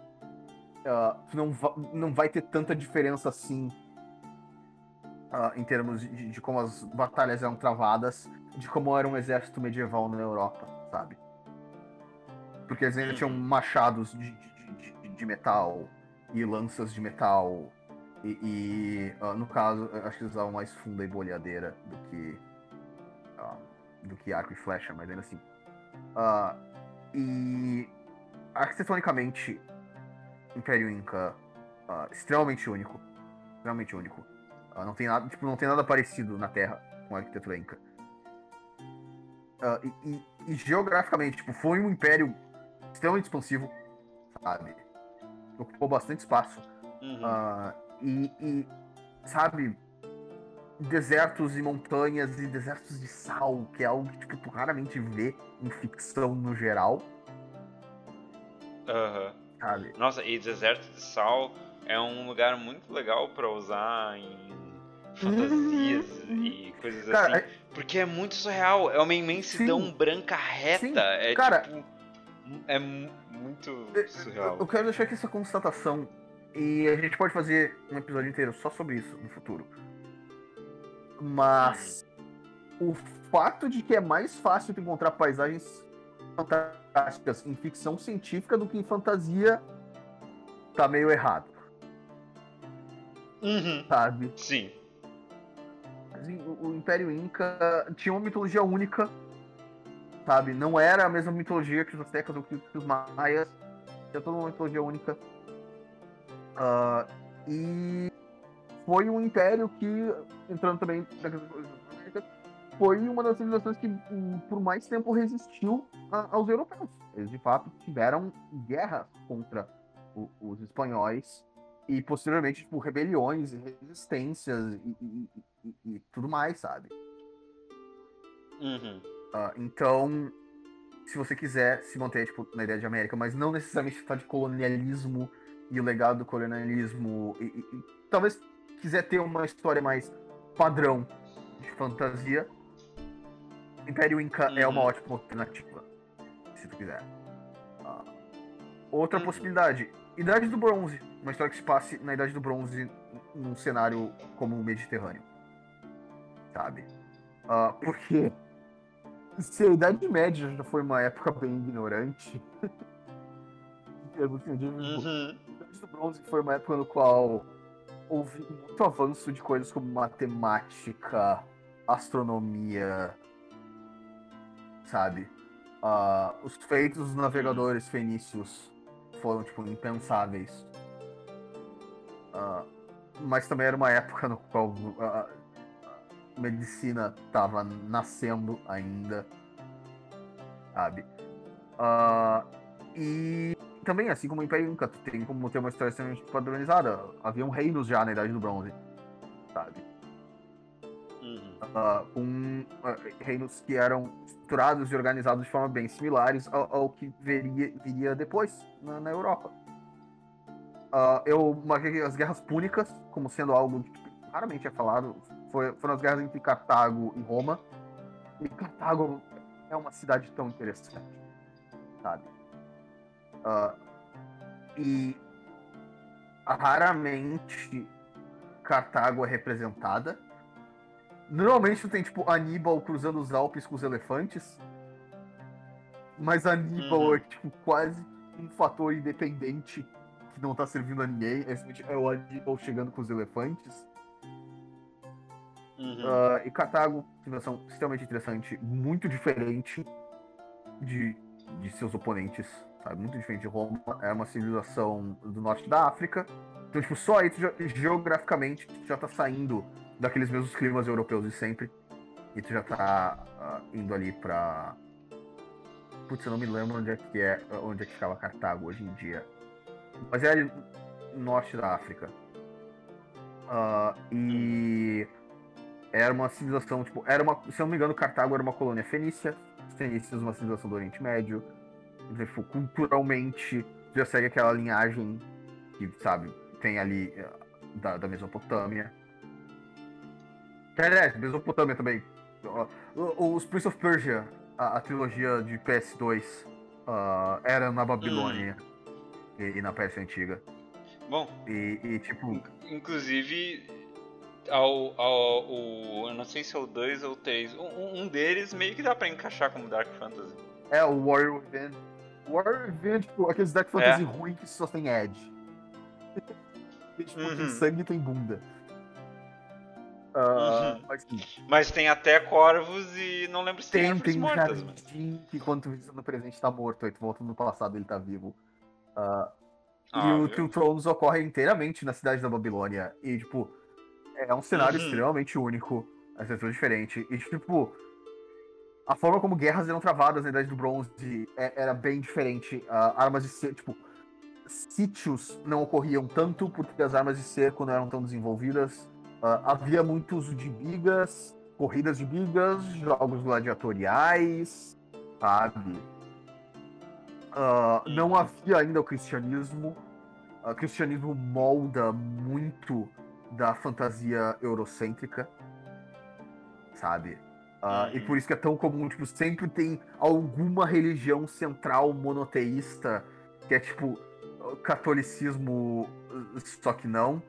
uh, não, va não vai ter tanta diferença assim uh, em termos de, de, como as batalhas eram travadas, de como era um exército medieval na Europa, sabe? Porque eles ainda tinham machados de, de, de, de metal e lanças de metal. E, e uh, no caso, acho que eles usavam mais funda e bolhadeira do que, do que arco e flecha, mas ainda assim. e arquitetonicamente, Império Inca uh, extremamente único. Extremamente único. Uh, não, tem nada, tipo, não tem nada parecido na Terra com a arquitetura Inca. Uh, e, e, e, geograficamente, tipo, foi um império extremamente expansivo, sabe? Ocupou bastante espaço. Uhum. e, e, sabe, desertos e montanhas e desertos de sal, que é algo que tipo, tu raramente vê em ficção no geral. Aham. Uhum? Nossa, e deserto de sal é um lugar muito legal para usar em fantasias uhum. e coisas cara, assim. Porque é muito surreal. É uma imensidão sim, branca reta. Sim, é cara, tipo. É muito surreal. Eu quero deixar aqui essa constatação. E a gente pode fazer um episódio inteiro só sobre isso no futuro. Mas o fato de que é mais fácil de encontrar paisagens fantásticas em ficção científica do que em fantasia tá meio errado. Uhum. Sabe? Sim. O, o Império Inca tinha uma mitologia única, sabe? Não era a mesma mitologia que os Aztecas ou que, os Maias. Tinha toda uma mitologia única. Uh, e foi um império que, entrando também foi uma das civilizações que por mais tempo resistiu a, aos europeus. Eles de fato tiveram guerras contra o, os espanhóis e posteriormente tipo, rebeliões e resistências e, e, e, e tudo mais, sabe? Uhum. Uh, então, se você quiser se manter tipo, na ideia de América, mas não necessariamente falar de colonialismo e o legado do colonialismo, e, talvez quiser ter uma história mais padrão de fantasia, Império Inca uhum. é uma uhum. ótima alternativa, se tu quiser. Uh, outra uhum. possibilidade, Idade do Bronze. Uma história que se passe na Idade do Bronze num cenário como o Mediterrâneo. Sabe? Uh, porque se a Idade Média já foi uma época bem ignorante, uhum. a Idade do Bronze foi uma época no qual houve muito avanço de coisas como matemática, astronomia, sabe? Uh, os feitos dos navegadores fenícios foram, tipo, impensáveis. Uh, mas também era uma época no qual a medicina estava nascendo ainda, sabe? Uh, e também, assim como o Império Inca, tem como ter uma história extremamente padronizada. Haviam reinos já na Idade do Bronze, sabe? Uh, com uh, reinos que eram estruturados e organizados de forma bem similares ao, ao que viria, viria depois na, na Europa. Uh, eu marquei as guerras púnicas como sendo algo que raramente é falado. Foi, foram as guerras entre Cartago e Roma. E Cartago é uma cidade tão interessante, sabe? Uh, e raramente Cartago é representada. Normalmente tem tipo Aníbal cruzando os Alpes com os elefantes. Mas Aníbal uhum. é tipo quase um fator independente que não tá servindo a ninguém. É o Aníbal chegando com os elefantes. Uhum. Uh, e Cartago, civilização extremamente interessante, muito diferente de, de seus oponentes sabe? Muito diferente de Roma. É uma civilização do norte da África. Então, tipo, só aí, já, geograficamente, tu já tá saindo daqueles mesmos climas europeus de sempre. E tu já tá uh, indo ali pra. Putz, eu não me lembro onde é que é, onde é que ficava Cartago hoje em dia. Mas é ali no norte da África. Uh, e era uma civilização, tipo, era uma, se eu não me engano, Cartago era uma colônia fenícia, fenícios uma civilização do Oriente Médio, tipo, culturalmente já segue aquela linhagem que, sabe, tem ali eh, da, da Mesopotâmia. Aliás, Mesopotâmia também. Os Prince of Persia, a, a trilogia de PS2, uh, ah, era na Babilônia hum. e, e, na Pérsia Antiga. Bom. E, e tipo. Inclusive, ao, ao, o, eu não sei se é o 2 ou o 3. Um, um, deles meio que dá pra encaixar como Dark Fantasy. É, o Warrior Within. Warrior vem, tipo, aqueles deck fantasy é. ruim que só tem edge. e, tipo, uhum. tem sangue e tem bunda. Uh, uhum. mas, mas, tem até corvos e não lembro se tem tem, tem um mortas, mas... que quando tu no presente tá morto, aí tu volta no passado ele tá vivo. Uh, ah, e o Two Thrones ocorre inteiramente na cidade da Babilônia. E, tipo, é um cenário uhum. extremamente único, é tudo diferente. E, tipo, a forma como guerras eram travadas na Idade do Bronze é, era bem diferente. Uh, armas de cerco, tipo, sítios não ocorriam tanto porque as armas de cerco não eram tão desenvolvidas. Uh, havia muito uso de bigas, corridas de bigas, jogos gladiatoriais, sabe? Uh, não havia ainda o cristianismo. O cristianismo molda muito da fantasia eurocêntrica, sabe? Uh, e por isso que é tão comum, tipo, sempre tem alguma religião central monoteísta, que é tipo catolicismo, só que não.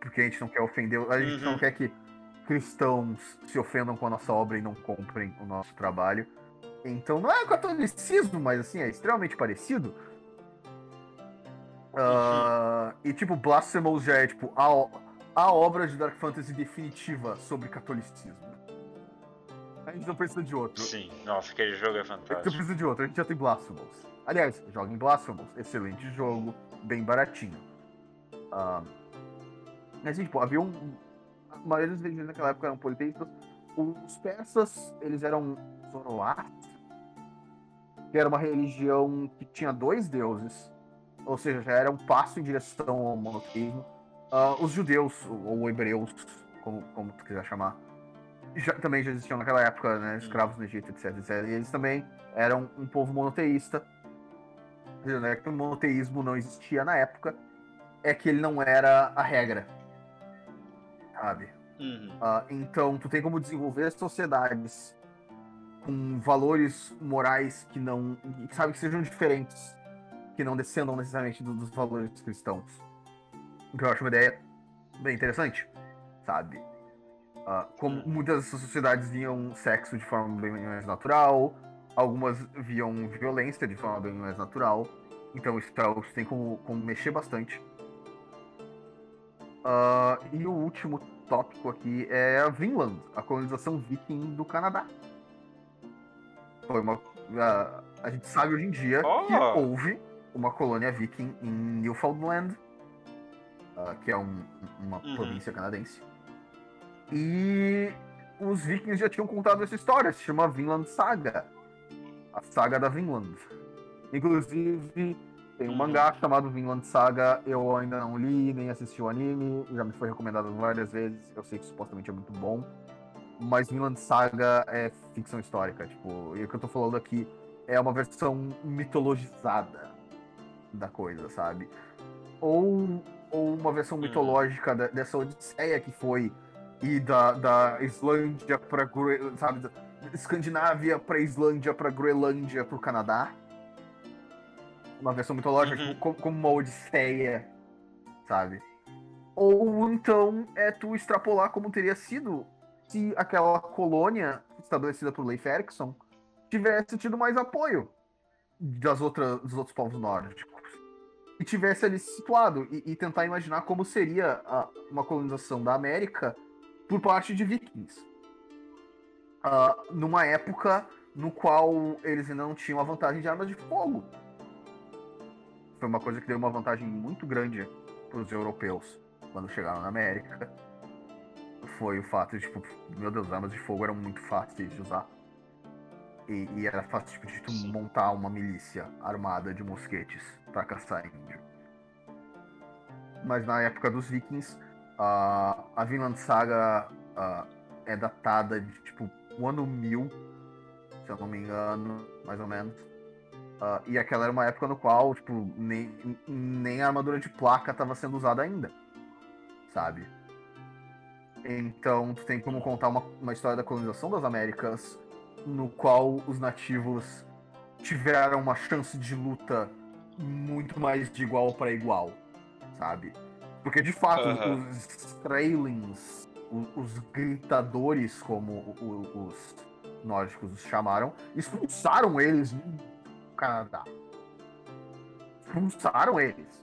Porque a gente não quer ofender, a gente uhum. não quer que cristãos se ofendam com a nossa obra e não comprem o nosso trabalho. Então não é catolicismo, mas assim, é extremamente parecido. Uh, E tipo, Blasphemous já é tipo a, a obra de Dark Fantasy definitiva sobre catolicismo. A gente não precisa de outro. Sim, nossa, aquele jogo é fantástico. A gente não precisa de outro, a gente já tem Blasphemous. Aliás, joga em Blasphemous, excelente jogo, bem baratinho. Uh, mas, tipo, havia um. A maioria das religiões naquela época eram politeístas. Os persas, eles eram Zoroastro, que era uma religião que tinha dois deuses, ou seja, já era um passo em direção ao monoteísmo. Uh, os judeus, ou hebreus, como, como tu quiser chamar, já, também já existiam naquela época, né, escravos no Egito, etc, etc. E eles também eram um povo monoteísta. Né, que o monoteísmo não existia na época, é que ele não era a regra. Sabe? Uhum. Uh, então, tu tem como desenvolver sociedades com valores morais que não. Que, sabe, que sejam diferentes, que não descendam necessariamente do, dos valores cristãos. O que eu acho uma ideia bem interessante, sabe? Uh, como hum. muitas dessas sociedades viam sexo de forma bem mais natural, algumas viam violência de forma bem mais natural. Então isso, é tem como, como mexer bastante. Uh, e o último tópico aqui é a Vinland, a colonização viking do Canadá. Foi uma. Uh, a gente sabe hoje em dia Oh. que houve uma colônia viking em Newfoundland, uh, que é um- uma Uhum. província canadense. E os vikings já tinham contado essa história, se chama Vinland Saga. A saga da Vinland. Inclusive, tem um Uhum. mangá chamado Vinland Saga, eu ainda não li, nem assisti o anime, já me foi recomendado várias vezes, eu sei que supostamente é muito bom. Mas Vinland Saga é ficção histórica, tipo, e o que eu tô falando aqui é uma versão mitologizada da coisa, sabe? Ou, ou uma versão Uhum. mitológica da- dessa odisseia que foi ir da, da Islândia pra Gre- sabe, da Escandinávia pra Islândia, pra Groenlândia, pro Canadá. Uma versão mitológica, Uhum. como, como uma odisseia, sabe? Ou então é tu extrapolar como teria sido se aquela colônia estabelecida por Leif Erikson tivesse tido mais apoio das outras, dos outros povos nórdicos. E tivesse ali se situado e, e tentar imaginar como seria a- uma colonização da América por parte de vikings. Ah, numa época no qual eles ainda não tinham a vantagem de armas de fogo. Foi uma coisa que deu uma vantagem muito grande para os europeus quando chegaram na América. Foi o fato de, tipo, meu Deus, armas de fogo eram muito fáceis de usar. E, e era fácil tipo, de tu montar uma milícia armada de mosquetes para caçar índio. Mas na época dos vikings, a, a Vinland Saga ah, é datada de tipo o ano 1000, se eu não me engano, mais ou menos. Ah, e aquela era uma época no qual, tipo, nem, nem a armadura de placa estava sendo usada ainda. Sabe? Então, tu tem como contar uma, uma história da colonização das Américas, no qual os nativos tiveram uma chance de luta muito mais de igual para igual, sabe? Porque de fato, os Strailings, o- os, gritadores, como os nórdicos os chamaram, expulsaram eles do Canadá. Expulsaram eles.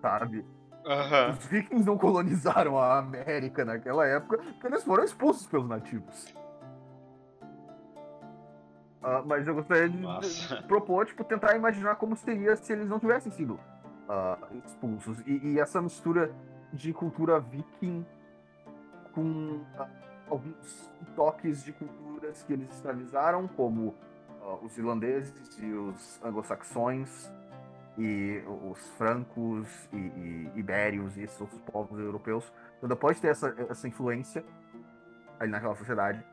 Sabe? Os vikings não colonizaram a América naquela época porque eles foram expulsos pelos nativos. Ah, mas eu gostaria de, de propor, tipo, tentar imaginar como seria se eles não tivessem sido ah, expulsos. E, e essa mistura de cultura viking com ah, alguns toques de culturas que eles escravizaram, como ah, os irlandeses e os anglo-saxões, e os francos e, e ibérios e esses outros povos europeus. Então pode ter essa, essa influência ali naquela sociedade,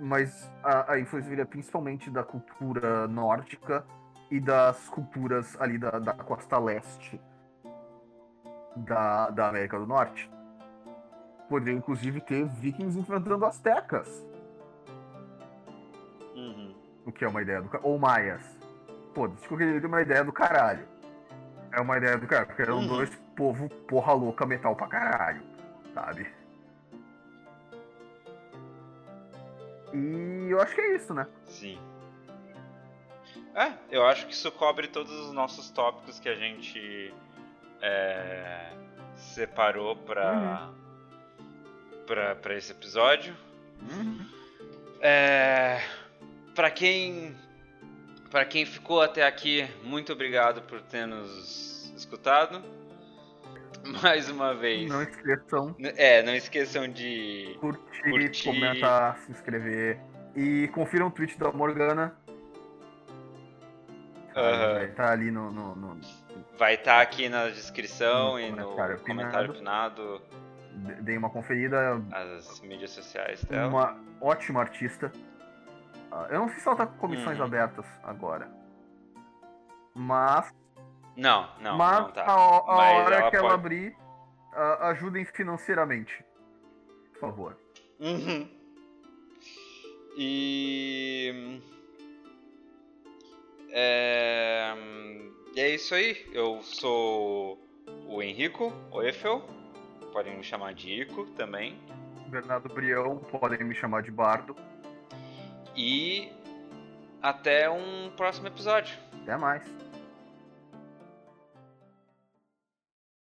mas a, a influência viria principalmente da cultura nórdica e das culturas ali da, da costa leste da, da América do Norte. Poderia inclusive ter vikings enfrentando astecas, Uhum. o que é uma ideia do ou maias. Foda-se, qualquer jeito é uma ideia do caralho. É uma ideia do caralho, porque eram Uhum. dois povo porra louca metal pra caralho, sabe? E eu acho que é isso, né? Sim. É, eu acho que isso cobre todos os nossos tópicos que a gente é, separou pra, pra, pra esse episódio. É, pra quem para quem ficou até aqui, muito obrigado por ter nos escutado. Mais uma vez. Não esqueçam É, não esqueçam de curtir, Curtir. comentar, se inscrever. E confiram o tweet da Morgana. Aham. Vai estar ali no, no- no- vai estar aqui na descrição No e no comentário comentário pinado de- Deem uma conferida. as mídias sociais dela. Uma ótima artista. Ah, Eu não sei se ela tá com comissões Uhum. abertas agora. Mas, Não, não, mas não tá. a, a Mas hora ela que ela pode- abrir, ah, ajudem financeiramente. Por favor. Uhum. E. É... e é isso aí. Eu sou o Henrico, o Eiffel. Podem me chamar de Ico também. Bernardo Brião, podem me chamar de Bardo. E até um próximo episódio. Até mais.